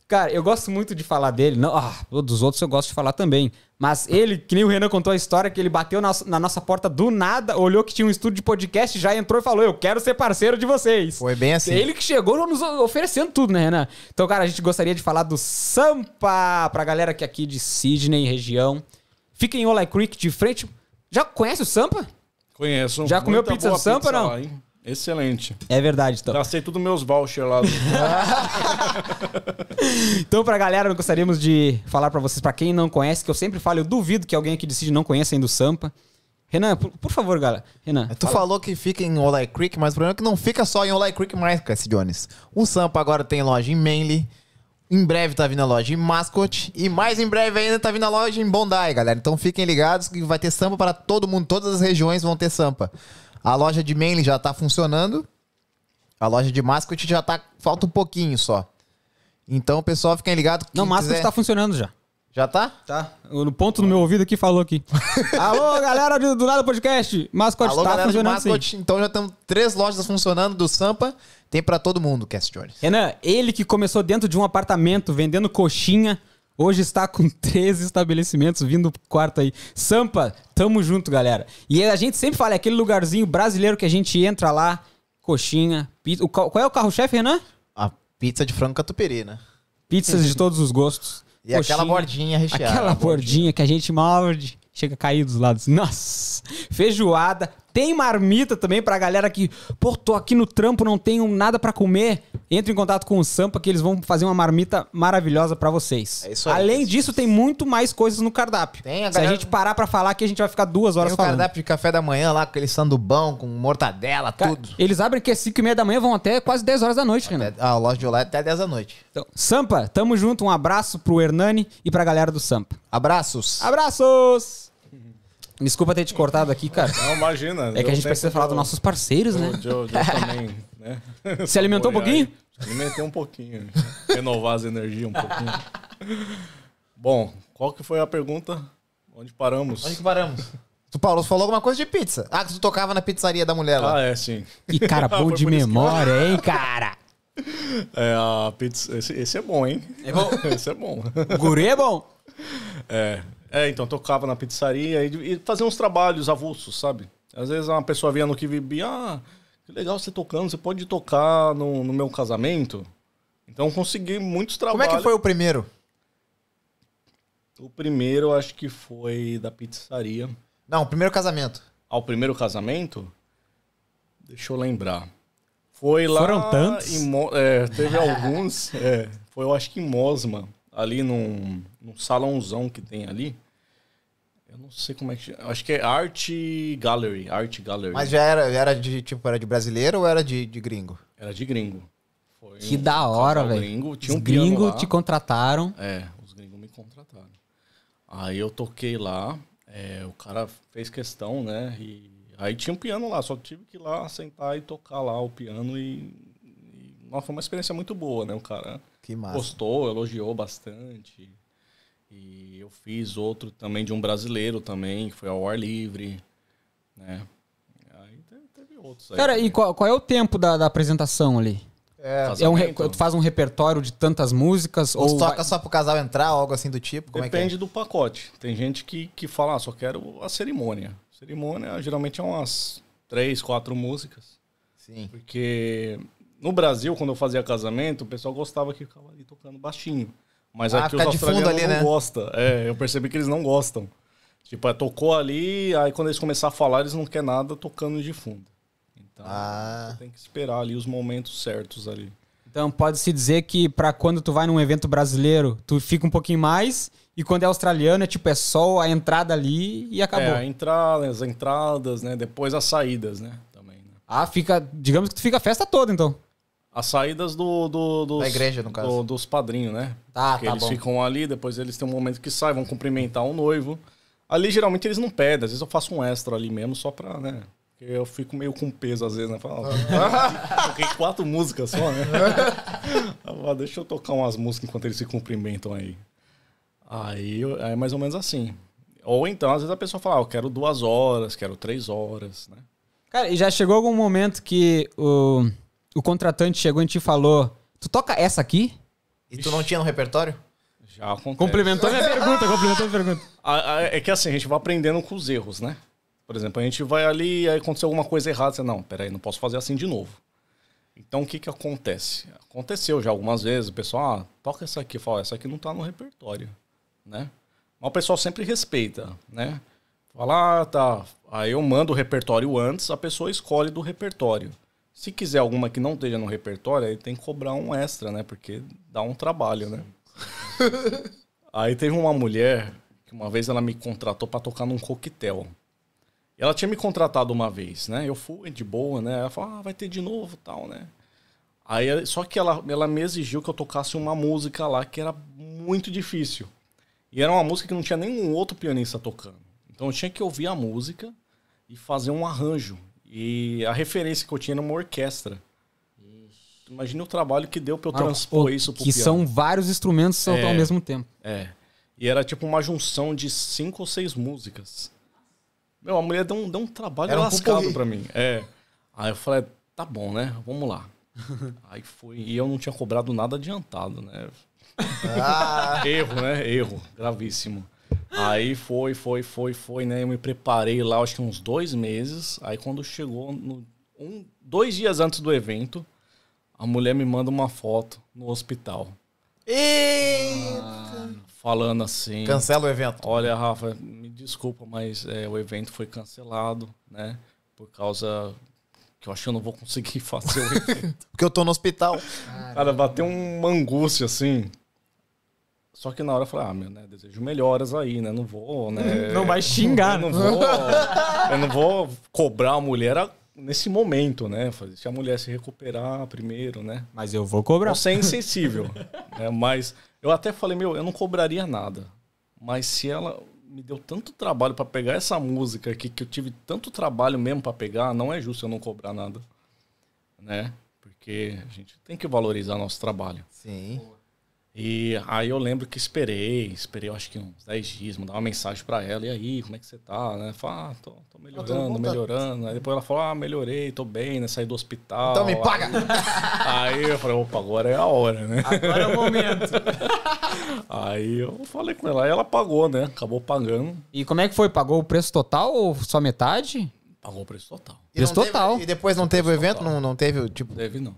cara, eu gosto muito de falar dele. Não, ah, dos outros eu gosto de falar também. Mas ele, que nem o Renan contou a história, que ele bateu na, na nossa porta do nada, olhou que tinha um estúdio de podcast, já entrou e falou: Eu quero ser parceiro de vocês. Foi bem assim. Ele que chegou nos oferecendo tudo, né, Renan? Então, cara, a gente gostaria de falar do Sampa pra galera que é aqui de Sydney, região. Fica em Olay Creek, de frente. Já conhece o Sampa? Conheço. Já comeu Muita pizza do Sampa, pizza não? lá? Excelente. É verdade, então. Gastei tudo meus vouchers lá. Então, pra galera, gostaríamos de falar pra vocês, pra quem não conhece, que eu sempre falo, eu duvido que alguém aqui de Sydney não conheça ainda o Sampa. Renan, por, por favor, galera. Renan. Tu falou que fica em Olay Creek, mas o problema é que não fica só em Olay Creek mais, Cassie Jones. O Sampa agora tem loja em Manly. Em breve tá vindo a loja em Mascot. E mais em breve ainda tá vindo a loja em Bondi, galera. Então fiquem ligados que vai ter Sampa para todo mundo. Todas as regiões vão ter Sampa. A loja de Manly já tá funcionando. A loja de Mascot já tá. Falta um pouquinho só. Então, pessoal, fiquem ligados. Não, Mascot quiser... tá funcionando já. Já tá? Tá. No ponto no meu ouvido aqui falou aqui. Alô, galera do, do Nada Podcast. Mascot Alô, tá funcionando Mascot. sim. Então já temos três lojas funcionando do Sampa. Tem pra todo mundo, Cass Jones. Renan, ele que começou dentro de um apartamento vendendo coxinha, hoje está com três estabelecimentos vindo pro quarto aí. Sampa, tamo junto, galera. E a gente sempre fala, é aquele lugarzinho brasileiro que a gente entra lá, coxinha, pizza. O qual é o carro-chefe, Renan? A pizza de frango catupiry, né? Pizzas de todos os gostos. E aquela bordinha recheada. Aquela bordinha que a gente morde, chega a cair dos lados. Nossa! Feijoada. Tem marmita também pra galera que, pô, tô aqui no trampo, não tenho nada pra comer. Entre em contato com o Sampa que eles vão fazer uma marmita maravilhosa pra vocês. É isso aí. Além disso, tem muito mais coisas no cardápio. Tem, a Se a galera- gente parar pra falar aqui, a gente vai ficar duas horas Tem o falando. cardápio de café da manhã lá, com aquele sandubão, com mortadela, Cara, tudo. Eles abrem que é 5 e meia da manhã, vão até quase 10 horas da noite, Renan. A loja de Olá é até 10 da noite. Então, Sampa, tamo junto. Um abraço pro Hernani e pra galera do Sampa. Abraços. Abraços! Desculpa ter te cortado aqui, cara. Não, imagina. É que a gente precisa falar dos nossos parceiros, né? Eu, eu, também, né? Se alimentou um pouquinho? Alimentei um pouquinho. Renovar as energias um pouquinho. Bom, qual que foi a pergunta? Onde paramos? Onde que paramos? Tu, Paulo, falou alguma coisa de pizza. Ah, que tu tocava na pizzaria da mulher lá. Ah, é, sim. E cara, bom de que- memória, hein, cara? É, a pizza, esse, esse é bom, hein? É bom? esse é bom. O guri é bom. É, é, então tocava na pizzaria e, e fazia uns trabalhos avulsos, sabe? Às vezes uma pessoa via no que vivia, ah, que legal você tocando, você pode tocar no, no meu casamento. Então consegui muitos Como trabalhos. é que foi o primeiro? O primeiro eu acho que foi da pizzaria. Não, o primeiro casamento. Ao primeiro casamento, deixa eu lembrar. Foi lá. Foram tantos? Em, Mo- é, teve alguns. é, foi, eu acho que em Mosma, ali num, num salãozão que tem ali. Eu não sei como é que. chama, Acho que é Art Gallery. Art Gallery. Mas já era, era de tipo, era de brasileiro ou era de, de gringo? Era de gringo. Foi Que um da hora, velho. Gringo, tinha Os um gringos te contrataram. É, os gringos me contrataram. Aí eu toquei lá, é, o cara fez questão, né? E aí tinha um piano lá, só tive que ir lá sentar e tocar lá o piano e. e nossa, foi uma experiência muito boa, né? O cara Que massa. gostou, elogiou bastante. E eu fiz outro também de um brasileiro também, que foi ao ar livre, né? Aí teve, outros aí. Cara, e qual, qual é o tempo da, da apresentação ali? É, É um, tu faz um repertório de tantas músicas? ou Ou tu toca vai- só pro casal entrar, algo assim do tipo? Como Depende é do pacote. Tem gente que, que fala, ah, só quero a cerimônia. Cerimônia geralmente é umas três, quatro músicas. é? Sim. Porque no Brasil, quando eu fazia casamento, o pessoal gostava que ficava ali tocando baixinho. Mas Ah, aqui os de fundo australianos ali, não né? gostam. É, eu percebi que eles não gostam. Tipo, é, tocou ali, aí quando eles começarem a falar, eles não querem nada tocando de fundo. Então, Ah. você tem que esperar ali os momentos certos ali. Então pode-se dizer que pra quando tu vai num evento brasileiro, tu fica um pouquinho mais, e quando é australiano é tipo, é só a entrada ali e acabou. É, a entrada, as entradas, né? Depois as saídas, né? Também, né? Ah, fica. Digamos que tu fica a festa toda, então. As saídas do, do- dos, Da igreja, no caso. do- dos padrinhos, né? Tá, Porque tá eles bom. ficam ali, depois eles têm um momento que saem, vão cumprimentar o noivo. Ali, geralmente, eles não pedem. Às vezes eu faço um extra ali mesmo, só pra, né? Porque eu fico meio com peso, às vezes, né? Falo, "Ah, Toquei quatro músicas só, né? Ah, Deixa eu tocar umas músicas enquanto eles se cumprimentam aí. Aí é mais ou menos assim. Ou então, às vezes a pessoa fala, ah, eu quero duas horas, quero três horas, né? Cara, e já chegou algum momento que o, o contratante chegou e te falou: Tu toca essa aqui? E tu não tinha no repertório? Já acontece. Complementou minha pergunta, complementou minha pergunta. A- a- É que assim, a gente vai aprendendo com os erros, né? Por exemplo, a gente vai ali, aí aconteceu alguma coisa errada, você, não, peraí, não posso fazer assim de novo. Então, o que que acontece? Aconteceu já algumas vezes, o pessoal, ah, toca essa aqui, fala, essa aqui não tá no repertório, né? Mas o pessoal sempre respeita, né? Fala, ah, tá, aí eu mando o repertório antes, a pessoa escolhe do repertório. Se quiser alguma que não esteja no repertório, aí tem que cobrar um extra, né? Porque dá um trabalho, né? Aí teve uma mulher que uma vez ela me contratou para tocar num coquetel. Ela tinha me contratado uma vez, né? Eu fui de boa, né? Ela falou, ah, vai ter de novo tal, né? Aí, só que ela, ela me exigiu que eu tocasse uma música lá que era muito difícil. E era uma música que não tinha nenhum outro pianista tocando. Então eu tinha que ouvir a música e fazer um arranjo. E a referência que eu tinha era uma orquestra. Imagina o trabalho que deu pra eu Ah, transpor o- isso pro Que piano. são vários instrumentos É. ao mesmo tempo. É. E era tipo uma junção de cinco ou seis músicas. Meu, a mulher deu um, deu um trabalho Era um lascado pupurri. pra mim. É. Aí eu falei, tá bom, né? Vamos lá. Aí fui. E eu não tinha cobrado nada adiantado, né? Ah, Erro, né? Erro. Gravíssimo. Aí foi, foi, foi, foi, né? Eu me preparei lá, acho que uns dois meses. Aí quando chegou, no- um, dois dias antes do evento, a mulher me manda uma foto no hospital. Falando assim. cancela o evento. Olha, Rafa, me desculpa, mas é, o evento foi cancelado, né? Por causa que eu acho que eu não vou conseguir fazer o evento. Porque eu tô no hospital. Cara, bateu uma angústia assim. Só que na hora eu falei, ah, meu, né? Desejo melhoras aí, né? Não vou, né? Não vai xingar, Eu né? não vou, eu não vou cobrar a mulher a- nesse momento, né? Fazer- Se a mulher se recuperar primeiro, né? Mas eu vou cobrar. Você é insensível. né? Mas eu até falei, meu, eu não cobraria nada. Mas se ela me deu tanto trabalho pra pegar essa música aqui, que eu tive tanto trabalho mesmo pra pegar, não é justo eu não cobrar nada. Né? Porque a gente tem que valorizar nosso trabalho. Sim. E aí eu lembro que esperei, esperei eu acho que uns 10 dias, mandar uma mensagem pra ela, e aí, como é que você tá, né? Fala, ah, tô, tô melhorando, bom, tá- melhorando. Aí depois ela falou, ah, melhorei, tô bem, né? Saí do hospital. Então me paga! Aí eu falei, opa, agora é a hora, né? Agora é o momento. Aí eu falei com ela, aí ela pagou, né? Acabou pagando, E como é que foi? Pagou o preço total ou só metade? pagou o preço total. E Preço teve- total. e depois não teve o evento? Não, não teve, tipo... Deve não.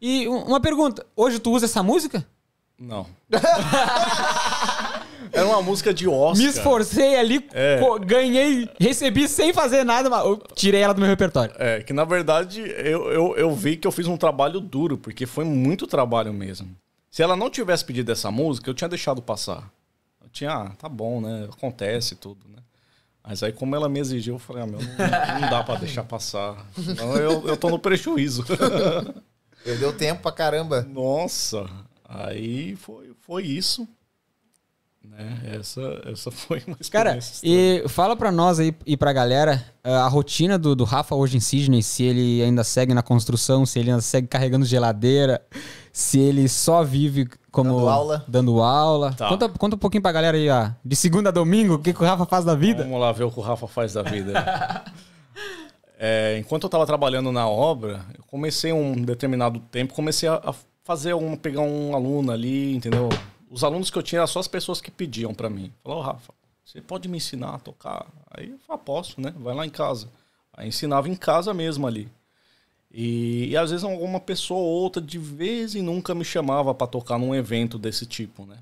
E um- uma pergunta: hoje tu usa essa música? Não. Era uma música de Oscar. Me esforcei ali, É. ganhei, recebi sem fazer nada, mas eu tirei ela do meu repertório. É, que na verdade eu, eu, eu vi que eu fiz um trabalho duro, porque foi muito trabalho mesmo. Se ela não tivesse pedido essa música, eu tinha deixado passar. Eu tinha, ah, tá bom, né? Acontece tudo, né? Mas aí, como ela me exigiu, eu falei, ah, meu, não, não dá pra deixar passar. Senão eu, eu tô no prejuízo. Perdeu tempo pra caramba. Nossa, aí foi, foi isso. Né? Essa, essa foi uma Cara, e fala pra nós aí e pra galera ah, a rotina do, do Rafa hoje em Sydney, se ele ainda segue na construção, se ele ainda segue carregando geladeira, se ele só vive como. Dando aula. Dando aula. Tá. Conta, conta um pouquinho pra galera aí, ó, de segunda a domingo, o que, que o Rafa faz da vida. Vamos lá ver o que o Rafa faz da vida. É, enquanto eu estava trabalhando na obra, eu comecei um determinado tempo, comecei a, a fazer um, pegar um aluno ali, entendeu? Os alunos que eu tinha eram só as pessoas que pediam para mim. Falou, Rafa, você pode me ensinar a tocar? Aí eu falei, "Ah, posso, né? Vai lá em casa. Aí ensinava em casa mesmo ali. E, e às vezes alguma pessoa ou outra de vez em nunca me chamava para tocar num evento desse tipo, né?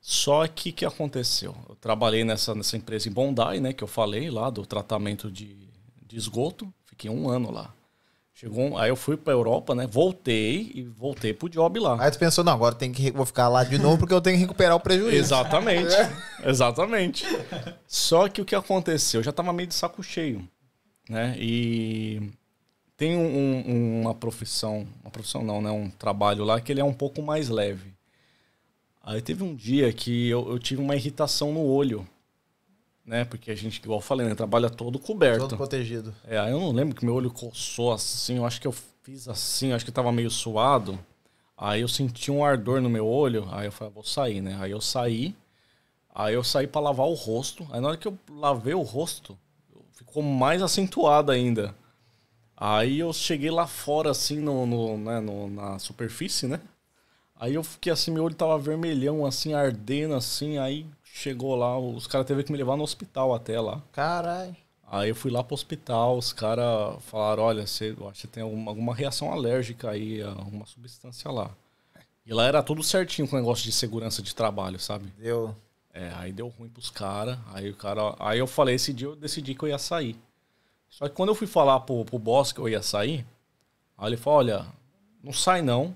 Só que que aconteceu? Eu trabalhei nessa, nessa empresa em Bondi, né? Que eu falei lá do tratamento de, de esgoto. Fiquei um ano lá. Chegou aí eu fui pra Europa, né? Voltei e voltei pro job lá. Aí tu pensou, não, agora tem que, vou ficar lá de novo porque eu tenho que recuperar o prejuízo. Exatamente. Exatamente. Só que o que aconteceu? Eu já tava meio de saco cheio, né? E tem um- um- uma profissão, uma profissão não, né? Um trabalho lá que ele é um pouco mais leve. Aí teve um dia que eu, eu tive uma irritação no olho, né? Porque a gente, igual eu falei, né? Trabalha todo coberto. Todo protegido. É, aí eu não lembro que meu olho coçou assim, eu acho que eu fiz assim, eu acho que tava meio suado. Aí eu senti um ardor no meu olho, aí eu falei, ah, vou sair, né? Aí eu saí, aí eu saí pra lavar o rosto. Aí na hora que eu lavei o rosto, ficou mais acentuado ainda. Aí eu cheguei lá fora, assim, no, no, né, no- na superfície, né? Aí eu fiquei assim, meu olho tava vermelhão, assim, ardendo, assim. Aí chegou lá, os caras teve que me levar no hospital até lá. Caralho. Aí eu fui lá pro hospital, os caras falaram, olha, você, acho que tem alguma, alguma reação alérgica aí, alguma substância lá. E lá era tudo certinho com o negócio de segurança de trabalho, sabe? Deu. É, aí deu ruim pros caras, aí o cara... Aí eu falei, esse dia eu decidi que eu ia sair. Só que quando eu fui falar pro, pro boss que eu ia sair, aí ele falou, olha, não sai não,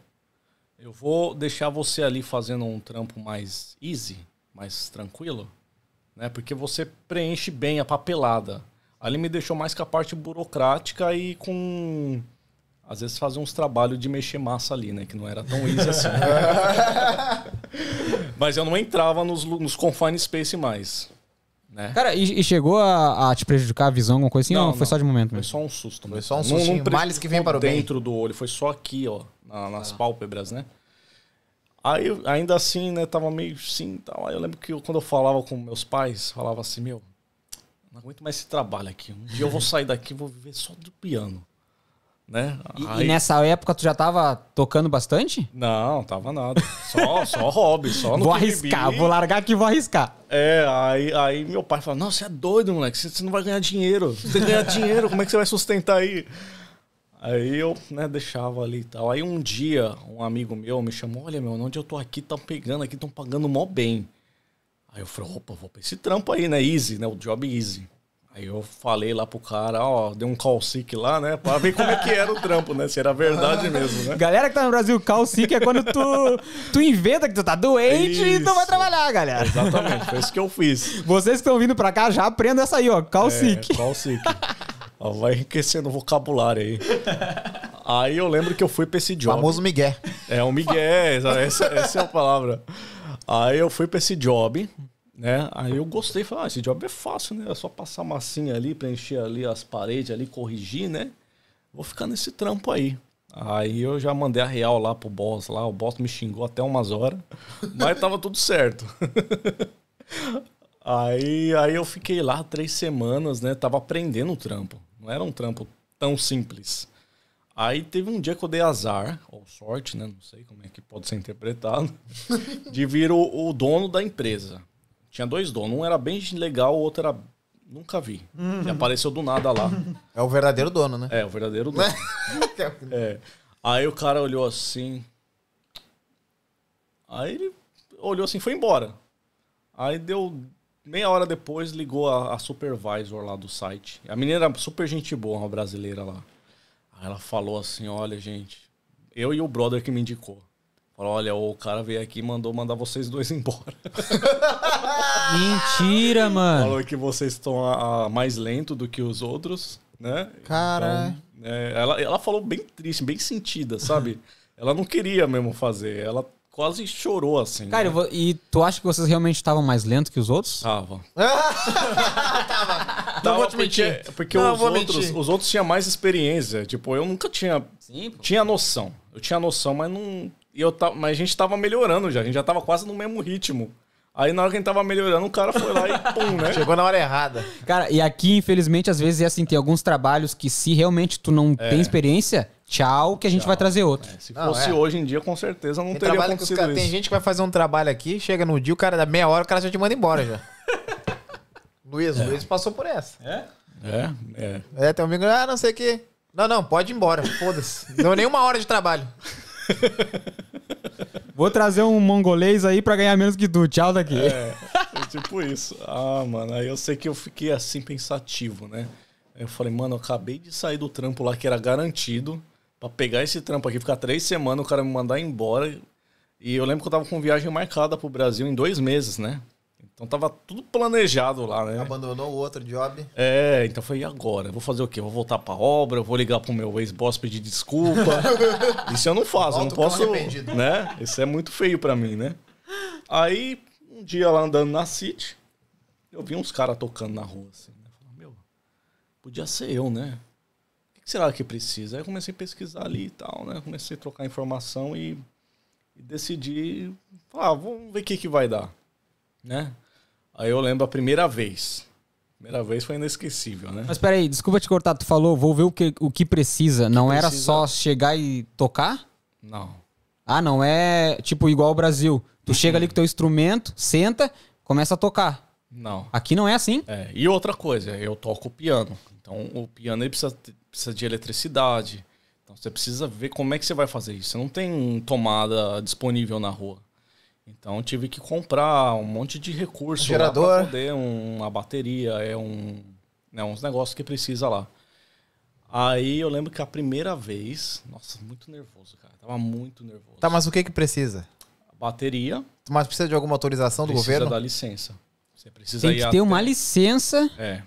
eu vou deixar você ali fazendo um trampo mais easy, mais tranquilo, né? Porque você preenche bem a papelada. Ali me deixou mais com a parte burocrática e com às vezes fazer uns trabalhos de mexer massa ali, né? Que não era tão easy assim. Mas eu não entrava nos, nos confine space mais. Né? Cara, e, e chegou a, a te prejudicar a visão, alguma coisa assim? Não, ou foi não. só de momento Foi mesmo? só um susto. Foi mesmo. só um Não- sustinho, não pre- males que vem para o bem. Dentro do olho, foi só aqui, ó, na- nas pálpebras, né? Aí, ainda assim, né, tava meio assim, tal. Aí eu lembro que eu, quando eu falava com meus pais, falava assim, meu, não aguento mais esse trabalho aqui. Um dia eu vou sair daqui e vou viver só do piano. Né? E, Aí- e nessa época tu já tava tocando bastante? Não, tava nada. Só, só hobby, só no vou arriscar, vou largar aqui e vou arriscar. É, aí, aí meu pai fala, não, você é doido, moleque, você, você não vai ganhar dinheiro. Você tem que ganhar dinheiro, como é que você vai sustentar aí? Aí eu, né, deixava ali e tal. Aí um dia, um amigo meu me chamou, olha, meu, onde eu tô aqui, estão pegando aqui, estão pagando mó bem. Aí eu falei, opa, vou pra esse trampo aí, né, easy, né, o job easy. Aí eu falei lá pro cara, ó, dei um call sick lá, né, pra ver como é que era o trampo, né, se era verdade mesmo, né. Galera que tá no Brasil, call sick é quando tu, tu inventa que tu tá doente e tu vai Isso. trabalhar, galera. Exatamente, foi isso que eu fiz. Vocês que estão vindo pra cá, já aprendam essa aí, ó. Call sick. É? Ó, vai enriquecendo o vocabulário aí. Aí eu lembro que eu fui pra esse job. Famoso Miguel. É, o Miguel, essa, essa é a palavra. Aí eu fui pra esse job, né? Aí eu gostei, falei, ah, esse job é fácil, né? É só passar massinha ali, preencher ali as paredes ali, corrigir, né? Vou ficar nesse trampo aí. Aí eu já mandei a real lá pro boss lá, o boss me xingou até umas horas, mas tava tudo certo. Aí, aí eu fiquei lá três semanas, né? Tava aprendendo o trampo. Não era um trampo tão simples. Aí teve um dia que eu dei azar, ou sorte, né? Não sei como é que pode ser interpretado, de vir o, o dono da empresa. Tinha dois donos, um era bem legal, o outro era. Nunca vi. E apareceu do nada lá. É o verdadeiro dono, né? É, o verdadeiro dono. É. Aí o cara olhou assim. Aí ele olhou assim e foi embora. Aí deu. Meia hora depois ligou a, a supervisor lá do site. A menina era super gente boa, uma brasileira lá. Aí ela falou assim: olha, gente, eu e o brother que me indicou. Falou, olha, o cara veio aqui e mandou mandar vocês dois embora. Mentira, mano. Falou que vocês estão a- a mais lento do que os outros, né? Caralho. Então, é, ela, ela falou bem triste, bem sentida, sabe? ela não queria mesmo fazer. Ela quase chorou assim. Cara, né? vou- e tu acha que vocês realmente estavam mais lentos que os outros? Tava. Não vou te porque, mentir. Porque Não os, vou outros, mentir. os outros tinham mais experiência. Tipo, eu nunca tinha. Sim. Tinha noção. Eu tinha noção, mas não. E eu ta... Mas a gente tava melhorando já. A gente já tava quase no mesmo ritmo. Aí na hora que a gente tava melhorando, o cara foi lá e pum, né? Chegou na hora errada. Cara, e aqui, infelizmente, às vezes é assim, tem alguns trabalhos que se realmente tu não tem experiência, tchau, que a gente vai trazer outro. É, se Não, fosse é. hoje em dia, com certeza não Tem, teria acontecido cara- isso. tem gente que vai fazer um trabalho aqui, chega no dia, o cara dá meia hora, o cara já te manda embora já. Luiz, o Luiz passou por essa. É, é. É, tem um amigo, ah, não sei o que. Não, não, pode ir embora, foda-se. Deu nem uma hora de trabalho. Vou trazer um mongolês aí pra ganhar menos que tu. Tchau daqui. É, é tipo isso. Ah, mano, aí eu sei que eu fiquei assim pensativo, né? Aí eu falei, mano, eu acabei de sair do trampo lá que era garantido. Pra pegar esse trampo aqui, ficar três semanas, o cara me mandar embora. E eu lembro que eu tava com viagem marcada pro Brasil em dois meses, né? Então tava tudo planejado lá, né? Abandonou o outro job. É, então falei, e agora? Vou fazer o quê? Vou voltar pra obra, vou ligar pro meu ex-boss pedir desculpa. Isso eu não faço, eu não posso. arrependido. Né? Isso é muito feio pra mim, né? Aí, um dia lá andando na City, eu vi uns caras tocando na rua, assim. Né? Falei, meu, podia ser eu, né? O que será que precisa? Aí eu comecei a pesquisar ali e tal, né? Comecei a trocar informação e, e decidi, ah, vamos ver o que, que vai dar, né? Aí eu lembro a primeira vez. Primeira vez foi inesquecível, né? Mas peraí, desculpa te cortar, tu falou, vou ver o que, o que precisa. não era precisa? só chegar e tocar? Não. Ah, não é tipo igual o Brasil. Tu chega ali com teu instrumento, senta, começa a tocar. Não. Aqui não é assim. É, e outra coisa, eu toco piano. Então o piano ele precisa, precisa de eletricidade. Então você precisa ver como é que você vai fazer isso. Você não tem tomada disponível na rua. Então eu tive que comprar um monte de recurso lá Gerador. pra poder, um- uma bateria, é um, né, uns negócios que precisa lá. Aí eu lembro que a primeira vez, nossa, muito nervoso, cara. Tava muito nervoso. Tá, mas o que que precisa? A bateria Mas precisa de alguma autorização do precisa governo? da licença. Você precisa Tem ir que até- ter uma licença. É.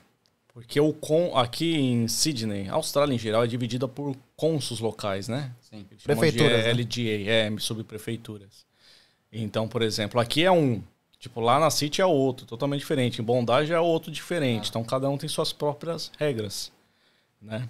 Porque o con aqui em Sydney, a Austrália em geral é dividida por consos locais, né? Sim. Eles chamam de Prefeituras, né? LGA, é, subprefeituras. Então, por exemplo, aqui é um. Tipo, lá na City é outro, totalmente diferente. Em Bondage é outro diferente. Então, cada um tem suas próprias regras, né?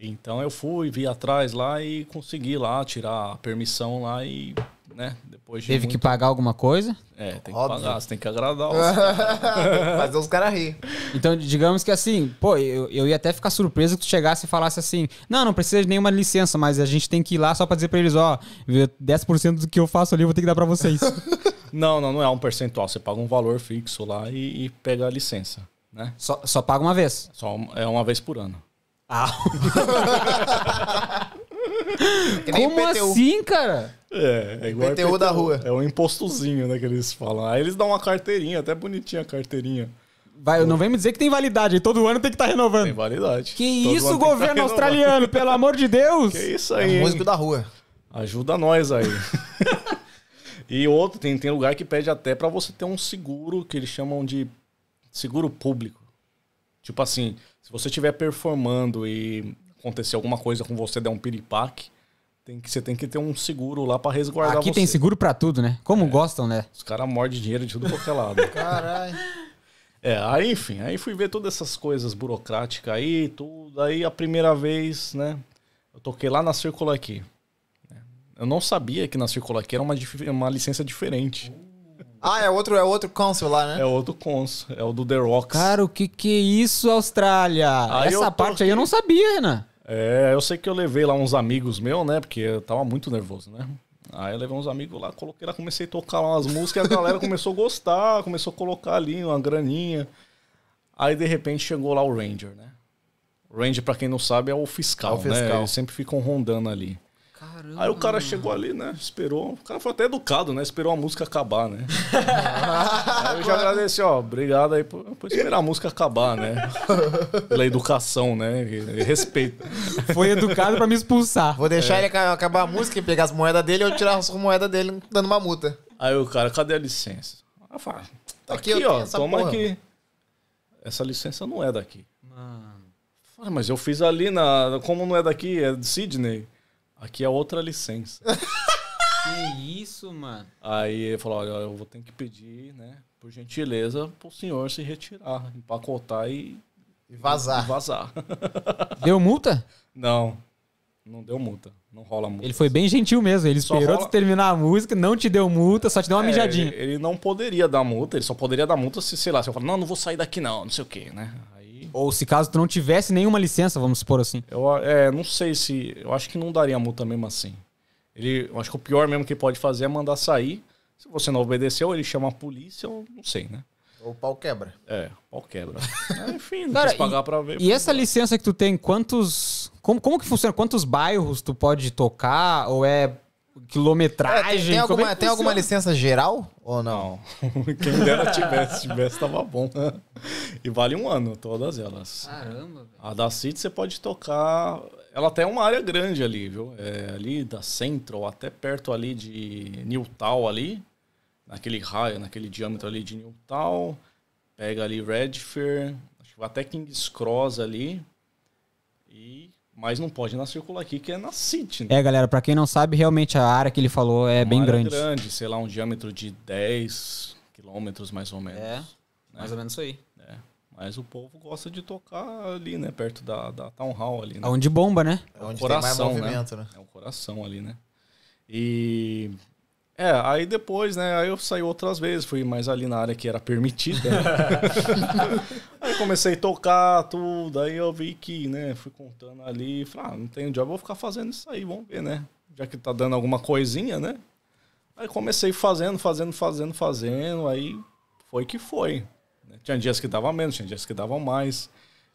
Então, eu fui, vi atrás lá e consegui lá tirar a permissão lá e, né? Depois de Teve que muito- pagar alguma coisa. É, tem que Óbvio. pagar, você tem que agradar os Fazer os caras rir. Então, digamos que assim, pô, eu, eu ia até ficar surpreso que tu chegasse e falasse assim: não, não precisa de nenhuma licença, mas a gente tem que ir lá só pra dizer pra eles: ó, 10% do que eu faço ali eu vou ter que dar pra vocês. Não, não, não é um percentual. Você paga um valor fixo lá e, e pega a licença, né? só, só paga uma vez. Só é uma vez por ano. Ah, Que nem como assim, cara? É, é igual PTU da rua. É um impostozinho, né, que eles falam. Aí eles dão uma carteirinha, até bonitinha a carteirinha. Vai, não vem me dizer que tem validade, todo ano tem que estar renovando. Tem validade. Que Todo isso, que governo tá australiano, pelo amor de Deus! Que isso É aí, hein? músico da rua. Ajuda nós aí. e outro, tem, tem lugar que pede até pra você ter um seguro que eles chamam de seguro público. Tipo assim, se você estiver performando e acontecer alguma coisa com você, der um piripaque, tem que, você tem que ter um seguro lá pra resguardar Aqui você. tem seguro pra tudo, né? Como gostam, né? Os caras mordem dinheiro de tudo qualquer lado. Caralho. É, aí enfim, aí fui ver todas essas coisas burocráticas aí, tudo. Aí a primeira vez, né, eu toquei lá na Circular aqui. Eu não sabia que na Circular aqui era uma, uma licença diferente. Ah, é outro, é outro council lá, né? É outro cons, é o do The Rocks. Cara, o que que é isso, Austrália? Aí Essa parte aí eu não sabia, Renan. É, eu sei que eu levei lá uns amigos meus, né, porque eu tava muito nervoso, né. Aí eu levei uns amigos lá, coloquei lá, comecei a tocar umas músicas e a galera começou a gostar, começou a colocar ali uma graninha. Aí de repente chegou lá o Ranger, né. O Ranger, pra quem não sabe, é o fiscal, É o fiscal. né? Eles sempre ficam rondando ali. Caramba. Aí o cara chegou ali, né? Esperou. O cara foi até educado, né? Esperou a música acabar, né? Aí eu já agradeci, ó. Obrigado aí por, por esperar a música acabar, né? Pela educação, né? E- e respeito. Foi educado pra me expulsar. Vou deixar ele aca- acabar a música e pegar as moedas dele e eu tirar as moedas dele dando uma multa. Aí o cara, cadê a licença? Falo, tá Aqui aqui, ó. Toma porra. aqui. Essa licença não é daqui. Falei, mas eu fiz ali na. Como não é daqui, é de Sydney. Aqui é outra licença. Que isso, mano? Aí ele falou: olha, eu vou ter que pedir, né, por gentileza, pro senhor se retirar, empacotar e, E e vazar. vazar. Deu multa? não, não deu multa. Não rola multa. Ele foi bem gentil mesmo. Ele Só esperou rola- tu terminar a música, não te deu multa, só te deu uma É, mijadinha. Ele não poderia dar multa, ele só poderia dar multa se, sei lá, se eu falar, não, não vou sair daqui não, não sei o quê, né? Ou se caso tu não tivesse nenhuma licença, vamos supor assim. Eu é, não sei se. Eu acho que não daria multa mesmo assim. Ele, eu acho que o pior mesmo que ele pode fazer é mandar sair. Se você não obedeceu, ele chama a polícia, ou não sei, né? O pau quebra. É, pau quebra. É, enfim, não Cara, quis pagar pra ver. E essa licença que tu tem, quantos. Como, como que funciona? Quantos bairros tu pode tocar? Ou É, quilometragem? tem, tem Como alguma, é tem alguma licença geral ou não? Não. Quem dera tivesse, se tivesse, tava bom. E vale um ano, todas elas. Caramba, velho. A da City você pode tocar. Ela tem uma área grande ali, viu? É, ali da Central, até perto ali de Newtown ali. Naquele raio, naquele diâmetro ali de Newtown. Pega ali Redfair. Acho que vai até King's Cross ali. E. Mas não pode na circular aqui, que é na City, né? É, galera, pra quem não sabe, realmente a área que ele falou é Uma bem área grande. grande, sei lá, um diâmetro de 10 quilômetros mais ou menos. É, mais ou menos isso aí. É. Mas o povo gosta de tocar ali, né? Perto da, da Town Hall ali, né? Onde bomba, né? É onde coração, tem mais movimento, né? É o coração ali, né? E. É, aí depois, né? Aí eu saí outras vezes, fui mais ali na área que era permitida. aí comecei a tocar tudo, aí eu vi que, né? Fui contando ali, falei, ah, não tenho job, vou ficar fazendo isso aí, vamos ver, né? Já que tá dando alguma coisinha, né? Aí comecei fazendo, fazendo, fazendo, fazendo, aí foi que foi. né? Tinha dias que dava menos, tinha dias que davam mais.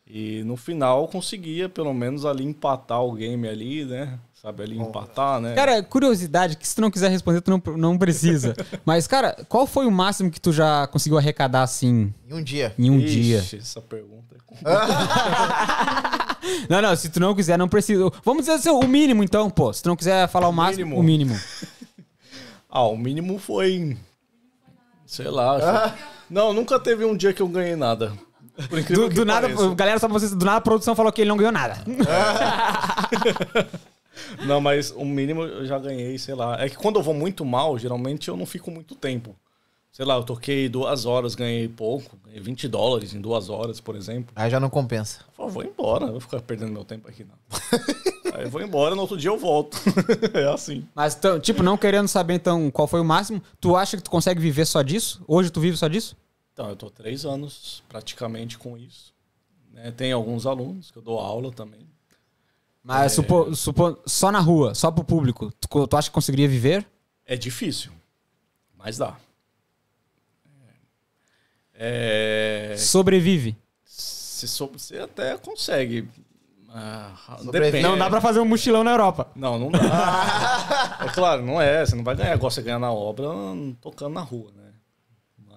E no final eu conseguia, pelo menos, ali empatar o game ali, né? Sabe, ali empatar, né? Cara, curiosidade, que se tu não quiser responder, tu não, não precisa. Mas, cara, qual foi o máximo que tu já conseguiu arrecadar assim Em um dia. em um Ixi, dia? Essa pergunta é Não, não, se tu não quiser, não precisa. Vamos dizer assim, o mínimo então, pô. Se tu não quiser falar o máximo, mínimo. o mínimo. Ah, o mínimo foi. Sei lá. acho- Não, nunca teve um dia que eu ganhei nada. Por incrível Do, que do nada, pareça. galera, só pra vocês, do nada a produção falou que ele não ganhou nada. Não, mas o mínimo eu já ganhei, sei lá. É que quando eu vou muito mal, geralmente eu não fico muito tempo. Sei lá, eu toquei duas horas, ganhei pouco. Ganhei 20 dólares em duas horas, por exemplo. Aí já não compensa. Eu falo, vou embora, não vou ficar perdendo meu tempo aqui, não. Aí eu vou embora, no outro dia eu volto. é assim. Mas, então, tipo, não querendo saber, então, qual foi o máximo, tu acha que tu consegue viver só disso? Hoje tu vive só disso? Então, eu tô três anos praticamente com isso. né? Tem alguns alunos que eu dou aula também. Mas supo, supo- só na rua, só pro público, tu, tu acha que conseguiria viver? É difícil, mas dá. É, Sobrevive. se sou- você até consegue. Ah. Não dá pra fazer um mochilão na Europa. Não, não dá. é claro, não é. Você não vai ganhar igual você ganha na obra tocando na rua, né?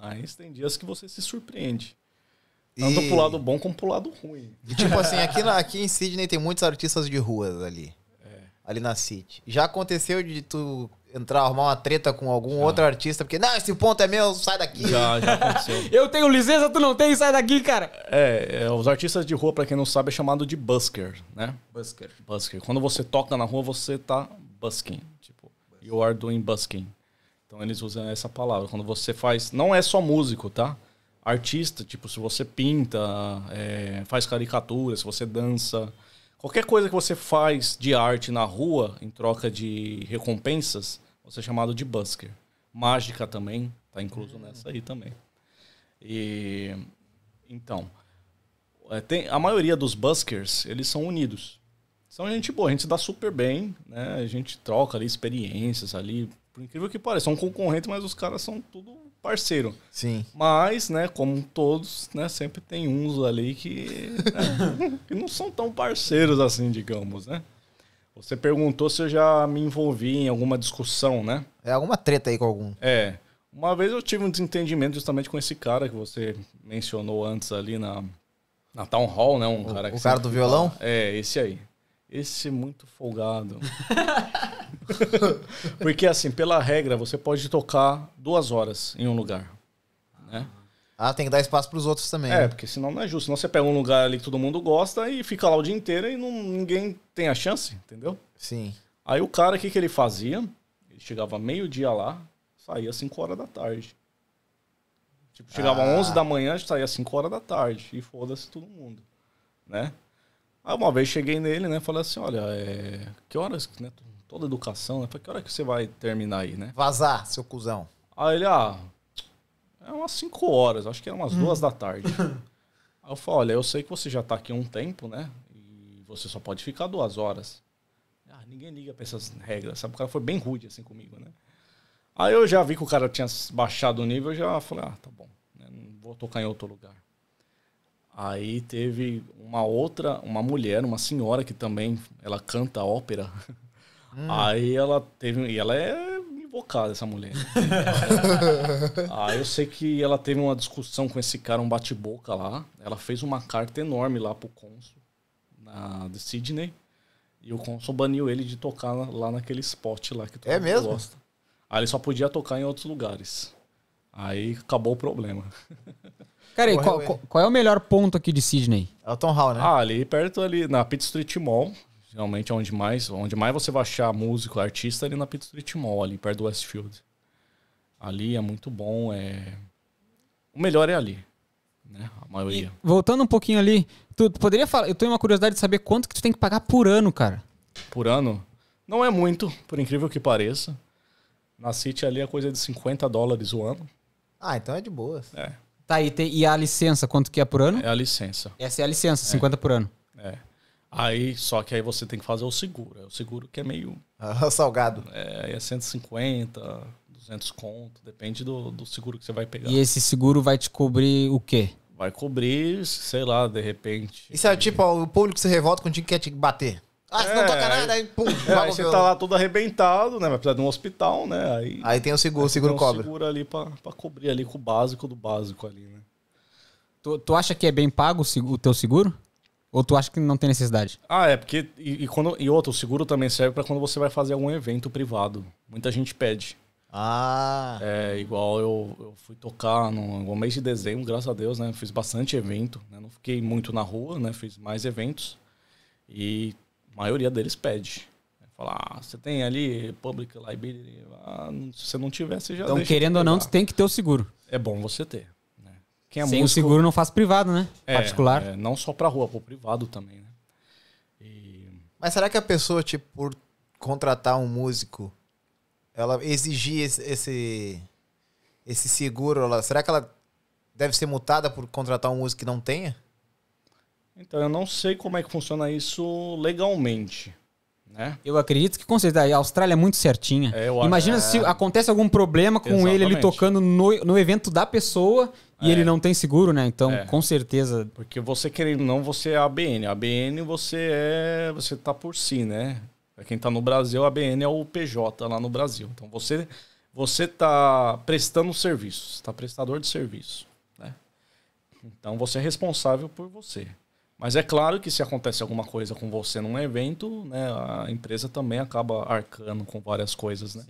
Mas tem dias que você se surpreende. Tanto E- pro lado bom como pro lado ruim. E tipo assim, aqui, na- aqui em Sydney tem muitos artistas de ruas ali. Ali na City. Já aconteceu de tu entrar, arrumar uma treta com algum outro artista, porque, não, esse ponto é meu, sai daqui. Já, já aconteceu. Eu tenho licença, tu não tem, sai daqui, cara. É, é, os artistas de rua, pra quem não sabe, é chamado de busker, né? Busker. Busker. Quando você toca na rua, você tá busking. Tipo, you are doing busking. Então eles usam essa palavra. Quando você faz. Não é só músico, tá? Artista, tipo, se você pinta, é, faz caricatura, se você dança. Qualquer coisa que você faz de arte na rua, em troca de recompensas, você é chamado de busker. Mágica também, tá incluso nessa aí também. E. Então. é, tem, a maioria dos buskers, eles são unidos. São gente boa, a gente se dá super bem, né? A gente troca ali experiências ali. Por incrível que pareça, são concorrentes, mas os caras são tudo parceiro. Sim. Mas, né, como todos, né, sempre tem uns ali que, né, que não são tão parceiros assim, digamos, né? Você perguntou se eu já me envolvi em alguma discussão, né? É alguma treta aí com algum. É. Uma vez eu tive um desentendimento justamente com esse cara que você mencionou antes ali na, na Town Hall, né? Um cara que o cara do violão? fala- É, esse aí. Esse é muito folgado. Porque, assim, pela regra, você pode tocar duas horas em um lugar. Né? Ah, tem que dar espaço pros outros também. É, né? porque senão não é justo. Senão você pega um lugar ali que todo mundo gosta e fica lá o dia inteiro e não, ninguém tem a chance, entendeu? Sim. Aí o cara, o que, que ele fazia? Ele chegava meio-dia lá, saía às 5 horas da tarde. Tipo, chegava Ah. 11 da manhã, saía às 5 horas da tarde. E foda-se todo mundo, né? Aí uma vez cheguei nele, né? Falei assim, olha, é... que horas, né? Toda educação, né? Falei, que hora que você vai terminar aí, né? Vazar, seu cuzão. Aí ele, ah, é umas 5 horas, acho que era umas duas da tarde. Aí eu falei, olha, eu sei que você já tá aqui há um tempo, né? E você só pode ficar duas horas. Ah, ninguém liga pra essas regras, sabe? O cara foi bem rude assim comigo, né? Aí eu já vi que o cara tinha baixado o nível, eu já falei, ah, tá bom, né? não vou tocar em outro lugar. Aí teve uma outra, uma mulher, uma senhora que também, ela canta ópera. Aí ela teve, e ela é invocada, essa mulher. Aí eu sei que ela teve uma discussão com esse cara, um bate-boca lá. Ela fez uma carta enorme lá pro cônsul na, de Sydney. E o cônsul baniu ele de tocar lá- naquele spot lá que todo É mundo mesmo? gosta. Aí ele só podia tocar em outros lugares. Aí acabou o problema. Cara, e Correu qual, qual- é o melhor ponto aqui de Sydney? É o Tom Hall, né? Ah, ali perto ali na Pitt Street Mall, realmente é onde mais, onde mais você vai achar músico, artista ali na Pitt Street Mall, ali perto do Westfield. Ali é muito bom, é o melhor é ali, né? A maioria. Voltando um pouquinho ali, tu, tu poderia falar, eu tenho uma curiosidade de saber quanto que tu tem que pagar por ano, cara. Por ano não é muito, por incrível que pareça. Na City ali é coisa de 50 dólares o ano. Ah, então é de boas. É, Tá, e, tem- e a licença, quanto que é por ano? é a licença. Essa é a licença, 50 por ano. É. Aí, só que aí você tem que fazer o seguro. É o seguro que é meio Salgado. É, é 150, 200 conto, depende do, do seguro que você vai pegar. E esse seguro vai te cobrir o quê? Vai cobrir, sei lá, de repente. Isso é tipo, ó, o público se revolta contigo e quer te bater. Ah, você não É, toca aí- nada, aí pum, É, aí você tá lá todo arrebentado, né? Vai precisar de um hospital, né? Aí, Aí tem o seguro, o seguro tem um cobra. seguro ali pra, pra cobrir ali com o básico do básico ali, né? Tu, tu acha que é bem pago o seg- o teu seguro? Ou tu acha que não tem necessidade? Ah, é, porque. E, e quando, e outro, o seguro também serve pra quando você vai fazer algum evento privado. Muita gente pede. Ah. É, igual eu, eu fui tocar no, no mês de dezembro, graças a Deus, né? Fiz bastante evento, né? Não fiquei muito na rua, né? Fiz mais eventos. E a maioria deles pede. Falar, ah, você tem ali Public Liability. Ah, se você não tiver, você já Então, deixa querendo ou não, tu tem que ter o seguro. É bom você ter. Quem é Sem o músico, seguro não faz privado, né? é, Particular. é, não só pra rua, pro privado também, né? E Mas será que a pessoa, tipo, por contratar um músico, ela exigir esse, esse, esse seguro, ela, será que ela deve ser multada por contratar um músico que não tenha? Então, eu não sei como é que funciona isso legalmente, né? Eu acredito que com certeza a Austrália é muito certinha. É, Imagina é. se acontece algum problema com ele ali Exatamente. tocando no, no evento da pessoa e É. ele não tem seguro, né? Então, É. com certeza. Porque você querendo ou não, você é ABN. A ABN você é. Você tá por si, né? Pra quem tá no Brasil, a ABN é o PJ lá no Brasil. Então você, você tá prestando serviço, tá prestador de serviço. Né? Então você é responsável por você. Mas é claro que se acontece alguma coisa com você num evento, né, a empresa também acaba arcando com várias coisas, né?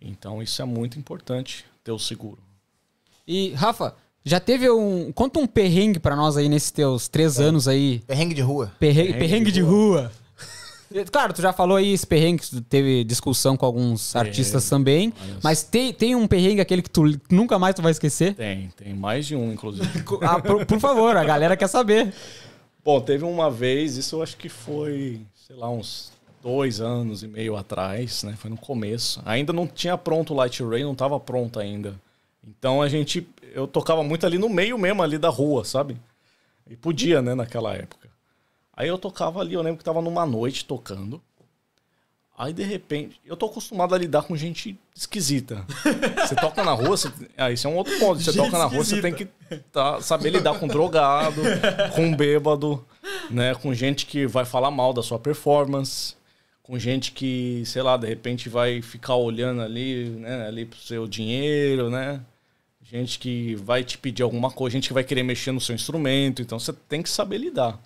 Então isso é muito importante ter o seguro. E, Rafa, já teve um. Conta um perrengue pra nós aí nesses teus três anos aí. Perrengue de rua. Perrengue, Perrengue perrengue de de rua. Claro, tu já falou aí esse perrengue, que tu teve discussão com alguns artistas também. Mas tem, tem um perrengue aquele que tu nunca mais tu vai esquecer? Tem, tem mais de um, inclusive. Ah, por, por favor, a galera quer saber. Bom, teve uma vez, isso eu acho que foi, sei lá, uns dois anos e meio atrás, né? Foi no começo. Ainda não tinha pronto o Light Ray, não tava pronto ainda. Então a gente, eu tocava muito ali no meio mesmo, ali da rua, sabe? E podia, né, naquela época. Aí eu tocava ali, eu lembro que tava numa noite tocando. Aí de repente, eu tô acostumado a lidar com gente esquisita. Você toca na rua, você, ah, isso é um outro ponto. Você Gente toca na rua, você tem que tá, saber lidar com drogado, com bêbado, né? Com gente que vai falar mal da sua performance, com gente que, sei lá, de repente vai ficar olhando ali, né, ali pro seu dinheiro, né? Gente que vai te pedir alguma coisa, gente que vai querer mexer no seu instrumento, então você tem que saber lidar.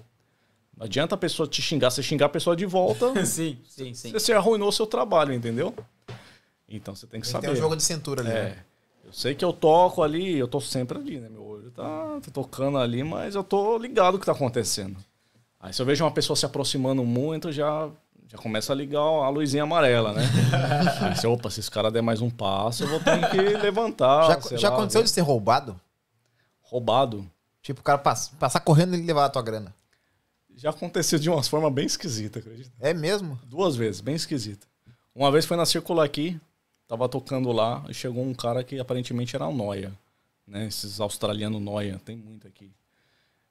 Não adianta a pessoa te xingar, você xingar a pessoa de volta, Sim, sim, sim. você arruinou o seu trabalho, entendeu? Então você tem que Tem saber. um jogo de cintura ali. É. né? Eu sei que eu toco ali, eu tô sempre ali, né? Meu olho tá, tá tocando ali, mas eu tô ligado o que tá acontecendo. Aí se eu vejo uma pessoa se aproximando muito, já, já começa a ligar a luzinha amarela, né? Aí se, opa, se esse cara der mais um passo, eu vou ter que levantar. Já, já lá, aconteceu ver. de ser roubado? Roubado. Tipo, o cara pass- passar correndo e levar a tua grana. Já aconteceu de umas formas bem esquisitas, acredita? É mesmo? Duas vezes, bem esquisita. Uma vez foi na Circular aqui, tava tocando lá, e chegou um cara que aparentemente era um noia. Né? Esses australianos noia, tem muito aqui.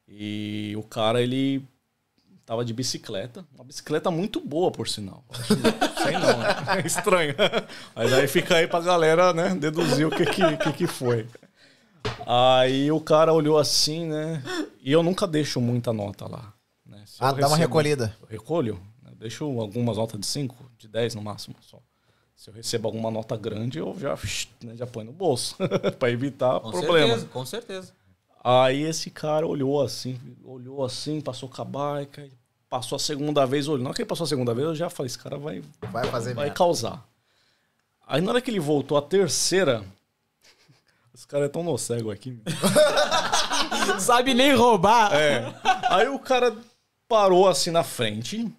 E o cara, ele tava de bicicleta, uma bicicleta muito boa, por sinal. Sei não, né? é estranho. Mas aí fica aí pra galera, né, deduzir o que que, que que foi. Aí o cara olhou assim, né, e eu nunca deixo muita nota lá. Ah, eu dá uma recebo- recolhida. eu recolho, né? deixo algumas notas de 5, de 10 no máximo só. Se eu recebo alguma nota grande, eu já, né, já põe no bolso, para evitar problema. com certeza. Aí esse cara olhou assim, olhou assim, passou com a aí passou a segunda vez, olhou. Na hora que ele passou a segunda vez, eu já falei, esse cara vai, Vai fazer vai causar. Aí na hora que ele voltou a terceira, esse cara é tão no cego aqui. Sabe nem roubar. É. Aí o cara parou assim na frente.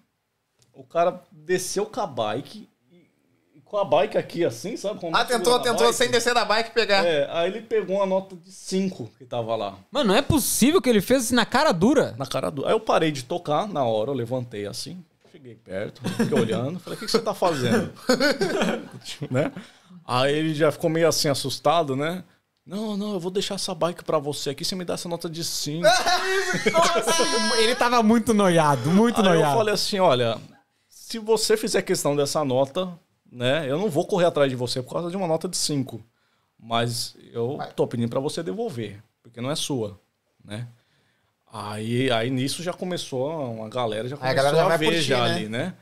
O cara desceu com a bike. e- com a bike aqui assim, sabe? Com a Ah, tentou, tentou bike. sem descer da bike pegar. É, aí ele pegou uma nota de 5 que tava lá. Mano, não é possível que ele fez isso na cara dura. Na cara do. Aí eu parei de tocar na hora, eu levantei assim, cheguei perto, fiquei olhando, falei, o que, que você tá fazendo? né? Aí ele já ficou meio assim assustado, né? Não, não, eu vou deixar essa bike pra você aqui, você me dá essa nota de 5. Ele tava muito noiado, muito Aí eu noiado. falei assim, olha, se você fizer questão dessa nota, né, eu não vou correr atrás de você por causa de uma nota de 5. Mas eu tô pedindo pra você devolver, porque não é sua, né? Aí, aí nisso já começou uma galera já Aí a começou galera já a vai ver curtir, já né? ali, né?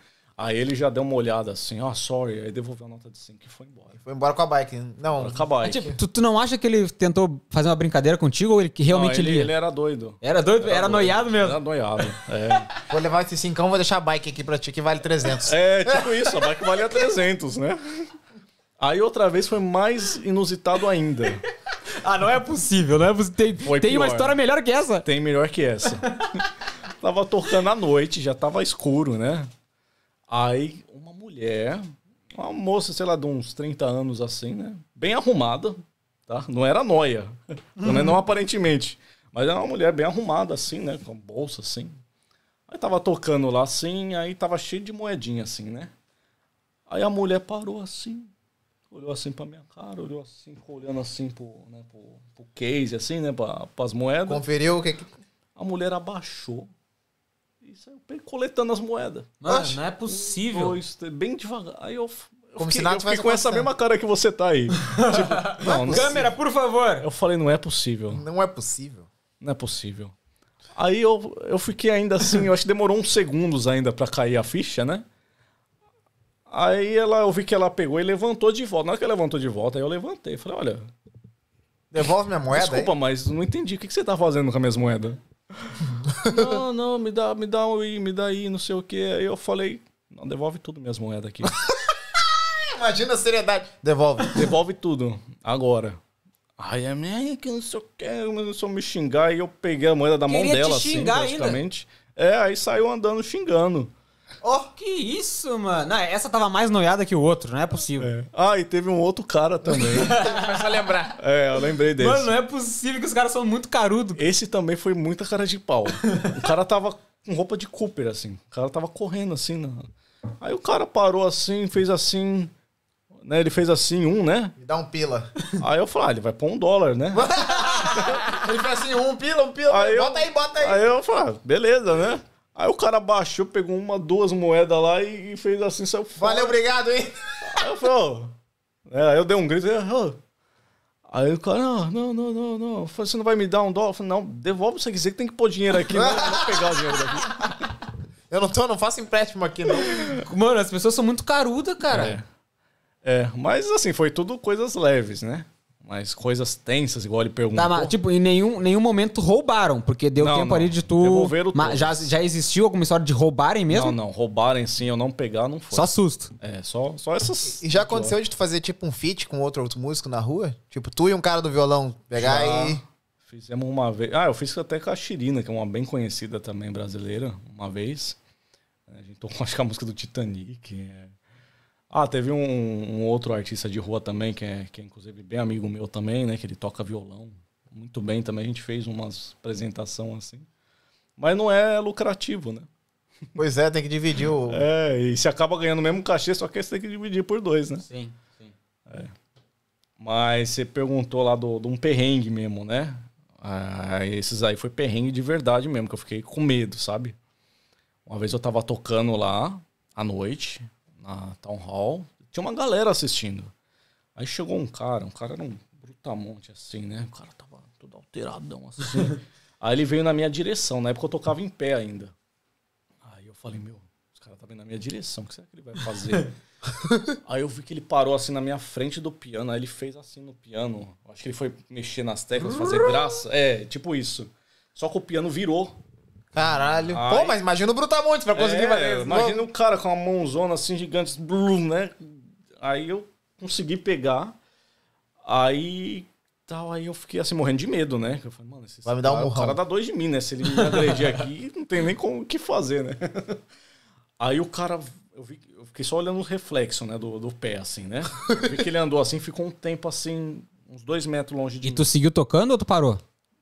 Aí ele já deu uma olhada assim, ó, sorry, aí devolveu a nota de 5 e foi embora. Foi embora com a bike. Não, Acabar. Mas, tipo, tu, tu não acha que ele tentou fazer uma brincadeira contigo ou ele que realmente ele, ele... ele era doido. Era doido? Era, doido. noiado mesmo. Era noiado, é. vou levar esse cincão, vou deixar a bike aqui pra ti que vale 300. É, tipo isso, a bike valia 300, né? Aí outra vez foi mais inusitado ainda. Ah, não é possível, não é possível. Tem, Foi tem uma história melhor que essa. Tem melhor que essa. tava tocando à noite, já tava escuro, né? Aí uma mulher, uma moça, sei lá, de uns 30 anos assim, né? Bem arrumada, tá? Não era noia. Não, é não aparentemente. Mas era uma mulher bem arrumada assim, né? Com bolsa assim. Aí tava tocando lá assim, aí tava cheio de moedinha assim, né? Aí a mulher parou assim, olhou assim pra minha cara, olhou assim, ficou olhando assim pro, né, pro, pro case, assim, né? Pra, pras moedas. Conferiu o que que... A mulher abaixou e saiu coletando as moedas. Mano, não é possível. Dois, três, bem devagar. Aí eu, eu Como se fiquei, nada eu fiquei com essa mesma cara que você tá aí. tipo, não, não Câmera, por favor. Eu falei, não é possível. Não é possível. Não é possível. Aí eu, eu fiquei ainda assim, eu acho que demorou uns segundos ainda pra cair a ficha, né? Aí ela, eu vi que ela pegou e levantou de volta. Na hora que ela levantou de volta, aí eu levantei. Falei, olha, Devolve minha moeda Desculpa, mas não entendi. O que que você tá fazendo com as minhas moedas? Não, não, me dá, me dá aí, me dá aí, não sei o quê. Aí eu falei, não, devolve tudo minhas moedas aqui. Imagina a seriedade. Devolve. devolve tudo, agora. Aí a minha, que não sei o quê, começou a me xingar e eu peguei a moeda da mão Queria te dela, assim, xingar ainda? praticamente. É, aí saiu andando xingando. Ó, Que isso, mano? Não, essa tava mais noiada que o outro, não é possível. É. Ah, e teve um outro cara também. começa a lembrar. é, eu lembrei desse. Mano, não é possível que os caras são muito carudo. Esse também foi muita cara de pau. O cara tava com roupa de Cooper, assim. O cara tava correndo, assim. Na... Aí o cara parou assim, fez assim. Né? Ele fez assim, um, né? Me dá um pila. Aí eu falei, ah, ele vai pôr um dólar, né? Ele fez assim, um pila, um pila. Aí eu- bota aí, bota aí. Aí eu falei, ah, beleza, né? Aí o cara baixou, pegou uma, duas moedas lá e, e fez assim, saiu fora. Valeu, obrigado, hein? Aí eu falei, ó. É, aí eu dei um grito, ó. Aí o cara, não, não, não, não, não. Eu falei, você não vai me dar um dólar? Eu falei, não, devolve se você quiser que tem que pôr dinheiro aqui, não, não vou pegar o dinheiro daqui. Eu não tô, não faço empréstimo aqui, não. Mano, as pessoas são muito carudas, cara. É. É, mas assim, foi tudo coisas leves, né? Mas coisas tensas, igual ele perguntou. Tá, mas, tipo, em nenhum, nenhum momento roubaram, porque deu Não, tempo não. ali de tu. Devolveram Mas já, já existiu alguma história de roubarem mesmo? Não, não, roubarem sim, eu não pegar, não foi. Só susto. É, só, só essas. E já aconteceu de tu fazer tipo um feat com outro, outro músico na rua? Tipo, tu e um cara do violão pegar Já. e. Fizemos uma vez. Ah, eu fiz até com a Chirina, que é uma bem conhecida também brasileira, uma vez. A gente tocou, acho que a música do Titanic. é. Ah, teve um, um outro artista de rua também, que é, que é inclusive bem amigo meu também, né? Que ele toca violão muito bem também. A gente fez umas apresentação assim. Mas não é lucrativo, né? Pois é, tem que dividir o. É, e se acaba ganhando o mesmo cachê, só que você tem que dividir por dois, né? Sim, sim. Mas você perguntou lá do, de um perrengue mesmo, né? Ah, esses aí foi perrengue de verdade mesmo, que eu fiquei com medo, sabe? Uma vez eu tava tocando lá à noite, na Town Hall, tinha uma galera assistindo. Aí chegou um cara, um cara era um brutamonte assim, né? O cara tava todo alteradão assim. aí ele veio na minha direção, na época eu tocava em pé ainda. Aí eu falei, meu, os caras tá vindo na minha direção, o que será que ele vai fazer? Aí eu vi que ele parou assim na minha frente do piano, aí ele fez assim no piano. Acho que ele foi mexer nas teclas, fazer graça. É, tipo isso. Só que o piano virou. Caralho. Ai. Pô, mas imagina o Brutamontes pra conseguir É, fazer isso. imagina o cara com uma mãozona assim gigante, blum, né? Aí eu consegui pegar. Aí tal, aí eu fiquei assim morrendo de medo, né? Eu falei, mano, esse Vai me dar um cara, o cara dá dois de mim, né? Se ele me agredir aqui, não tem nem como o que fazer, né? Aí o cara, eu, vi, eu fiquei só olhando o reflexo, né, do, do pé, assim, né? Eu vi que ele andou assim, ficou um tempo assim, uns dois metros longe de E mim. tu seguiu tocando ou tu parou?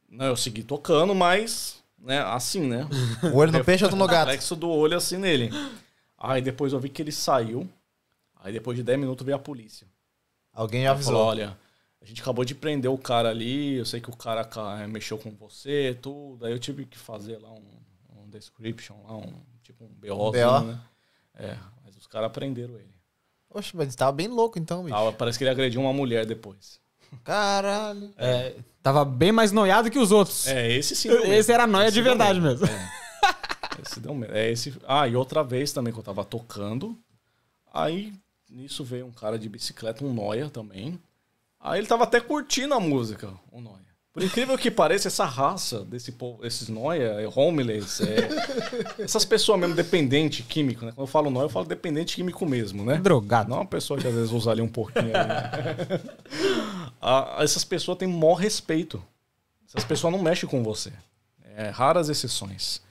Não, eu segui tocando, mas, né, assim, né? O olho no peixe, outro no gato. reflexo do olho assim nele. Aí depois eu vi que ele saiu. Aí depois de 10 minutos veio a polícia. Alguém já Ela falou, avisou. olha, a gente acabou de prender o cara ali, eu sei que o cara ca- mexeu com você, tudo. Aí eu tive que fazer lá um, um description, lá um tipo um BO, BO. né? É, mas os caras prenderam ele. Oxe, mas tava bem louco então, bicho. Parece que ele agrediu uma mulher depois. Caralho. É, tava bem mais noiado que os outros. É, esse sim. Esse era noia Esse de verdade medo. mesmo. Esse deu medo. É esse. Ah, e outra vez também que eu tava tocando. Aí nisso veio um cara de bicicleta, um Noia também. Aí ele tava até curtindo a música, o Noia. Por incrível que pareça, essa raça desse povo, esses noia, homeless, é, essas pessoas mesmo dependente químico, né? Quando eu falo noia, eu falo dependente químico mesmo, né? Drogado. Não uma pessoa que às vezes usa ali um pouquinho. ali, né? Ah, essas pessoas têm maior respeito. Essas pessoas não mexem com você. É raras exceções.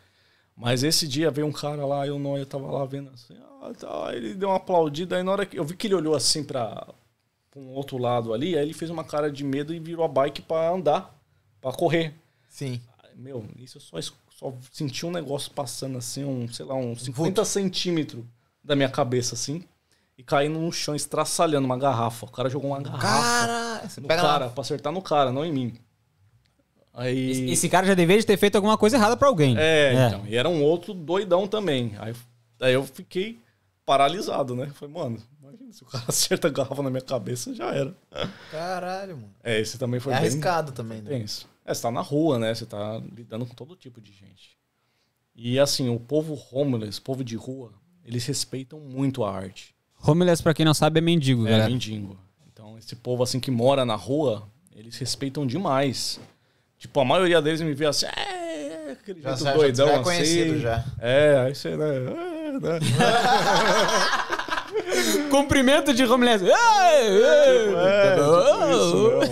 Mas esse dia veio um cara lá, e o Noia tava lá vendo assim, ah, tá. ele deu uma aplaudida, aí na hora que eu vi que ele olhou assim pra, pra um outro lado ali, aí ele fez uma cara de medo e virou a bike pra andar, pra correr. Sim. Meu, isso eu só, só senti um negócio passando assim, um, sei lá, uns 50 centímetros da minha cabeça, assim, e caindo no chão, estraçalhando uma garrafa. O cara jogou uma garrafa Cara, no pega cara, lá. pra acertar no cara, não em mim. Aí. Esse, esse cara já deveria ter feito alguma coisa errada pra alguém. É, então. E era um outro doidão também. Aí, aí eu fiquei paralisado, né? Falei, mano, imagina se o cara acerta a garrafa na minha cabeça, já era. Caralho, mano. É, esse também foi É bem arriscado também, né? tenso. É, você tá na rua, né? Você tá lidando com todo tipo de gente. E assim, o povo homeless, o povo de rua, eles respeitam muito a arte. Homeless, pra quem não sabe, é mendigo, É, galera. mendigo. Então, esse povo assim que mora na rua, eles respeitam demais. Tipo, a maioria deles me vê assim, é, é, aquele Já, jeito já, doidão já é assim. conhecido já. É, aí você, né? é, né? Cumprimento de homeless. Ei, ei. É, tipo isso mesmo.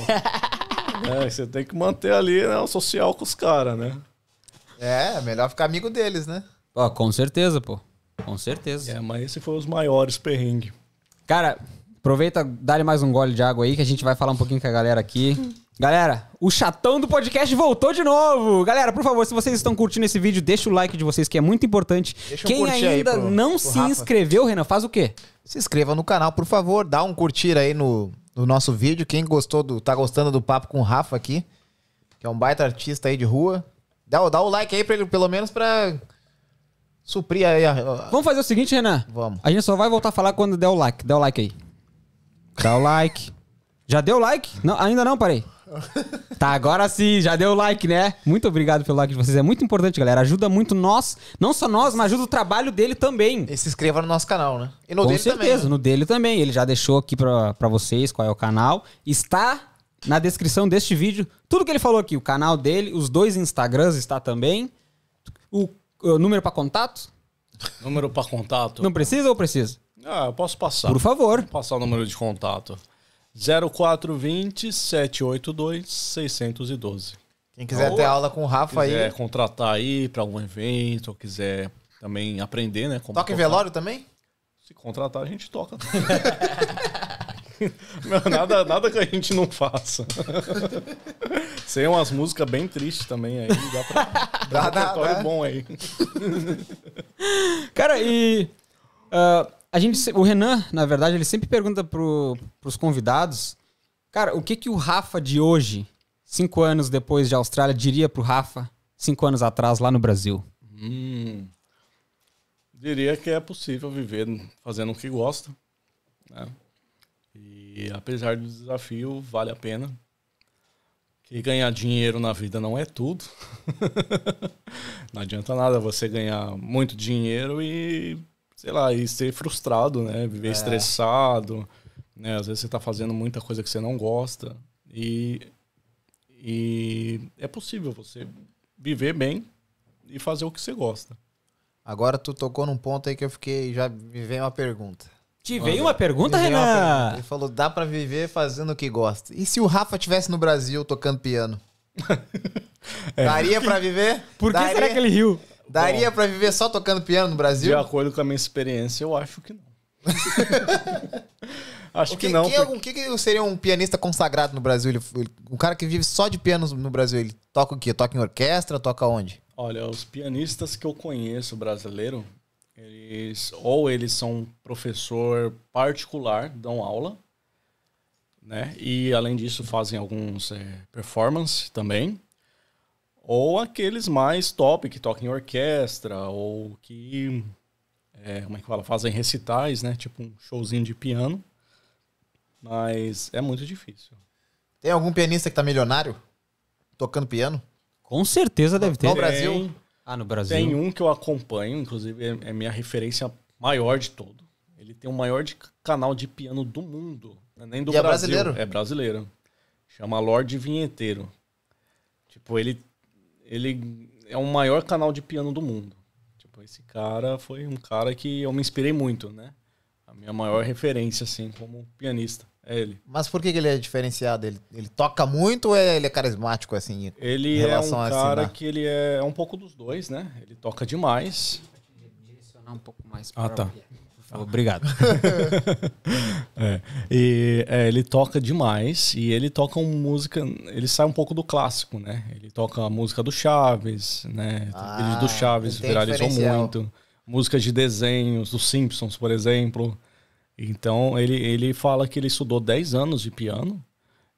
É, você tem que manter ali né, o social com os caras, né? É, melhor ficar amigo deles, né? Ó, com certeza, pô. Com certeza. É, mas esse foi os maiores perrengues. Cara, aproveita, dá-lhe mais um gole de água aí que a gente vai falar um pouquinho com a galera aqui. Galera, o chatão do podcast voltou de novo. Galera, por favor, se vocês estão curtindo esse vídeo, deixa o like de vocês que é muito importante. Deixa um Quem ainda pro- não pro se Rafa. inscreveu, Renan, faz o quê? Se inscreva no canal, por favor, dá um curtir aí no, no nosso vídeo. Quem gostou do, tá gostando do papo com o Rafa aqui, que é um baita artista aí de rua, dá, o- dá o like aí pra ele, pelo menos pra suprir aí a, Vamos fazer o seguinte, Renan. Vamos. A gente só vai voltar a falar quando der o like. Dá o like aí. Dá o like. Já deu like? Não, ainda não, parei. Tá, agora sim, já deu like, né? Muito obrigado pelo like de vocês. É muito importante, galera. Ajuda muito nós, não só nós, mas ajuda o trabalho dele também. e se inscreva no nosso canal, né? E no Com dele certeza, também. né? no dele também. Ele já deixou aqui pra, pra vocês qual é o canal. Está na descrição deste vídeo. Tudo que ele falou aqui, o canal dele, os dois Instagrams está também. O número pra contato? Número pra contato. Não precisa ou precisa? Ah, eu posso passar. Por favor. Vou passar o número de contato. 0420 782 612. Quem quiser ter aula com o Rafa quiser aí. contratar aí pra algum evento, ou quiser também aprender, né? como Toca em tocar. velório também? Se contratar, a gente toca. Meu, nada, nada que a gente não faça. Tem umas músicas bem tristes também aí. Dá pra Dá, dar um dá, dá. bom aí. Cara, e. ah, a gente, o Renan, na verdade, ele sempre pergunta pro, pros convidados. Cara, o que que o Rafa de hoje, cinco anos depois de Austrália, diria pro Rafa, cinco anos atrás, lá no Brasil? Hum, diria que é possível viver fazendo o que gosta. Né? E apesar do desafio, vale a pena. Que ganhar dinheiro na vida não é tudo. não adianta nada você ganhar muito dinheiro e, sei lá, e ser frustrado, né? Viver estressado. Né? Às vezes você tá fazendo muita coisa que você não gosta. E, e é possível você viver bem e fazer o que você gosta. Agora tu tocou num ponto aí que eu fiquei. Já me veio uma pergunta. Te veio uma pergunta, veio uma pergunta. Renan? Ele falou: dá pra viver fazendo o que gosta. E se o Rafa tivesse no Brasil tocando piano? Daria pra viver? Por que daria, será que ele riu? Daria pra viver só tocando piano no De Brasil? acordo com a minha experiência, eu acho que não. acho O que, que, não. quem, é algum- que que seria um pianista consagrado no Brasil? Ele, ele- um cara que vive só de piano no Brasil, ele toca o quê? Toca em orquestra? Toca onde? Olha, os pianistas que eu conheço brasileiro, eles ou eles são professor particular, dão aula, né? E além disso fazem alguns é, performance também. Ou aqueles mais top que tocam em orquestra ou que é, como é que fala, fazem recitais, né? Tipo um showzinho de piano. Mas é muito difícil. Tem algum pianista que tá milionário? Tocando piano? Com certeza deve ter. No Brasil? Tem- Ah, no Brasil. Tem um que eu acompanho, inclusive é, é minha referência maior de todo. Ele tem o maior de- canal de piano do mundo, não é nem do E é Brasil. brasileiro? É brasileiro. Chama Lorde Vinheteiro. Tipo, ele, ele é o maior canal de piano do mundo. Tipo, esse cara foi um cara que eu me inspirei muito, né? A minha maior referência, assim, como pianista. É ele. Mas por que, que ele é diferenciado? Ele, ele toca muito ou é- ele é carismático, assim? Ele Em é um cara assinar. que ele é um pouco dos dois, né? Ele toca demais. Direcionar um pouco mais Ah, tá. Obrigado. É, e é, ele toca demais e ele toca uma música, ele sai um pouco do clássico, né? Ele toca a música do Chaves, né? Ah, do Chaves viralizou muito. Músicas de desenhos, dos Simpsons, por exemplo. Então ele, ele fala que ele estudou 10 anos de piano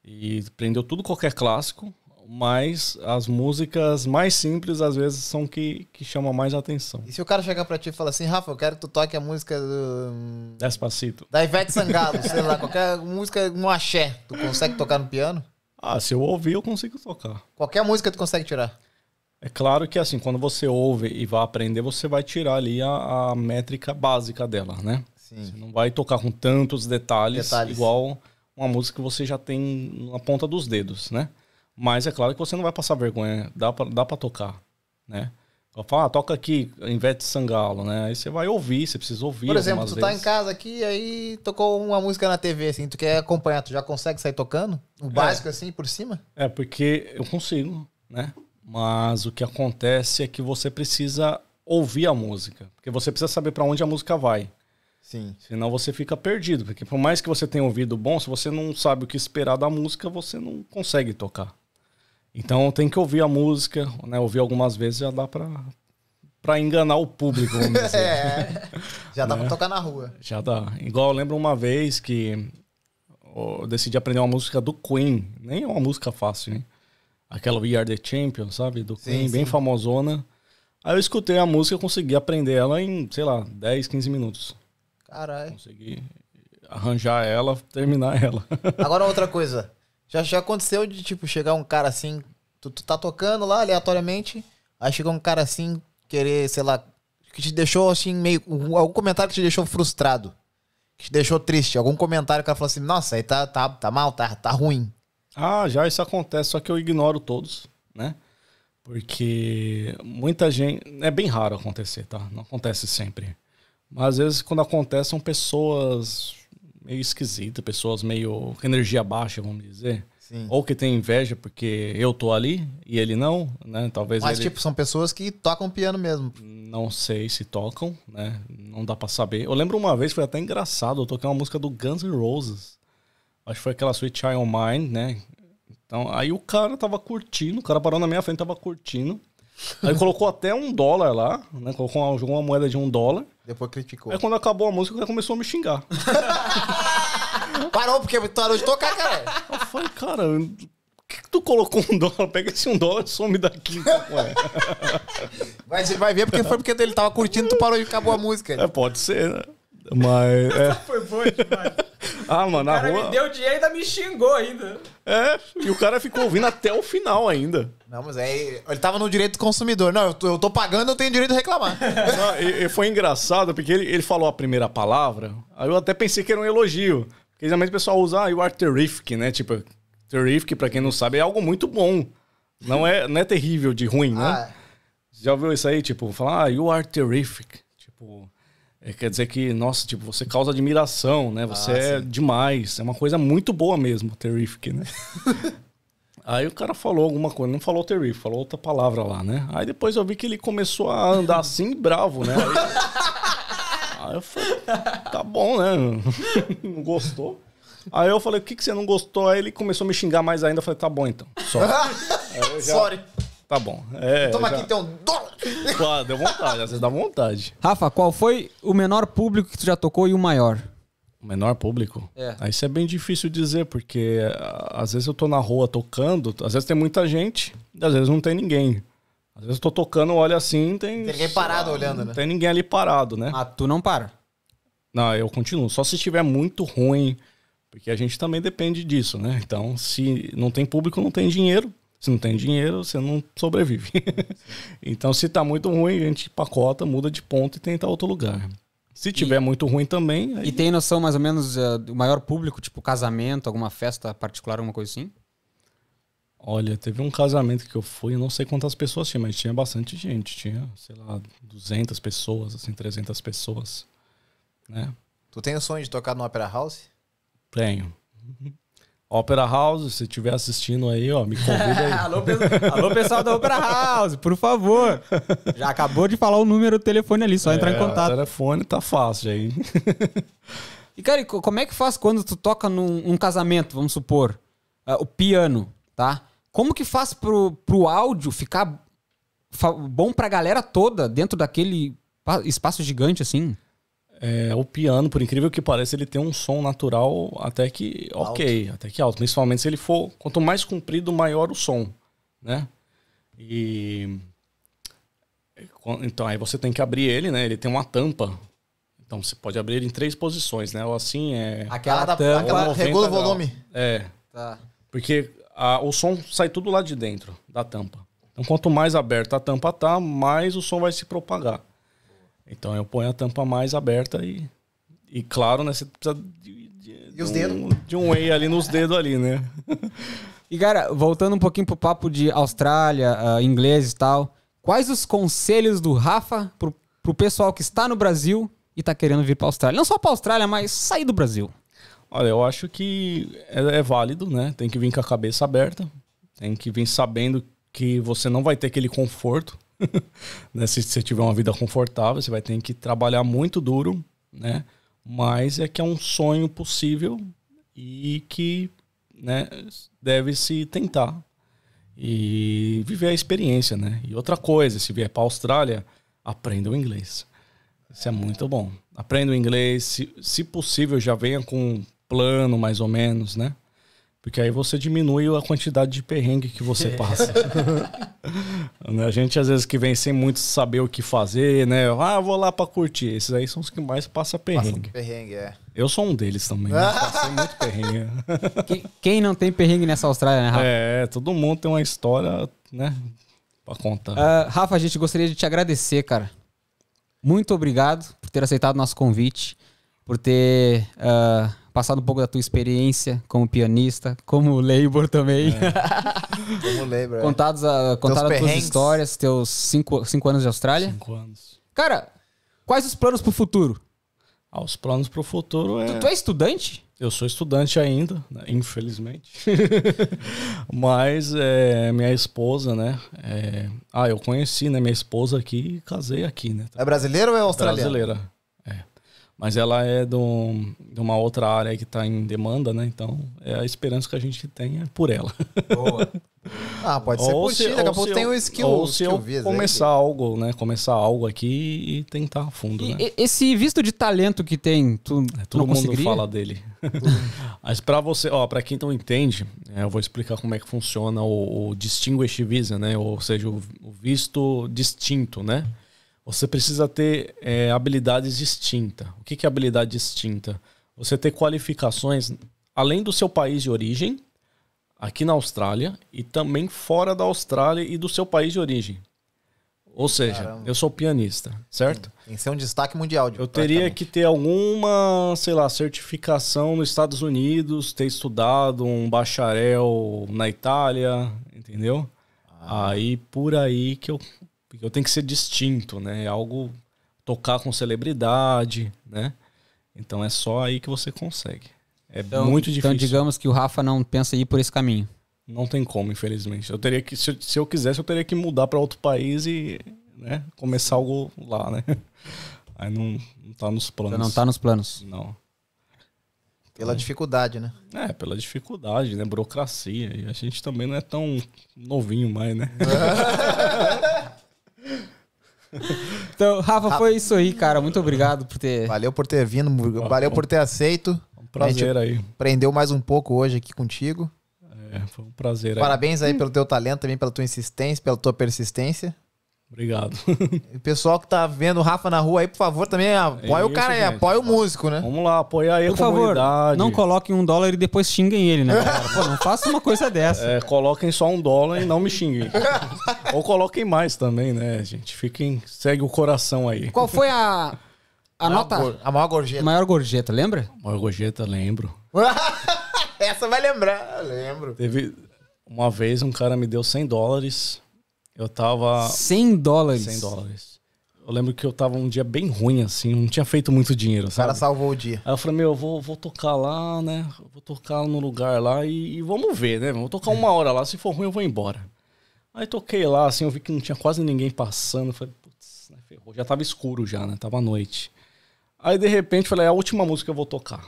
e aprendeu tudo qualquer clássico, mas as músicas mais simples às vezes são que, que chamam mais atenção. E se o cara chegar pra ti e falar assim, Rafa, eu quero que tu toque a música do, Despacito. da Ivete Sangalo, sei lá, qualquer música, um axé, tu consegue tocar no piano? Ah, se eu ouvir eu consigo tocar. Qualquer música tu consegue tirar. É claro que assim, quando você ouve e vai aprender, você vai tirar ali a, a métrica básica dela, né? Sim. Você não vai tocar com tantos detalhes, Detalhes. igual uma música que você já tem na ponta dos dedos, né? Mas é claro que você não vai passar vergonha, dá pra, dá pra tocar, né? Eu falo, ah, toca aqui, Ivete Sangalo, né? Aí você vai ouvir, você precisa ouvir Por exemplo, tu tá em vezes. casa aqui aí tocou uma música na TV, assim, tu quer acompanhar, tu já consegue sair tocando? O básico, assim, por cima? É, porque eu consigo, né? Mas o que acontece é que você precisa ouvir a música, porque você precisa saber pra onde a música vai. Sim. Senão você fica perdido, porque por mais que você tenha ouvido bom, se você não sabe o que esperar da música, você não consegue tocar. Então tem que ouvir a música, né? Ouvir algumas vezes já dá pra, pra enganar o público, vamos dizer. É. Já dá Né? pra tocar na rua. Já dá. Igual eu lembro uma vez que eu decidi aprender uma música do Queen. Nem é uma música fácil, hein? Aquela We Are The Champions, sabe? Do Sim, Queen, bem sim. famosona. Aí eu escutei a música e consegui aprender ela em, sei lá, 10, 15 minutos. Caralho. Consegui arranjar ela, terminar ela. Agora outra coisa. Já, já aconteceu de, tipo, chegar um cara assim, tu, tu tá tocando lá aleatoriamente, aí chega um cara assim, querer, sei lá, que te deixou assim, meio. um- Algum comentário que te deixou frustrado. Que te deixou triste. Algum comentário que cara falou assim, nossa, aí tá, tá, tá mal, tá, tá ruim. Ah, já isso acontece, só que eu ignoro todos, né? Porque muita gente. É bem raro acontecer, tá? Não acontece sempre. Mas às vezes, quando acontece, são pessoas meio esquisitas, pessoas meio com energia baixa, vamos dizer. Sim. Ou que tem inveja porque eu tô ali e ele não, né? Talvez Mas, ele. tipo, são pessoas que tocam piano mesmo. Não sei se tocam, né? Não dá pra saber. Eu lembro uma vez, foi até engraçado, eu toquei uma música do Guns N' Roses. Acho que foi aquela Sweet Child Mine, né? Então, aí o cara tava curtindo, o cara parou na minha frente, tava curtindo. Aí colocou até um dólar lá, né? Colocou uma, jogou uma moeda de um dólar. Depois criticou. Aí quando acabou a música, o cara começou a me xingar. Parou porque tu parou de tocar, cara. Eu falei, cara, por que, que tu colocou um dólar? Pega esse um dólar e some daqui. Ué. Vai, você vai ver porque foi porque ele tava curtindo, tu parou e acabou a música. É, pode ser, né? Mas. É. Foi bom demais. Ah, mano, O na cara rua. me deu dinheiro e ainda me xingou ainda. É, e o cara ficou ouvindo até o final ainda. Não, mas aí ele tava no direito do consumidor. Não, eu tô, eu tô pagando, eu tenho direito de reclamar. Não, e, e foi engraçado, porque ele, ele falou a primeira palavra, aí eu até pensei que era um elogio. Porque geralmente o pessoal usa, ah, you are terrific, né? Tipo, terrific, pra quem não sabe, é algo muito bom. Não é, não é terrível de ruim, né? Ah, Já ouviu isso aí? Tipo, falar, ah, you are terrific. Tipo, é, quer dizer que, nossa, tipo, você causa admiração, né? Você Ah, é sim. demais. É uma coisa muito boa mesmo, terrific, né? aí o cara falou alguma coisa, não falou terrific, falou outra palavra lá, né? Aí depois eu vi que ele começou a andar assim, bravo, né? Aí, aí eu falei, tá bom, né? não gostou. Aí eu falei, o que, que você não gostou? Aí ele começou a me xingar mais ainda. Eu falei, tá bom então. Eu já- Sorry. Tá bom. É, Toma já- aqui, tem um dólar. Claro, deu vontade, às vezes dá vontade. Rafa, qual foi o menor público que tu já tocou e o maior? O menor público? É. Aí isso é bem difícil dizer, porque ah, às vezes eu tô na rua tocando, às vezes tem muita gente, e às vezes não tem ninguém. Às vezes eu tô tocando, olha assim, tem. Tem ninguém parado sei olhando, né? Não tem ninguém ali parado, né? Ah, tu não para. Não, eu continuo. Só se estiver muito ruim, porque a gente também depende disso, né? Então, se não tem público, não tem dinheiro. Se não tem dinheiro, você não sobrevive. então, se tá muito ruim, a gente pacota, muda de ponto e tenta outro lugar. Se tiver muito ruim também, aí E tem noção mais ou menos eh, do maior público, tipo casamento, alguma festa particular, alguma coisa assim? Olha, teve um casamento que eu fui, eu não sei quantas pessoas tinha, mas tinha bastante gente. Tinha, sei lá, 200 pessoas, assim, 300 pessoas, né? Tu tem o sonho de tocar no Opera House? Tenho. Opera House, se estiver assistindo aí, ó, me convida aí. alô, alô, pessoal da Opera House, por favor. Já acabou de falar o número do telefone ali, só entrar em É, contato. O telefone tá fácil aí. E, cara, co- como é que faz quando tu toca num um casamento, vamos supor, ah, o piano, tá? Como que faz pro, pro áudio ficar bom pra galera toda dentro daquele pa- espaço gigante assim? É, o piano, por incrível que pareça, ele tem um som natural até que ok, até que alto. Principalmente se ele for, quanto mais comprido, maior o som, né? E então aí você tem que abrir ele, né? Ele tem uma tampa. Então você pode abrir ele em três posições, né? Ou assim é, Aquela tampa. aquela- 90 regula o graus. volume. É, Tá. porque a- o som sai tudo lá de dentro da tampa. Então, quanto mais aberta a tampa tá, mais o som vai se propagar. Então, eu ponho a tampa mais aberta e, e claro, né, você precisa de, de- E os de um, de um whey ali nos dedos ali, né? E, cara, voltando um pouquinho pro papo de Austrália, ah, inglês e tal, quais os conselhos do Rafa pro, pro pessoal que está no Brasil e tá querendo vir pra Austrália? Não só pra Austrália, mas sair do Brasil. Olha, eu acho que é, é válido, né? Tem que vir com a cabeça aberta, tem que vir sabendo que você não vai ter aquele conforto, né? Se você tiver uma vida confortável, você vai ter que trabalhar muito duro, né? Mas é que é um sonho possível e que, né, deve se tentar e viver a experiência, né? E outra coisa, se vier para a Austrália, aprenda o inglês. Isso é muito bom. Aprenda o inglês, se, se possível, já venha com um plano mais ou menos, né? Porque aí você diminui a quantidade de perrengue que você passa. Né? a gente, às vezes, que vem sem muito saber o que fazer, né? Ah, vou lá pra curtir. Esses aí são os que mais passam Passa perrengue. perrengue, é. Eu sou um deles também. Né? Passei muito perrengue. Quem, quem não tem perrengue nessa Austrália, né, Rafa? É, todo mundo tem uma história, né? Pra contar. Ah, Rafa, a gente gostaria de te agradecer, cara. Muito obrigado por ter aceitado o nosso convite, por ter ah, passado um pouco da tua experiência como pianista, como labor também. Como lembra? Contados a, contado as tuas histórias, teus cinco, cinco anos de Austrália. Cinco anos. Cara, quais os planos pro futuro? Ah, os planos pro futuro é. Tu, tu é estudante? Eu sou estudante ainda, né, infelizmente. Mas é, minha esposa, né? é, Ah, eu conheci né, minha esposa aqui e casei aqui, né? É brasileiro ou é australiano? Brasileira. Mas ela é de, um- de uma outra área que está em demanda, né? Então é a esperança que a gente tem é por ela. Ah, pode ser por ti, daqui a ou pouco se tem eu- o skill, Ou se skill eu visa aí. começar algo, né? Começar algo aqui e tentar a fundo, E- né? esse visto de talento que tem, tu, É, Todo não mundo conseguiria? fala dele. Mas para você, ó, para quem não entende, é, eu vou explicar como é que funciona o, o Distinguished Visa, né? Ou seja, o, o visto distinto, né? Você precisa ter é, habilidades distintas. O que que é habilidade distinta? Você ter qualificações além do seu país de origem, aqui na Austrália, e também fora da Austrália e do seu país de origem. Ou seja, Caramba. eu sou pianista, certo? Tem que ser um destaque mundial. de- Eu teria que ter alguma, sei lá, certificação nos Estados Unidos, ter estudado um bacharel na Itália, entendeu? Aí por aí que eu, que eu tenho que ser distinto, né? É algo tocar com celebridade, né? Então é só aí que você consegue. É Então, muito Então, difícil. digamos que o Rafa não pensa em ir por esse caminho. Não tem como, infelizmente. Eu teria que, se, eu- se eu quisesse, eu teria que mudar para outro país e, né, começar algo lá, né? Aí não, não tá nos planos. Então não tá nos planos. Não. Pela dificuldade, né? É, pela dificuldade, né? Burocracia. E a gente também não é tão novinho mais, né? Então, Rafa, foi isso aí, cara. Muito obrigado por ter. Valeu por ter vindo, valeu por ter aceito. Um prazer aí. Aprendeu mais um pouco hoje aqui contigo. É, foi um prazer aí. Parabéns aí pelo teu talento, também pela tua insistência, pela tua persistência. Obrigado. E o pessoal que tá vendo o Rafa na rua aí, por favor, também apoia o cara aí, apoia o músico, né? Vamos lá, apoiar aí Por a favor, comunidade. não coloquem um dólar e depois xinguem ele, né? Pô, não faça uma coisa dessa. É, coloquem só um dólar e não me xinguem. Ou coloquem mais também, né, gente? Fiquem. Segue o coração aí. Qual foi a, a nota. Gor- A maior gorjeta. Maior gorjeta, lembra? Morgojeta, lembro. Essa vai lembrar, lembro. Teve. Uma vez um cara me deu 100 dólares. Eu tava. 100 dólares. 100 dólares. Eu lembro que eu tava um dia bem ruim, assim, não tinha feito muito dinheiro, O cara sabe? salvou o dia. Aí eu falei, meu, eu vou, vou tocar lá, né? Vou tocar no lugar lá e, e vamos ver, né? Vou tocar uma hora lá, se for ruim eu vou embora. Aí toquei lá, assim, eu vi que não tinha quase ninguém passando. Falei, putz, né, ferrou. Já tava escuro já, né? Tava noite. Aí de repente falei, é a última música que eu vou tocar.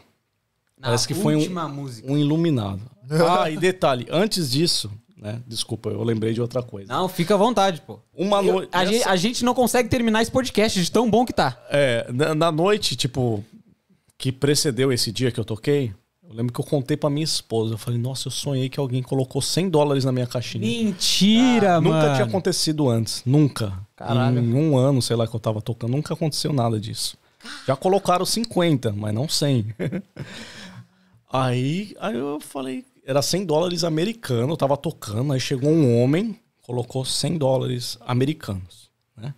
Na Parece que foi um- música. Um iluminado. Ah, e detalhe, antes disso, né? Desculpa, eu lembrei de outra coisa. Não, fica à vontade, pô. Uma noite. a, gente, a gente não consegue terminar esse podcast de tão bom que tá. É, na, na noite, tipo, que precedeu esse dia que eu toquei, eu lembro que eu contei pra minha esposa. Eu falei, nossa, eu sonhei que alguém colocou 100 dólares na minha caixinha. Mentira, mano. Nunca tinha acontecido antes. Nunca. Caralho. Em um ano, sei lá, que eu tava tocando, nunca aconteceu nada disso. Já colocaram 50, mas não 100. aí, aí eu falei, era 100 dólares americanos, eu tava tocando, aí chegou um homem, colocou 100 dólares americanos, né?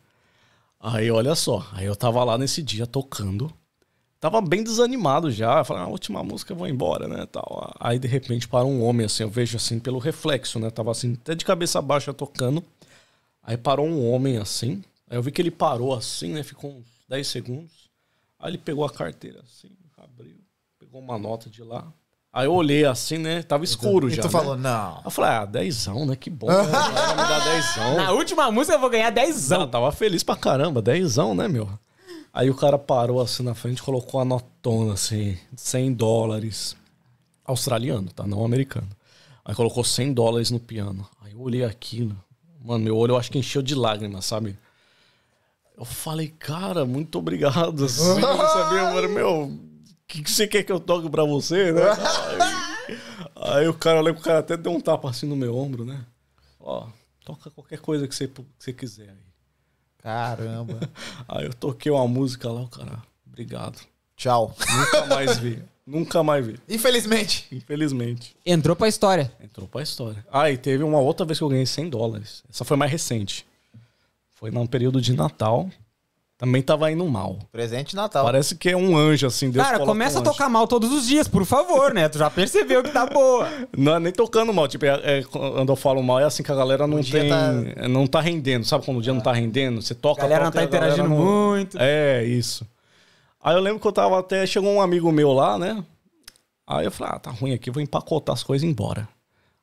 Aí, olha só, aí eu tava lá nesse dia tocando, tava bem desanimado já, eu falei, a última música vou embora, né, tal. Aí, de repente, para um homem, assim, eu vejo assim, pelo reflexo, né, tava assim, até de cabeça baixa tocando, aí parou um homem assim, aí eu vi que ele parou assim, né, ficou uns 10 segundos, aí ele pegou a carteira assim, abriu, pegou uma nota de lá, aí eu olhei assim, né, tava escuro E já, tu né? falou, não. Aí eu falei, ah, dezão, né? Que bom. né? Vai me dar dezão. Na última música eu vou ganhar 10 Eu tava feliz pra caramba, dezão, né, meu? Aí o cara parou assim na frente, colocou a notona, assim, 100 dólares. Australiano, tá? Não americano. Aí colocou 100 dólares no piano. Aí eu olhei aquilo. Mano, meu olho eu acho que encheu de lágrimas, sabe? Eu falei, cara, muito obrigado. Assim, sabia, mano? Meu, que, que você quer que eu toque pra você, né? Aí, aí o cara, eu lembro que o cara até deu um tapa assim no meu ombro, né? Ó, toca qualquer coisa que você, que você quiser aí. Caramba. Aí eu toquei uma música lá, o cara, obrigado. Tchau. Nunca mais vi. Nunca mais vi. Infelizmente. Infelizmente. Entrou pra história. Entrou pra história. Ah, e teve uma outra vez que eu ganhei 100 dólares. Essa foi mais recente. Foi num período de Natal. Também tava indo mal. Presente de Natal. Parece que é um anjo, assim. Deus Cara, começa um a tocar mal todos os dias, por favor, né? Tu já percebeu que tá boa. Não é nem tocando mal. Tipo, é, é, quando eu falo mal, é assim que a galera não dia tem. tá- Não tá rendendo. Sabe quando o dia não tá rendendo? Você toca. A galera não toca tá interagindo não- muito. É, isso. Aí eu lembro que eu tava até. Chegou um amigo meu lá, né? Aí eu falei, ah, tá ruim aqui, vou empacotar as coisas e ir embora.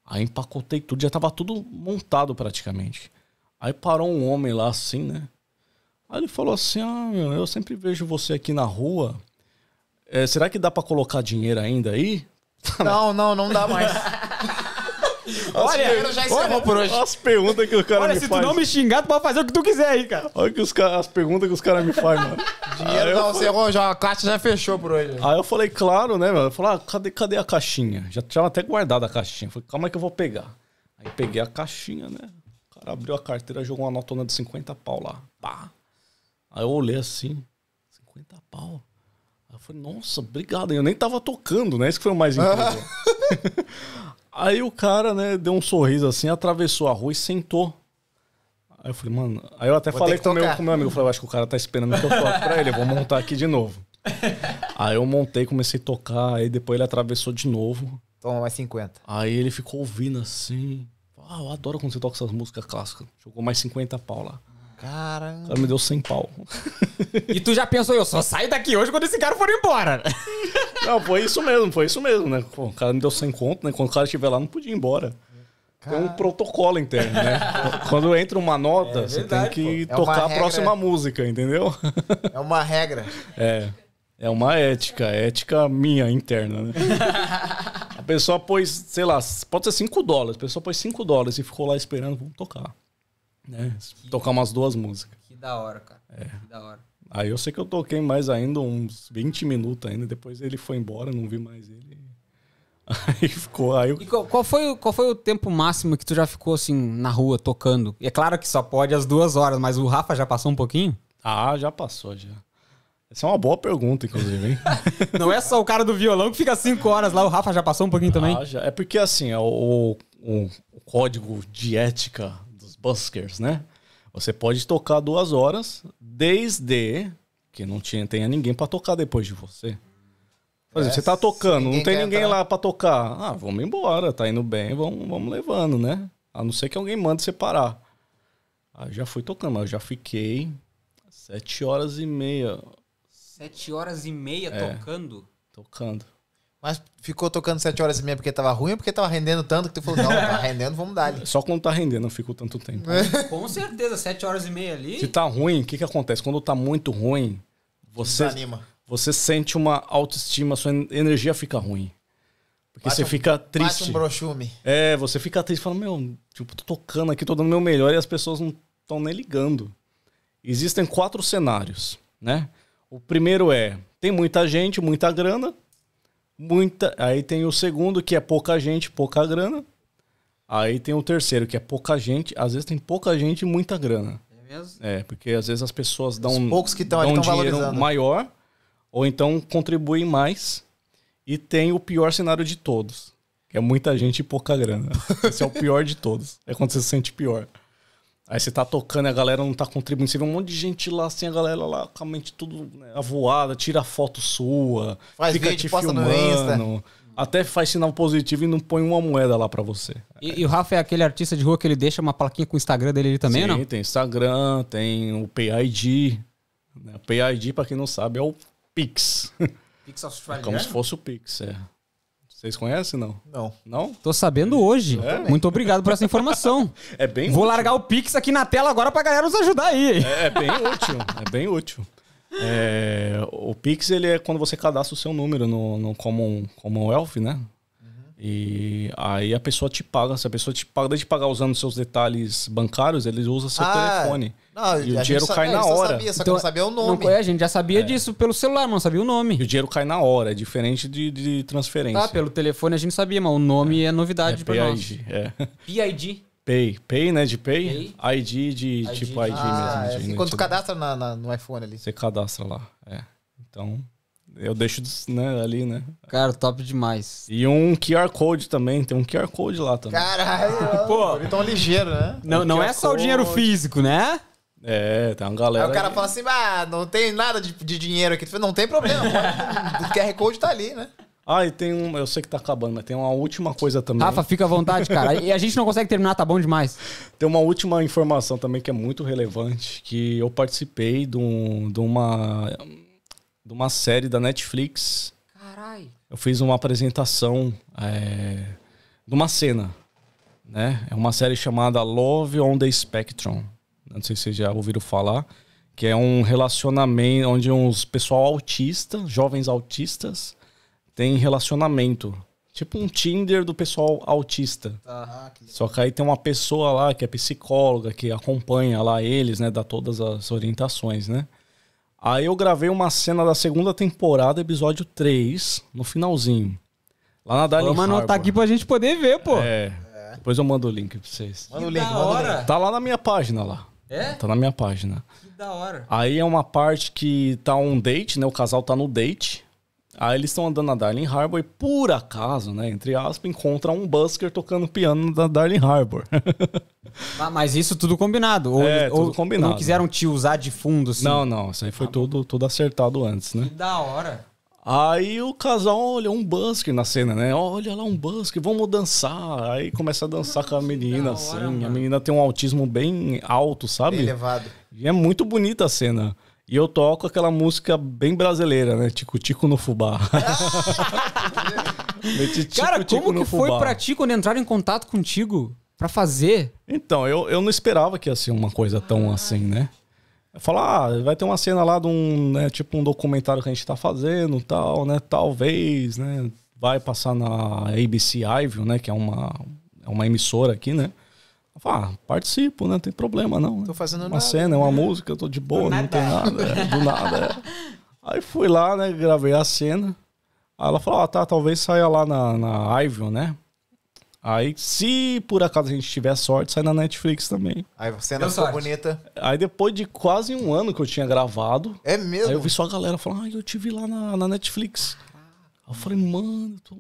Aí empacotei tudo, já tava tudo montado praticamente. Aí parou um homem lá assim, né? Aí ele falou assim: Ah, meu, eu sempre vejo você aqui na rua. É, será que dá pra colocar dinheiro ainda aí? Não, não, não dá mais. Olha, já encerrou por hoje. As perguntas que o cara Olha, me se tu faz. não me xingar, tu pode fazer o que tu quiser aí, cara. Olha que os as perguntas que os caras me fazem, mano. Dinheiro Aí não, encerrou, já, a caixa já fechou por hoje. Aí eu falei, claro, né, meu? Eu falei, ah, cadê, cadê a caixinha? Já tinha até guardado a caixinha. Eu falei, calma aí que eu vou pegar. Aí peguei a caixinha, né? O cara abriu a carteira, jogou uma notona de 50 pau lá. Pá. Aí eu olhei assim, 50 pau. Aí eu falei, nossa, obrigado. Eu nem tava tocando, né? Isso que foi o mais incrível. aí o cara, né, deu um sorriso assim, atravessou a rua e sentou. Aí eu falei, mano. Aí eu até Vou falei com meu, com meu amigo. Eu falei, eu acho que o cara tá esperando que eu toque pra ele. Eu vou montar aqui de novo. Aí eu montei, comecei a tocar. Aí depois ele atravessou de novo. Toma mais 50. Aí ele ficou ouvindo assim. Ah, eu adoro quando você toca essas músicas clássicas. Jogou mais 50 pau lá. O cara me deu 100 pau. E tu já pensou, eu só saio daqui hoje quando esse cara for embora. Não, foi isso mesmo, foi isso mesmo, né? Pô, o cara me deu 100 conto, né? Quando o cara estiver lá, não podia ir embora. Tem um protocolo interno, né? Quando entra uma nota, É você verdade, tem que pô. É tocar a regra- próxima música, entendeu? É uma regra. É. É uma ética, ética minha interna, né? A pessoa pôs, sei lá, pode ser 5 dólares. A pessoa pôs 5 dólares e ficou lá esperando, vamos tocar. Né? Tocar umas duas músicas. Que da hora, cara. Que da hora. Aí eu sei que eu toquei mais ainda, uns 20 minutos ainda. Depois ele foi embora, não vi mais ele. Aí ficou. Aí eu E qual, qual foi, o- qual foi o tempo máximo que tu já ficou assim na rua tocando? E é claro que só pode as duas horas, mas o Rafa já passou um pouquinho? Ah, já passou já. Essa é uma boa pergunta, inclusive, hein? Não é só o cara do violão que fica cinco horas lá, o Rafa já passou um pouquinho também? Ah, já. É porque assim, é o, o- o código de ética buskers, né? Você pode tocar duas horas, desde que não tinha, tenha ninguém pra tocar depois de você. Por exemplo, É, você tá se tocando, não tem ninguém entrar. lá pra tocar. Ah, vamos embora, tá indo bem, vamos, vamos levando, né? A não ser que alguém mande você parar. Eu já fui tocando, mas eu já fiquei sete horas e meia Sete horas e meia É. tocando. tocando. Mas ficou tocando 7 horas e meia porque tava ruim ou porque tava rendendo tanto que tu falou, não, tá rendendo, vamos dar ali. Só quando tá rendendo, eu fico tanto tempo. Com certeza, sete horas e meia ali. Se tá ruim, o que que acontece? Quando tá muito ruim, você, Desanima. você sente uma autoestima, sua en- energia fica ruim. Porque Bate você um- fica Bate triste. um brochume. É, você fica triste e fala, meu, tipo, tô tocando aqui, tô dando meu melhor e as pessoas não estão nem ligando. Existem quatro cenários, né? O primeiro é, tem muita gente, muita grana, muita... Aí tem o segundo, que é pouca gente, pouca grana. Aí tem o terceiro, que é pouca gente, às vezes tem pouca gente e muita grana. É mesmo? É, porque às vezes as pessoas dão, Os poucos que tão dão ali um dinheiro valorizando. maior, ou então contribuem mais. E tem o pior cenário de todos, que é muita gente e pouca grana. Esse é o pior de todos. É quando você se sente pior. Aí você tá tocando e a galera não tá contribuindo. Você vê um monte de gente lá, assim, a galera lá com a mente tudo né, avoada, tira foto sua, Faz fica vídeo, te posta no filmando. Até faz sinal positivo e não põe uma moeda lá pra você. E, e o Rafa é aquele artista de rua que ele deixa uma plaquinha com o Instagram dele ali também, Sim, não? tem Instagram, tem o PID. Né? O PID, pra quem não sabe, é o Pix. Pix É como se fosse o Pix, é. Vocês conhecem, não? Não. Não? Tô sabendo hoje. Muito obrigado por essa informação. É bem Vou útil. largar o Pix aqui na tela agora pra galera nos ajudar aí. É, é bem útil, é bem útil. É, o Pix, ele é quando você cadastra o seu número no, no Common, Commonwealth, né? E aí a pessoa te paga, se a pessoa te paga, desde de pagar usando seus detalhes bancários, ele usa seu Ah, telefone. Não, E o dinheiro cai é, na hora. Sabia, só que Então, não sabia o Não, nome. é, a gente já sabia disso pelo celular, mas não sabia o E nome. o dinheiro cai na hora, é diferente de, de transferência. Tá, pelo telefone a gente sabia, mas o nome é, novidade é pra nós. PID, é. PID. Pay. Pay, né? De pay. ID de ID tipo ID Ah, mesmo. é de assim, quando tu cadastra na- na- no iPhone ali. Você cadastra lá. É. Então, eu deixo né, ali, né? Cara, top demais. E um QR Code também. Tem um QR Code lá também. Caralho, Pô. eles tão ligeiro, né? Não, não é só o dinheiro físico, né? É, tem uma Aí galera. o cara aí. fala assim, ah, não tem nada de, de dinheiro aqui. Tu fala, Não tem problema, o QR Code tá ali, né? Ah, e tem um. Eu sei que tá acabando, mas tem uma última coisa também. Rafa, fica à vontade, cara. E a gente não consegue terminar, tá bom demais. Tem uma última informação também que é muito relevante. Que eu participei de, um- de uma. De uma série da Netflix Caralho. eu fiz uma apresentação é, de uma cena, né? É uma série chamada Love on the Spectrum. Não sei se vocês já ouviram falar. Que é um relacionamento onde uns pessoal autista, jovens autistas, tem relacionamento. Tipo um Tinder do pessoal autista. Ah, que... Só que aí tem uma pessoa lá que é psicóloga, que acompanha lá eles, né? Dá todas as orientações, né? Aí eu gravei uma cena da segunda temporada, episódio 3, no finalzinho. Lá na Darling Vamos anotar Harbor. aqui pra gente poder ver, pô. É. Depois eu mando o link pra vocês. Manda o link, da manda o hora. link. Tá lá na minha página lá. É? Tá na minha página. Que da hora. Aí é uma parte que tá um date, né? O casal tá no date. Aí eles estão andando na Darling Harbor e, por acaso, né? Entre aspas, encontra um busker tocando piano da Darling Harbor. Ma- Mas isso tudo combinado. Ou, É, ou tudo combinado. não quiseram te usar de fundo, assim. Não, não, isso aí foi tudo, tudo acertado antes, né? Que da hora. Aí o casal olha um busker na cena, né? Olha lá um busker, vamos dançar. Aí começa a dançar com a menina, assim. hora, a menina tem um autismo bem alto, sabe? Bem elevado. E é muito bonita a cena. E eu toco aquela música bem brasileira, né? Tico Tico no Fubá. Meti tico, Cara, tico como que foi fubá. pra ti quando entraram em contato contigo pra fazer? Então, eu, eu não esperava que ia ser uma coisa tão assim, né? Falo, ah, vai ter uma cena lá de um, né, tipo um documentário que a gente tá fazendo tal, né? Talvez, né? Vai passar na ABC Ivy, né? Que é uma, é uma emissora aqui, né? Falo, ah, participo, né? Não tem problema, não. né? Tô fazendo uma nada. cena, é uma música, eu tô de boa, Do não tem nada. nada. é, do nada, é. Aí fui lá, né? Gravei a cena. Aí ela falou, ah, tá, talvez saia lá na, na Ivy, né? Aí, se por acaso a gente tiver sorte, sai na Netflix também. Aí cena Deu ficou bonita. Aí depois de quase um ano que eu tinha gravado, É mesmo? aí eu vi só a galera falando, ah, eu te vi lá na, na Netflix. Aí eu falei, mano, tô...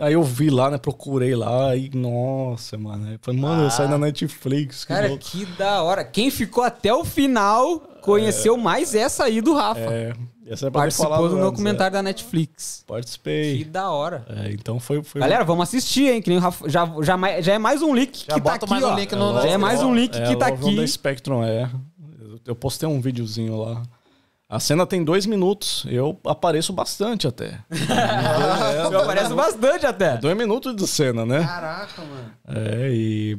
aí eu vi lá, né? Procurei lá e, nossa, mano. Aí eu falei, mano, eu saí na Netflix. que Cara, louco. que da hora. Quem ficou até o final conheceu mais essa aí do Rafa. É, E você pode Participou falar do antes, documentário da Netflix. é. Participei. Que da hora. É, então foi. foi Galera, vamos assistir, hein? Que nem o Rafa, já, já, já é mais um link Já que tá bota aqui, mais um ó. link no- no- Já é mais um link é, que tá aqui. the Spectrum, é. Eu- Eu postei um videozinho lá. A cena tem dois minutos. Eu apareço bastante até. é, Eu apareço bastante até. Dois minutos de cena, né? Caraca, mano. É, e.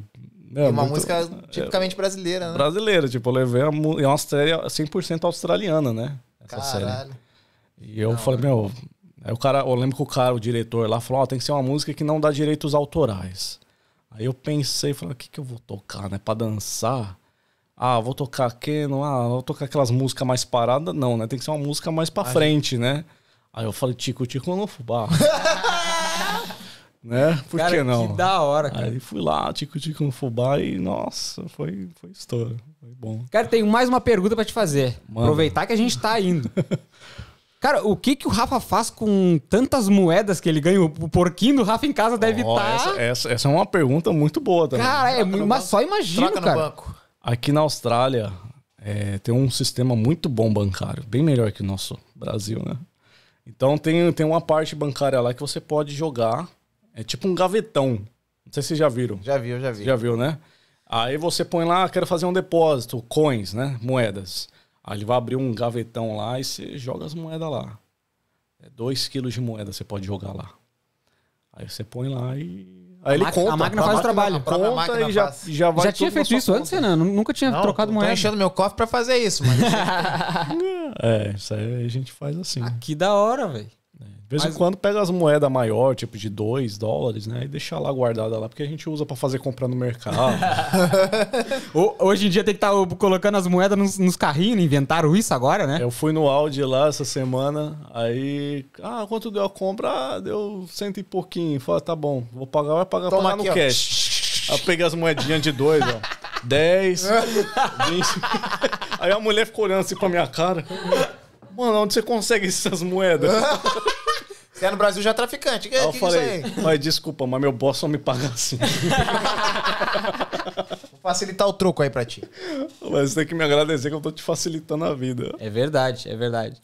É É, uma muito- música tipicamente brasileira, né? brasileira. Tipo, eu levei a, é uma série 100% australiana, né? Essa série. Caralho. E eu falei, meu. Aí o cara, eu lembro que o cara, o diretor lá, falou: Ó, tem que ser uma música que não dá direitos autorais. Aí eu pensei, falei, o que, que eu vou tocar, né? Pra dançar? Ah, vou tocar Canon, ah, vou tocar aquelas músicas mais paradas. Não, né? Tem que ser uma música mais pra frente, né? Aí eu falei, Tico, Tico no fubá. né? Por Cara, que não? que da hora, cara. Aí fui lá, Tico Tico no fubá e, nossa, foi, foi estouro. Foi bom. Cara, tenho mais uma pergunta pra te fazer. Manda. Aproveitar que a gente tá indo. Cara, o que que o Rafa faz com tantas moedas que ele ganha? O porquinho do Rafa em casa deve estar... essa, essa, essa é uma pergunta muito boa também. Cara, é, mas só imagino, Troca no cara. banco. Aqui na Austrália é, tem um sistema muito bom bancário, bem melhor que o nosso Brasil, né? Então tem, tem uma parte bancária lá que você pode jogar, é tipo um gavetão. Não sei se vocês já viram. Já viu, já vi. Já viu, né? Aí você põe lá, quero fazer um depósito, coins, né? Moedas. Aí ele vai abrir um gavetão lá e você joga as moedas lá. É 2 quilos de moeda você pode jogar lá. Aí você põe lá e. Aí A ele conta. a máquina faz o trabalho. a Conta e já, faz. já vai Já tinha feito isso conta. antes, Renan? Nunca tinha Não, trocado tô moeda. enchendo meu cofre pra fazer isso, mas É, isso aí a gente faz assim. Ah, que da hora, velho. De vez Mas- em quando pega as moedas maior, tipo de 2 dólares, né? E deixa lá guardada lá, porque a gente usa pra fazer compra no mercado. Ho- Hoje em dia tem que estar colocando as moedas nos, nos carrinhos, inventaram isso agora, né? Eu fui no Audi lá essa semana, aí. Ah, quanto deu a compra? Ah, deu cento e pouquinho. Falei, tá bom, vou pagar, vai pagar, Toma pagar no aqui, ó. cash. Aí eu peguei as moedinhas de dois, ó. 10, 20. Aí a mulher ficou olhando assim pra minha cara. Mano, onde você consegue essas moedas? Você é no Brasil já é traficante. Que, eu que falei, isso aí? mas desculpa, mas meu boss só me paga assim. Vou facilitar o troco aí pra ti. Mas você tem que me agradecer que eu tô te facilitando a vida. É verdade, é verdade.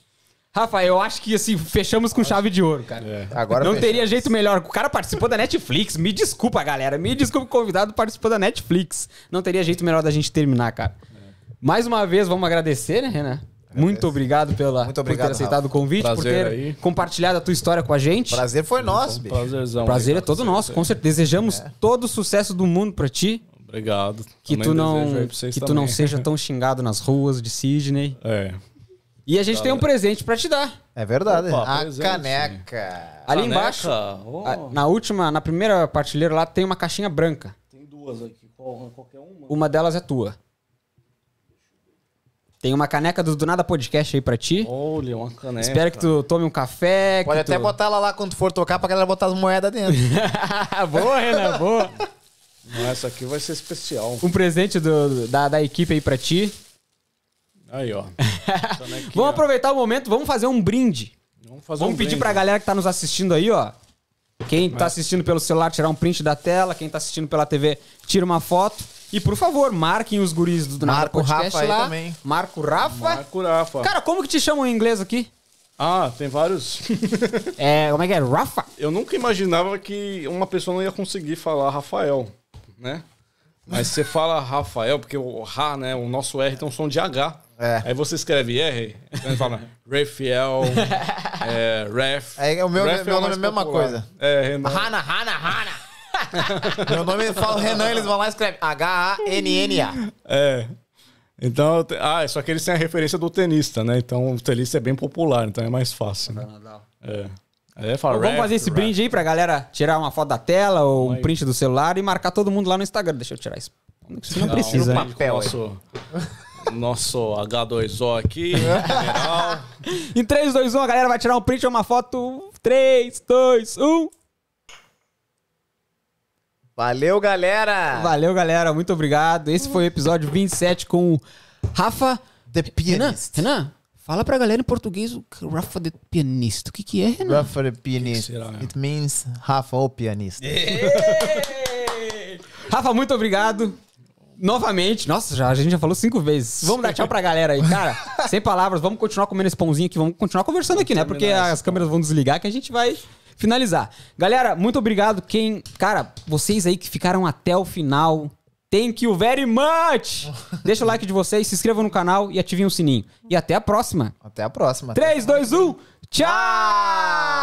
Rafa, eu acho que assim, fechamos com chave de ouro, cara. É. Agora Não fechou. teria jeito melhor. O cara participou da Netflix. Me desculpa, galera. Me desculpa, o convidado participou da Netflix. Não teria jeito melhor da gente terminar, cara. Mais uma vez, vamos agradecer, né, Renan? Muito obrigado pela, Muito por obrigado, ter aceitado Rafa. o convite, por Prazer ter aí. compartilhado a tua história com a gente. Prazer foi nosso, bicho. Prazerzão. Prazer aí, é todo nosso, com certeza. Desejamos todo o sucesso do mundo pra ti. Obrigado. Que Também tu não, que tu não seja tão xingado nas ruas de Sydney. É. E a gente tem um presente pra te dar. É verdade. Opa, a presente. caneca. Ali Caneca? embaixo, Oh. na última, na primeira partilheira lá, tem uma caixinha branca. Tem duas aqui. Qual- Qualquer uma. Uma delas é tua. Tem uma caneca do Do Nada Podcast aí pra ti. Olha, uma caneca. Espero que tu tome um café. Pode que até tu... botar ela lá quando for tocar pra galera botar as moedas dentro. boa, Renan, boa. Não, Essa aqui vai ser especial. Um presente do- da, da equipe aí pra ti. Aí, ó. Canequinha. Vamos aproveitar o momento, vamos fazer um brinde. Vamos fazer Vamos um pedir brinde. pra galera que tá nos assistindo aí, ó. Quem tá assistindo pelo celular, tirar um print da tela. Quem tá assistindo pela TV, tira uma foto. E, por favor, marquem os guris do Nada Marca o Podcast Rafa aí lá. também. Marca o Rafa. Marco Rafa. Cara, como que te chamam em inglês aqui? Ah, tem vários. É, como é que é? Rafa? Eu nunca imaginava que uma pessoa não ia conseguir falar Rafael, né? Mas você fala Rafael, porque o Ra, né? O nosso R tem um som de H. É. Aí você escreve R, então ele fala Rafael, é, Ref. É, o meu- Ref meu o nome mais é a mesma popular. coisa. É, Renan. Hana, Hana, Hana. Meu nome fala Renan, eles vão lá e escrevem H-A-N-N-A. É. Então, ah, só que eles têm a referência do tenista, né? Então o tenista é bem popular, então é mais fácil. Né? É. Aí ele fala, Então, vamos fazer esse brinde aí pra galera tirar uma foto da tela ou um Aí. print do celular e marcar todo mundo lá no Instagram. Deixa eu tirar isso. Você não um precisa, né? com papel o nosso, nosso H2O aqui. Em 3, 2, 1, a galera vai tirar um print ou uma foto. 3, 2, 1. Valeu, galera. Valeu, galera. Muito obrigado. Esse foi o episódio 27 com o Rafa. The Pianist. Renan, fala pra galera em português o que- Rafa de pianista. O que, que é, Renan? Rafa the Pianist. Que que será? It means Rafa o pianista. Rafa, muito obrigado. novamente, nossa, já, a gente já falou cinco vezes. Vamos dar tchau pra galera aí, cara. Sem palavras, vamos continuar comendo esse pãozinho aqui, vamos continuar conversando aqui, né? Porque as câmeras vão desligar que a gente vai finalizar. Galera, muito obrigado. Quem, cara, vocês aí que ficaram até o final. Thank you very much! Deixa o like de vocês, se inscrevam no canal e ativem o sininho. E até a próxima. Até a próxima. 3, 2, 1, tchau!